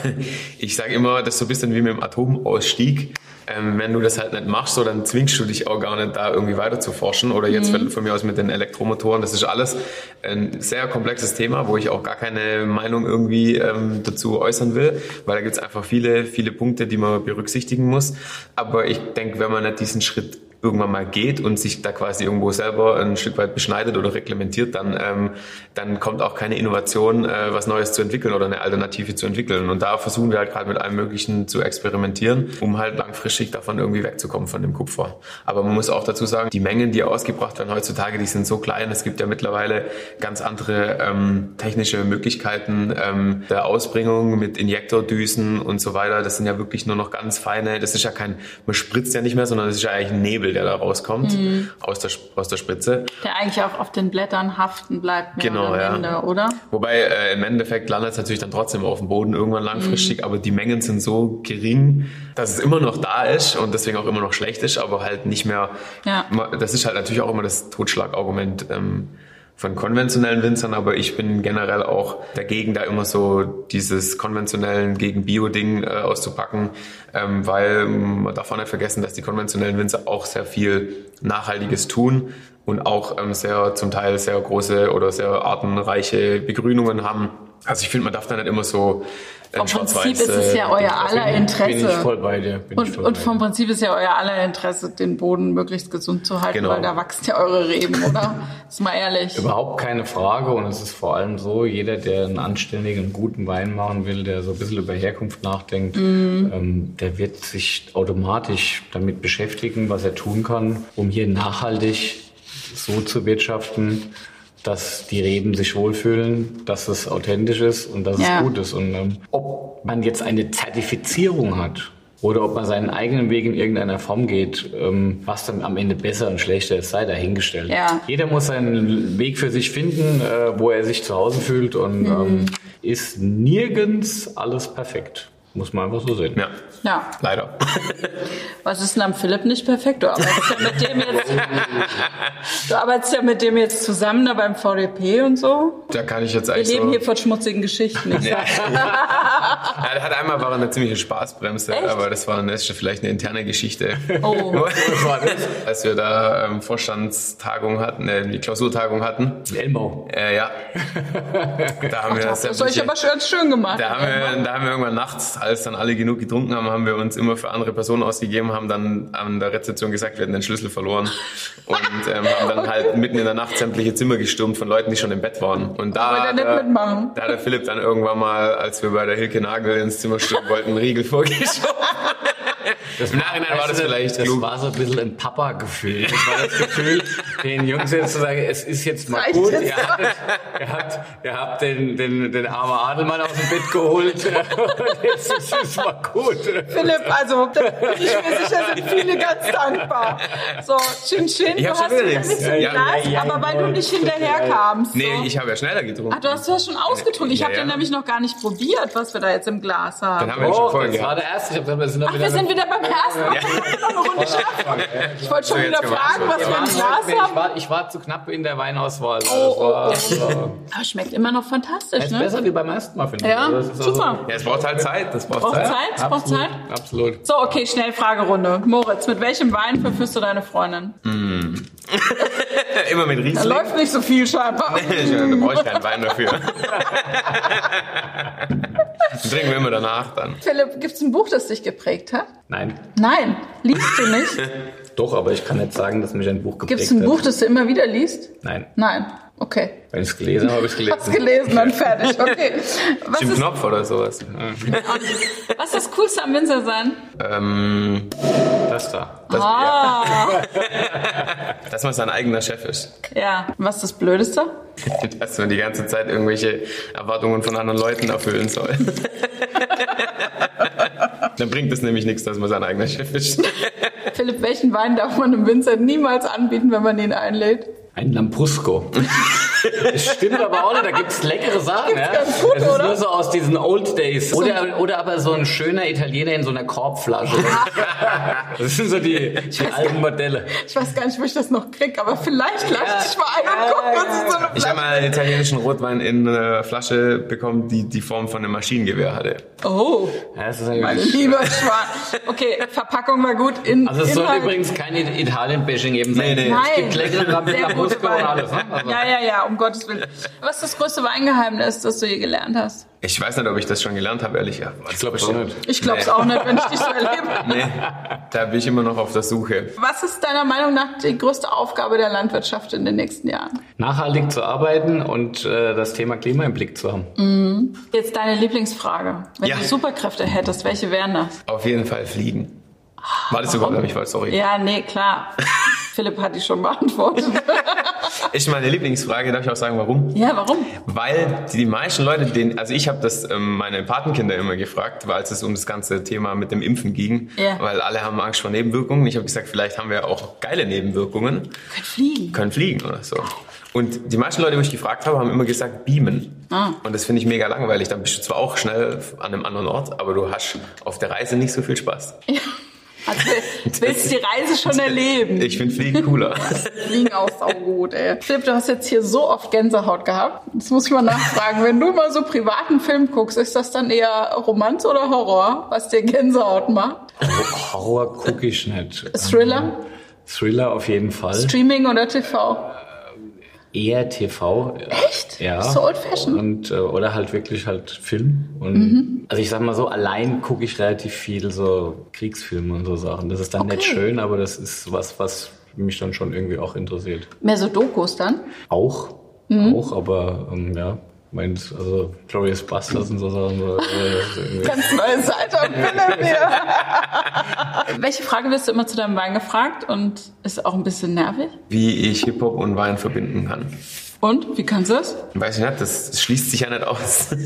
ich sage immer, das ist so ein bisschen wie mit dem Atomausstieg. Ähm, wenn du das halt nicht machst, so dann zwingst du dich auch gar nicht da irgendwie weiter zu forschen. Oder jetzt von, von mir aus mit den Elektromotoren. Das ist alles ein sehr komplexes Thema, wo ich auch gar keine Meinung irgendwie ähm, dazu äußern will, weil da gibt es einfach viele, viele Punkte, die man berücksichtigen muss. Aber ich denke, wenn man nicht diesen Schritt irgendwann mal geht und sich da quasi irgendwo selber ein Stück weit beschneidet oder reglementiert, dann, ähm, dann kommt auch keine Innovation, äh, was Neues zu entwickeln oder eine Alternative zu entwickeln. Und da versuchen wir halt gerade mit allem Möglichen zu experimentieren, um halt langfristig davon irgendwie wegzukommen von dem Kupfer. Aber man muss auch dazu sagen, die Mengen, die ausgebracht werden heutzutage, die sind so klein. Es gibt ja mittlerweile ganz andere ähm, technische Möglichkeiten ähm, der Ausbringung mit Injektordüsen und so weiter. Das sind ja wirklich nur noch ganz feine. Das ist ja kein, man spritzt ja nicht mehr, sondern das ist ja eigentlich ein Nebel, der da rauskommt aus, der, aus der Spritze. Der eigentlich auch auf den Blättern haften bleibt, mehr Genau, oder ja. minder, oder? Wobei äh, im Endeffekt landet es natürlich dann trotzdem auf dem Boden irgendwann langfristig, aber die Mengen sind so gering, dass es immer noch da ist und deswegen auch immer noch schlecht ist, aber halt nicht mehr. Ja. Das ist halt natürlich auch immer das Totschlagargument. Ähm, von konventionellen Winzern, aber ich bin generell auch dagegen, da immer so dieses konventionellen gegen Bio-Ding äh, auszupacken, ähm, weil man darf auch nicht vergessen, dass die konventionellen Winzer auch sehr viel Nachhaltiges tun und auch ähm, sehr zum Teil sehr große oder sehr artenreiche Begrünungen haben. Also ich finde, man darf da nicht immer so äh, Vom Prinzip ist es ja äh, euer aller Bin ich Interesse. voll bei dir. Bin Und, voll und vom. Prinzip ist ja euer aller Interesse, den Boden möglichst gesund zu halten, Genau. weil da wachsen ja eure Reben, oder? [LAUGHS] Ist mal ehrlich. Überhaupt keine Frage und es ist vor allem so, jeder, der einen anständigen, guten Wein machen will, der so ein bisschen über Herkunft nachdenkt, ähm, der wird sich automatisch damit beschäftigen, was er tun kann, um hier nachhaltig so zu wirtschaften, dass die Reben sich wohlfühlen, dass es authentisch ist und dass Ja. es gut ist. Und ähm, ob man jetzt eine Zertifizierung hat oder ob man seinen eigenen Weg in irgendeiner Form geht, ähm, was dann am Ende besser und schlechter ist, sei dahingestellt. Ja. Jeder muss seinen Weg für sich finden, äh, wo er sich zu Hause fühlt und Mhm. ähm, ist nirgends alles perfekt. Muss man einfach so sehen. Ja, Ja. leider. [LAUGHS] Was ist denn am Philipp nicht perfekt? Du arbeitest ja mit dem jetzt, [LAUGHS] du arbeitest ja mit dem jetzt zusammen da beim VDP und so. Da kann ich jetzt Wir eigentlich leben so... hier von schmutzigen Geschichten. Ich Ja. [LAUGHS] Ja, der hat einmal war er eine ziemliche Spaßbremse, Echt? aber das war eine, vielleicht eine interne Geschichte. Oh. Als wir da ähm, Vorstandstagung hatten, äh, die Klausurtagung hatten. Elmo. Äh, ja. Da haben wir Das euch sämtliche- aber schön, schön gemacht. Da haben, wir, da haben wir irgendwann nachts, als dann alle genug getrunken haben, haben wir uns immer für andere Personen ausgegeben, haben dann an der Rezeption gesagt, wir hätten den Schlüssel verloren und ähm, haben dann halt mitten in der Nacht sämtliche Zimmer gestürmt von Leuten, die schon im Bett waren. Und da, hat der- da hat der Philipp dann irgendwann mal, als wir bei der Hilke Nagel ins Zimmer stürmen wollten, einen Riegel [LAUGHS] vorgeschoben. Im Nachhinein war das vielleicht das klug. war so ein bisschen ein Papa-Gefühl. Das war das Gefühl, [LAUGHS] den Jungs jetzt zu sagen, es ist jetzt mal Reicht gut. jetzt. Ihr habt, ihr habt, ihr habt den, den, den armen Adelmann aus dem Bett geholt. [LAUGHS] Und jetzt ist es mal gut. Philipp, also da bin ich mir sicher, sind viele ganz dankbar. So, Chin Chin, Ich du hast wieder nichts. Ja, ja, Glas, ja, ja, aber weil du nicht hinterher kamst. Nee, so. ich habe ja schneller getrunken. Ach, du hast ja schon ausgetrunken. Ich Ja, habe ja. den nämlich noch gar nicht probiert, was wir da jetzt im Glas haben. Dann haben wir ihn schon Oh, vorher das war gehabt. der erste. Ich hab gesagt, wir sind noch Ach, wir sind wieder beim Mal. noch eine Runde schaffen. Ich wollte schon wieder fragen, was Wir im Ich Glas haben. war, ich war zu knapp in der Weinauswahl. Das Oh, oh, war Aber schmeckt immer noch fantastisch, ist ne? besser wie beim ersten Mal, finde ich. Ja, Also ist also- super. Ja, es braucht halt Zeit. Das braucht Braucht Zeit. Zeit? Braucht Absolut, Zeit? absolut. So, okay, schnell Fragerunde. Moritz, mit welchem Wein verführst du deine Freundin? [LAUGHS] Immer mit Da Riesling. läuft nicht so viel scheinbar. da brauche ich keinen Wein dafür. [LAUGHS] Den trinken wir immer danach dann. Philipp, gibt's ein Buch, das dich geprägt hat? Nein, Nein. Liest du nicht? [LAUGHS] doch, aber ich kann nicht sagen, dass mich ein Buch geprägt Gibt's ein hat. Buch, das du immer wieder liest? Nein. Nein. Okay. Wenn ich es gelesen habe, habe ich es Hab's gelesen. gelesen, dann fertig. Okay. Was Im ist, Knopf oder sowas. was ist das Coolste am Winzer sein? Ähm, Das da. dass, Ah, [LAUGHS] dass man sein eigener Chef ist. ja. Was ist das Blödeste? [LAUGHS] Dass man die ganze Zeit irgendwelche Erwartungen von anderen Leuten erfüllen soll. [LAUGHS] Dann bringt es nämlich nichts, dass man sein eigener Chef ist. Philipp, welchen Wein darf man einem Winzer niemals anbieten, wenn man ihn einlädt? Ein Lambrusco. [LAUGHS] Das stimmt aber auch nicht, da gibt's leckere Sachen. Ja? ganz gut, das ist oder? nur so aus diesen Old Days. Oder, oder aber so ein schöner Italiener in so einer Korbflasche. [LAUGHS] Das sind so die, die alten Modelle. Ich weiß gar nicht, wo ich das noch krieg, aber vielleicht lasse Ja, ich mal ein ja, und guck, was ja, ist so eine Ich habe mal einen italienischen Rotwein in einer Flasche bekommen, die die Form von einem Maschinengewehr hatte. Oh, Ja, das ist mein lieber Schwan. Okay, Verpackung war gut. In, also es soll übrigens kein Italien-Bashing geben. Nee, nee. Nein. Es gibt leckere Sehr gute Lambrusco und alles. Ne? Also, Ja, ja, ja, um Gottes Willen. Was ist das größte Weingeheimnis, das du je gelernt hast? Ich weiß nicht, ob ich das schon gelernt habe, ehrlich. Ja, Ich glaube auch nicht. Ich glaub's Nee. auch nicht, wenn ich dich so erlebe. Nee, da bin ich immer noch auf der Suche. Was ist deiner Meinung nach die größte Aufgabe der Landwirtschaft in den nächsten Jahren? Nachhaltig zu arbeiten und äh, das Thema Klima im Blick zu haben. Jetzt deine Lieblingsfrage. Wenn Ja. du Superkräfte hättest, welche wären das? Auf jeden Fall fliegen. War das überhaupt nicht falsch? Sorry. Ja, nee, klar. [LAUGHS] Philipp hat die schon beantwortet. [LAUGHS] Ist meine Lieblingsfrage. Darf ich auch sagen, warum? ja, warum? Weil die meisten Leute, den, also ich habe das ähm, meine Patenkinder immer gefragt, weil als es um das ganze Thema mit dem Impfen ging, Ja. weil alle haben Angst vor Nebenwirkungen. Ich habe gesagt, vielleicht haben wir auch geile Nebenwirkungen, Könnt fliegen. können fliegen oder so. Und die meisten Leute, die ich gefragt habe, haben immer gesagt, beamen. Ah. Und das finde ich mega langweilig. Dann bist du zwar auch schnell an einem anderen Ort, aber du hast auf der Reise nicht so viel Spaß. Also, willst die Reise schon erleben? Ich finde Fliegen cooler. Fliegen auch saugut, ey. Philipp, du hast jetzt hier so oft Gänsehaut gehabt. Jetzt muss ich mal nachfragen, wenn du mal so privaten Film guckst, ist das dann eher Romanz oder Horror, was dir Gänsehaut macht? Horror gucke ich nicht. Thriller, Thriller auf jeden Fall. Streaming oder TV? Eher TV. Echt? Ja. So old fashioned? Und, äh, oder halt wirklich halt Film. Und also ich sag mal so, allein gucke ich relativ viel so Kriegsfilme und so Sachen. Das ist dann Okay. nicht schön, aber das ist was, was mich dann schon irgendwie auch interessiert. Mehr so Dokus dann? Auch, Mhm. auch, aber ähm, ja, meint, also Glorious Bastards und so Sachen. So, äh. Ganz neue Seite auf Philipp Welche Frage wirst du immer zu deinem Wein gefragt und ist auch ein bisschen nervig? Wie ich Hip-Hop und Wein verbinden kann. Und, wie kannst du es? Weiß ich nicht, das, das schließt sich ja nicht aus. [LAUGHS]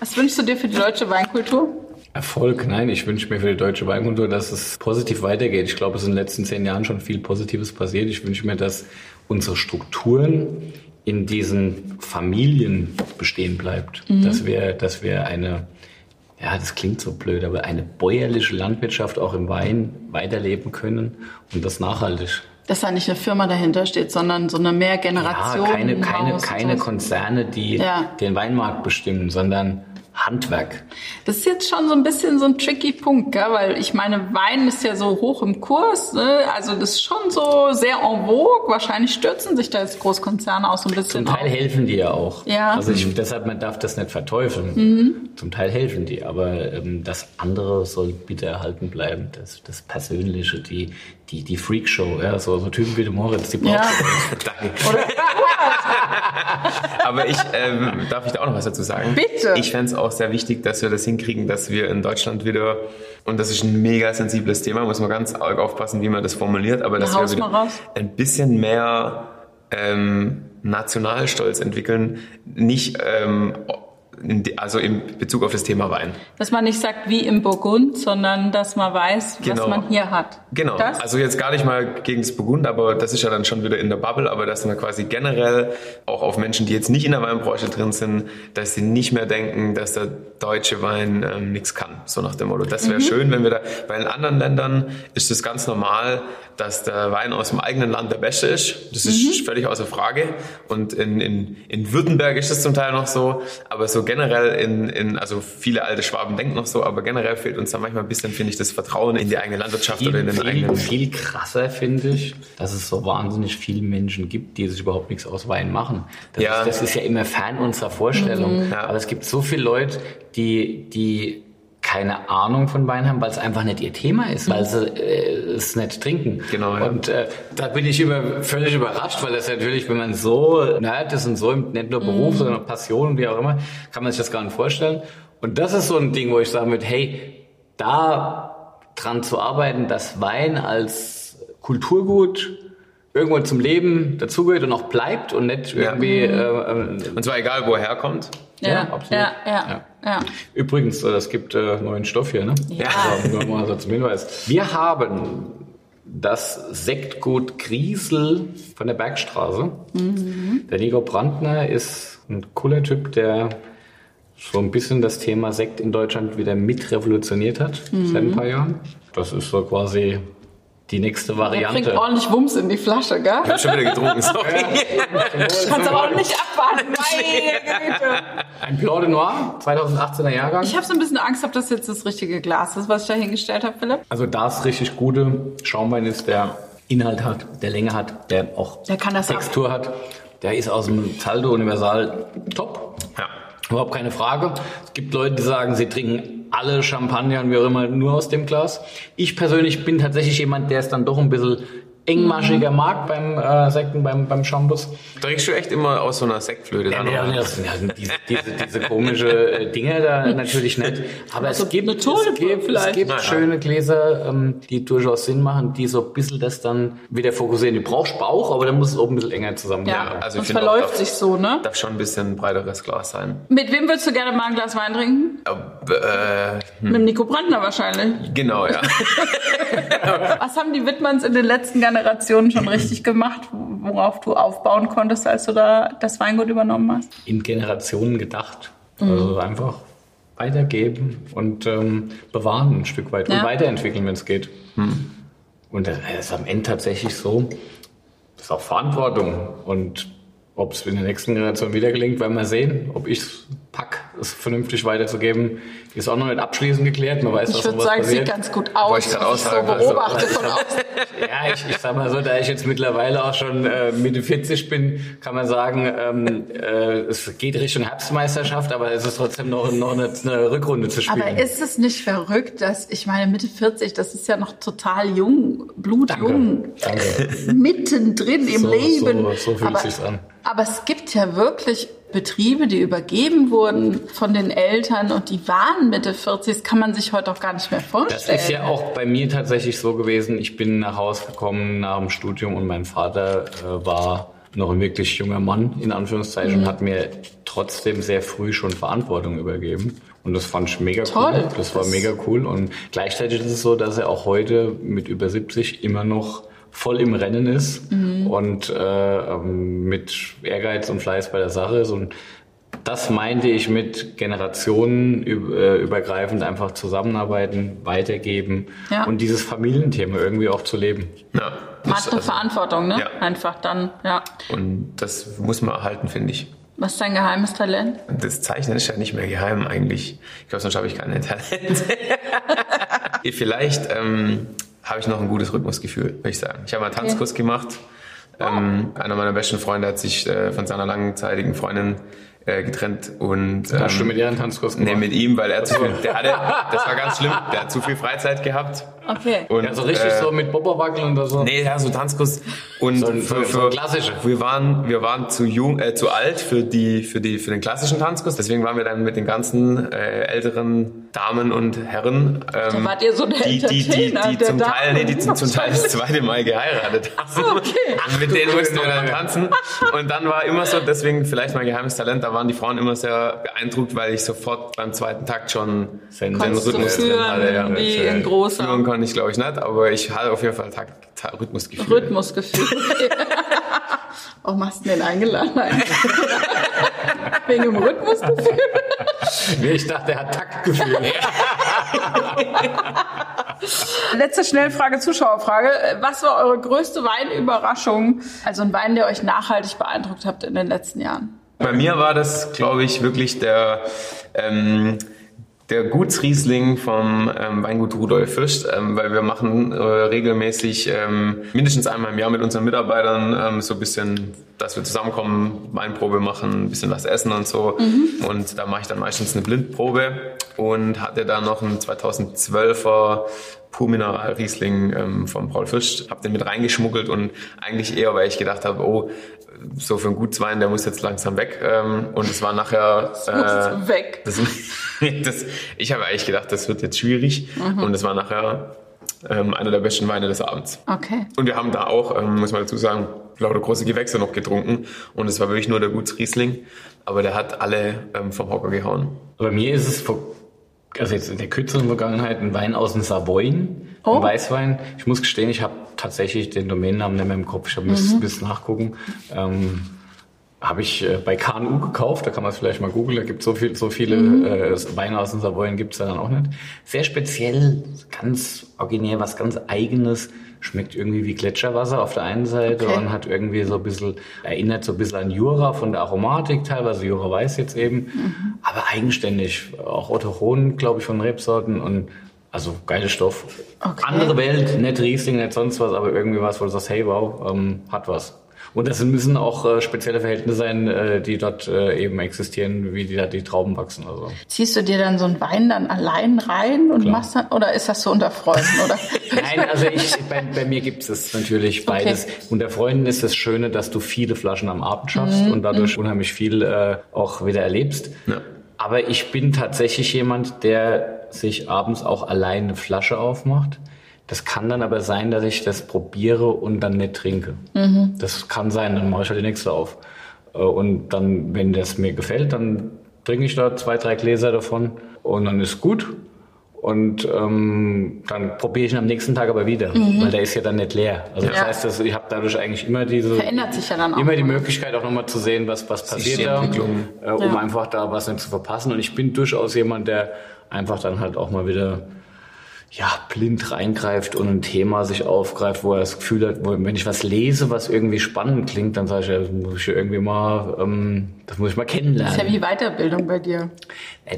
Was wünschst du dir für die deutsche Weinkultur? Erfolg, nein, ich wünsche mir für die deutsche Weinkultur, dass es positiv weitergeht. Ich glaube, es ist in den letzten zehn Jahren schon viel Positives passiert. Ich wünsche mir, dass unsere Strukturen in diesen Familien bestehen bleibt. Dass wir, dass wir eine, ja, das klingt so blöd, aber eine bäuerliche Landwirtschaft auch im Wein weiterleben können und das nachhaltig. Dass da nicht eine Firma dahinter steht, sondern so eine Ja, Mehrgeneration. keine, keine, keine Konzerne, die Ja. den Weinmarkt bestimmen, sondern Handwerk. Das ist jetzt schon so ein bisschen so ein tricky Punkt, gell? weil ich meine, Wein ist ja so hoch im Kurs, ne? also das ist schon so sehr en vogue. Wahrscheinlich stürzen sich da jetzt Großkonzerne auch so ein bisschen Zum Teil auf. helfen die ja auch. Ja. Also ich, deshalb, man darf das nicht verteufeln. Zum Teil helfen die, aber ähm, das andere soll bitte erhalten bleiben. Das, das Persönliche, die, die, die Freakshow, ja, so, so Typen wie der Moritz, die braucht Ja. [LAUGHS] Danke. Aber ich, ähm, darf ich da auch noch was dazu sagen? Bitte. Ich fände es auch sehr wichtig, dass wir das hinkriegen, dass wir in Deutschland wieder, und das ist ein mega sensibles Thema, muss man ganz arg aufpassen, wie man das formuliert, aber dass wir wieder ein bisschen mehr ähm, Nationalstolz entwickeln, nicht ähm, also in Bezug auf das Thema Wein. Dass man nicht sagt wie im Burgund, sondern dass man weiß, was Genau. man hier hat. Genau, Das? also jetzt gar nicht mal gegen das Burgund, aber das ist ja dann schon wieder in der Bubble, aber dass man quasi generell auch auf Menschen, die jetzt nicht in der Weinbranche drin sind, dass sie nicht mehr denken, dass der deutsche Wein ähm, nichts kann, so nach dem Motto. Das wäre schön, wenn wir da, weil in anderen Ländern ist es ganz normal, dass der Wein aus dem eigenen Land der beste ist. Das ist völlig außer Frage. Und in, in, in Württemberg ist das zum Teil noch so, aber so generell in, in, also viele alte Schwaben denken noch so, aber generell fehlt uns da manchmal ein bisschen, finde ich, das Vertrauen in die eigene Landwirtschaft oder in den viel, eigenen. viel krasser finde ich, dass es so wahnsinnig viele Menschen gibt, die sich überhaupt nichts aus Wein machen. Das, Ja. ist, das ist ja immer fern unserer Vorstellung. Ja. Aber es gibt so viele Leute, die, die keine Ahnung von Wein haben, weil es einfach nicht ihr Thema ist, weil sie äh, es nicht trinken. Genau, ja. Und äh, da bin ich immer völlig überrascht, weil das natürlich, wenn man so nerd ist und so nicht nur Beruf, sondern auch Passion, wie auch immer, kann man sich das gar nicht vorstellen. Und das ist so ein Ding, wo ich sagen würde, hey, da dran zu arbeiten, dass Wein als Kulturgut irgendwo zum Leben dazugehört und auch bleibt und nicht Ja. irgendwie äh, äh, Und zwar egal, wo er herkommt. Ja, Ja, ja, absolut. ja, Ja. ja. Übrigens, äh, es gibt äh, neuen Stoff hier, ne? Ja. Also, nur mal so zum Hinweis. Wir haben das Sektgut Griesel von der Bergstraße. Der Nico Brandner ist ein cooler Typ, der so ein bisschen das Thema Sekt in Deutschland wieder mit revolutioniert hat seit ein paar Jahren. Das ist so quasi die nächste Variante. bringt ordentlich Wumms in die Flasche, gell? Ich habe schon wieder getrunken, [LAUGHS] sorry. Kannst aber auch nicht abwarten. [LAUGHS] Meine Güte. Ein Blanc de Noir, 2018er Jahrgang. Ich habe so ein bisschen Angst, ob das jetzt das richtige Glas ist, was ich da hingestellt habe, Philipp. Also da es richtig gute Schaumwein ist, der Inhalt hat, der Länge hat, der auch Der kann das ab. Textur hat, der ist aus dem Zaldo Universal top. Überhaupt keine Frage. Es gibt Leute, die sagen, sie trinken alle Champagner und wie auch immer nur aus dem Glas. Ich persönlich bin tatsächlich jemand, der es dann doch ein bisschen engmaschiger mag beim äh, Sekten, beim, beim Chambus. Trinkst du echt immer aus so einer Sektflöte? Ja, das sind ja diese, diese, diese komische äh, Dinger da natürlich nicht. Aber es gibt, es gibt, es vielleicht. gibt Na ja. schöne Gläser, ähm, die durchaus Sinn machen, die so ein bisschen das dann wieder fokussieren. Du brauchst Bauch, aber dann muss es auch ein bisschen enger zusammen. Ja, also ich sonst finde auch, verläuft darf- sich so, ne? Darf schon ein bisschen ein breiteres Glas sein. Mit wem würdest du gerne mal ein Glas Wein trinken? Aber, äh, Mit dem Nico Brandner wahrscheinlich. genau, ja. [LAUGHS] Was haben die Wittmanns in den letzten Generationen schon richtig gemacht, worauf du aufbauen konntest, als du da das Weingut übernommen hast? In Generationen gedacht. Mhm. Also einfach weitergeben und ähm, bewahren ein Stück weit Ja. und weiterentwickeln, wenn es geht. Und das ist am Ende tatsächlich so, das ist auch Verantwortung. Und ob es in der nächsten Generation wieder gelingt, werden wir sehen, ob ich es pack. es vernünftig weiterzugeben, ist auch noch nicht abschließend geklärt. Man weiß, Ich was würde sagen, es passiert. sieht ganz gut aus, ich ich so also, beobachte ich von außen. Ja, ich, ich sag mal so, da ich jetzt mittlerweile auch schon äh, Mitte 40 bin, kann man sagen, ähm, äh, es geht Richtung Herbstmeisterschaft, aber es ist trotzdem noch, noch eine, eine Rückrunde zu spielen. Aber ist es nicht verrückt, dass, ich meine, Mitte 40, das ist ja noch total jung, blutjung, Danke. mittendrin im So- Leben. so- so fühlt aber, sich's an. aber es gibt ja wirklich Betriebe, die übergeben wurden von den Eltern und die waren Mitte 40, das kann man sich heute auch gar nicht mehr Das vorstellen. ist ja auch bei mir tatsächlich so gewesen. Ich bin nach Hause gekommen nach dem Studium und mein Vater äh, war noch ein wirklich junger Mann, in Anführungszeichen, und hat mir trotzdem sehr früh schon Verantwortung übergeben. Und das fand ich mega Toll. cool. Das war Das- mega cool. Und gleichzeitig ist es so, dass er auch heute mit über 70 immer noch voll im Rennen ist und äh, ähm, mit Ehrgeiz und Fleiß bei der Sache ist. Und das meinte ich mit Generationen üb- äh, übergreifend einfach zusammenarbeiten, weitergeben Ja. und dieses Familienthema irgendwie auch zu leben. Ja, Man hat eine also- Verantwortung, ne? Ja. Einfach dann, ja. Und das muss man erhalten, finde ich. Was ist dein geheimes Talent? Das Zeichnen ist ja nicht mehr geheim eigentlich. Ich glaube, sonst habe ich keine Talente. [LAUGHS] Vielleicht ähm, habe ich noch ein gutes Rhythmusgefühl, würde ich sagen. Ich habe mal einen Tanzkurs gemacht. Ähm, einer meiner besten Freunde hat sich äh, von seiner langzeitigen Freundin äh, getrennt und ähm, Hast du mit ihr einen Tanzkurs nee, gemacht? mit ihm, weil er zu viel, der hatte, das war ganz schlimm, der hat zu viel Freizeit gehabt. Okay. Und, ja, so richtig äh, so mit Bobberwackeln oder so? Nee, ja, so Tanzkurs und So ein- so- für, so für ein klassische. Wir waren, wir waren zu jung, äh, zu alt für die, für die, für den klassischen Tanzkurs. Deswegen waren wir dann mit den ganzen äh, älteren Damen und Herren. Ähm, so die, die, die, die zum Teil, nee, die Damen. zum Teil das zweite Mal geheiratet haben. Okay. [LAUGHS] Mit denen mussten wir dann tanzen. Und dann war immer so, deswegen vielleicht mein geheimes Talent, da waren die Frauen immer sehr beeindruckt, weil ich sofort beim zweiten Takt schon du Rhythmus drin hatte, ja. wie in großer Führen konnte ich, glaube ich, nicht, aber ich hatte auf jeden Fall Takt, Ta- Rhythmusgefühl. Rhythmusgefühl. [LAUGHS] Warum hast du den eingeladen? [LAUGHS] Wegen dem Rhythmusgefühl? [LAUGHS] Nee, ich dachte, er hat Taktgefühl. [LAUGHS] Letzte Schnellfrage, Zuschauerfrage. Was war eure größte Weinüberraschung? Also ein Wein, der euch nachhaltig beeindruckt habt in den letzten Jahren? Bei mir war das, glaube ich, wirklich der, ähm, der Gutsriesling vom ähm, Weingut Rudolf Fürst, ähm, weil wir machen äh, regelmäßig ähm, mindestens einmal im Jahr mit unseren Mitarbeitern ähm, so ein bisschen, dass wir zusammenkommen, Weinprobe machen, ein bisschen was essen und so. Und da mache ich dann meistens eine Blindprobe und hatte da noch einen 2012er Pur Mineral Riesling ähm, von Paul Fürst, habe den mit reingeschmuggelt und eigentlich eher, weil ich gedacht habe, oh, so für einen Gutswein, der muss jetzt langsam weg. Ähm, und es war nachher [LAUGHS] muss weg. Das, [LAUGHS] das, ich habe eigentlich gedacht, das wird jetzt schwierig. Und es war nachher ähm, einer der besten Weine des Abends. Okay. Und wir haben da auch, ähm, muss man dazu sagen, lauter große Gewächse noch getrunken. Und es war wirklich nur der Gutsriesling. Aber der hat alle ähm, vom Hocker gehauen. Bei mir ist es vor, also jetzt in der kürzeren Vergangenheit ein Wein aus dem Savoyen, Oh. ein Weißwein. Ich muss gestehen, ich habe tatsächlich den Domainnamen nicht mehr im Kopf. Ich habe ein bisschen nachgucken. Ähm, habe ich äh, bei KNU gekauft, da kann man es vielleicht mal googeln, da gibt so viel, so viele äh, Weine aus dem Savoyen gibt's da dann auch nicht. Sehr speziell, ganz originär, was ganz eigenes. Schmeckt irgendwie wie Gletscherwasser auf der einen Seite Okay. und hat irgendwie so ein bisschen, erinnert so ein bisschen an Jura von der Aromatik, teilweise Jura Weiß jetzt eben, aber eigenständig. Auch Otto Hohn, glaube ich, von Rebsorten und also geiler Stoff. Okay. Andere Welt, nicht Riesling, nicht sonst was, aber irgendwie was, wo du sagst, hey wow, ähm, hat was. Und das müssen auch äh, spezielle Verhältnisse sein, äh, die dort äh, eben existieren, wie die da die Trauben wachsen. Also. Ziehst du dir dann so einen Wein dann allein rein und machst dann, oder ist das so unter Freunden, oder? [LAUGHS] Nein, also ich, bei, bei mir gibt es natürlich beides. Unter Freunden ist das Schöne, dass du viele Flaschen am Abend schaffst und dadurch unheimlich viel äh, auch wieder erlebst. Ja. Aber ich bin tatsächlich jemand, der sich abends auch allein eine Flasche aufmacht. Das kann dann aber sein, dass ich das probiere und dann nicht trinke. Das kann sein, dann mache ich halt die nächste auf. Äh, Und dann, wenn das mir gefällt, dann trinke ich da zwei, drei Gläser davon und dann ist gut. Und ähm, dann probiere ich ihn am nächsten Tag aber wieder, weil der ist ja dann nicht leer. Also das Ja. heißt, dass ich habe dadurch eigentlich immer diese Verändert sich ja dann auch. immer die Möglichkeit auch nochmal zu sehen, was was passiert da, Entwicklung. äh, um Ja. einfach da was nicht zu verpassen. Und ich bin durchaus jemand, der einfach dann halt auch mal wieder ja, blind reingreift und ein Thema sich aufgreift, wo er das Gefühl hat, wo, wenn ich was lese, was irgendwie spannend klingt, dann sage ich, ja, das muss ich irgendwie mal, ähm, das muss ich mal kennenlernen. Das ist ja wie Weiterbildung bei dir.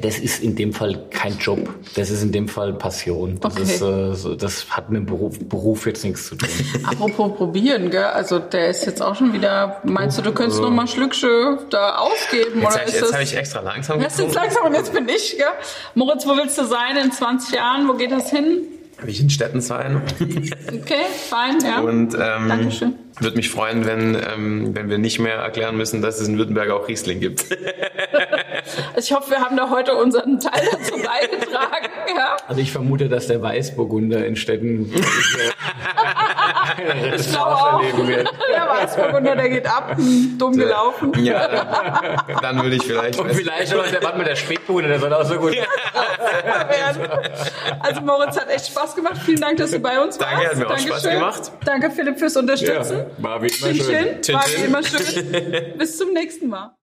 Das ist in dem Fall kein Job. Das ist in dem Fall Passion. Das, Okay. ist, äh, so, das hat mit dem Beruf, Beruf jetzt nichts zu tun. [LAUGHS] Apropos probieren, gell? Also der ist jetzt auch schon wieder. Meinst du, du könntest noch mal ein Schlückchen da ausgeben? Jetzt oder habe ich, ist jetzt hab ich extra langsam jetzt getrunken. langsam und jetzt bin ich, gell? Moritz, wo willst du sein in 20 Jahren? Wo geht das hin? Will ich in Städten sein. Okay, fein, ja. Und ähm, Dankeschön. Würde mich freuen, wenn, ähm, wenn wir nicht mehr erklären müssen, dass es in Württemberg auch Riesling gibt. Also [LAUGHS] ich hoffe, wir haben da heute unseren Teil dazu beigetragen. Ja. Also ich vermute, dass der Weißburgunder in Städten [LAUGHS] Ich glaube auch. wird. Der Weißburgunder, der geht ab. Dumm gelaufen. ja, dann, dann würde ich vielleicht. Und vielleicht aber der Mann mit der Spätburgunder, der soll auch so gut werden. Also Moritz hat echt Spaß gemacht. Vielen Dank, dass du bei uns warst. Danke, hat mir auch Spaß Dankeschön. gemacht. Danke Philipp fürs Unterstützen. Ja, war wie immer Chin, schön. chin. War wie immer schön. Bis zum nächsten Mal.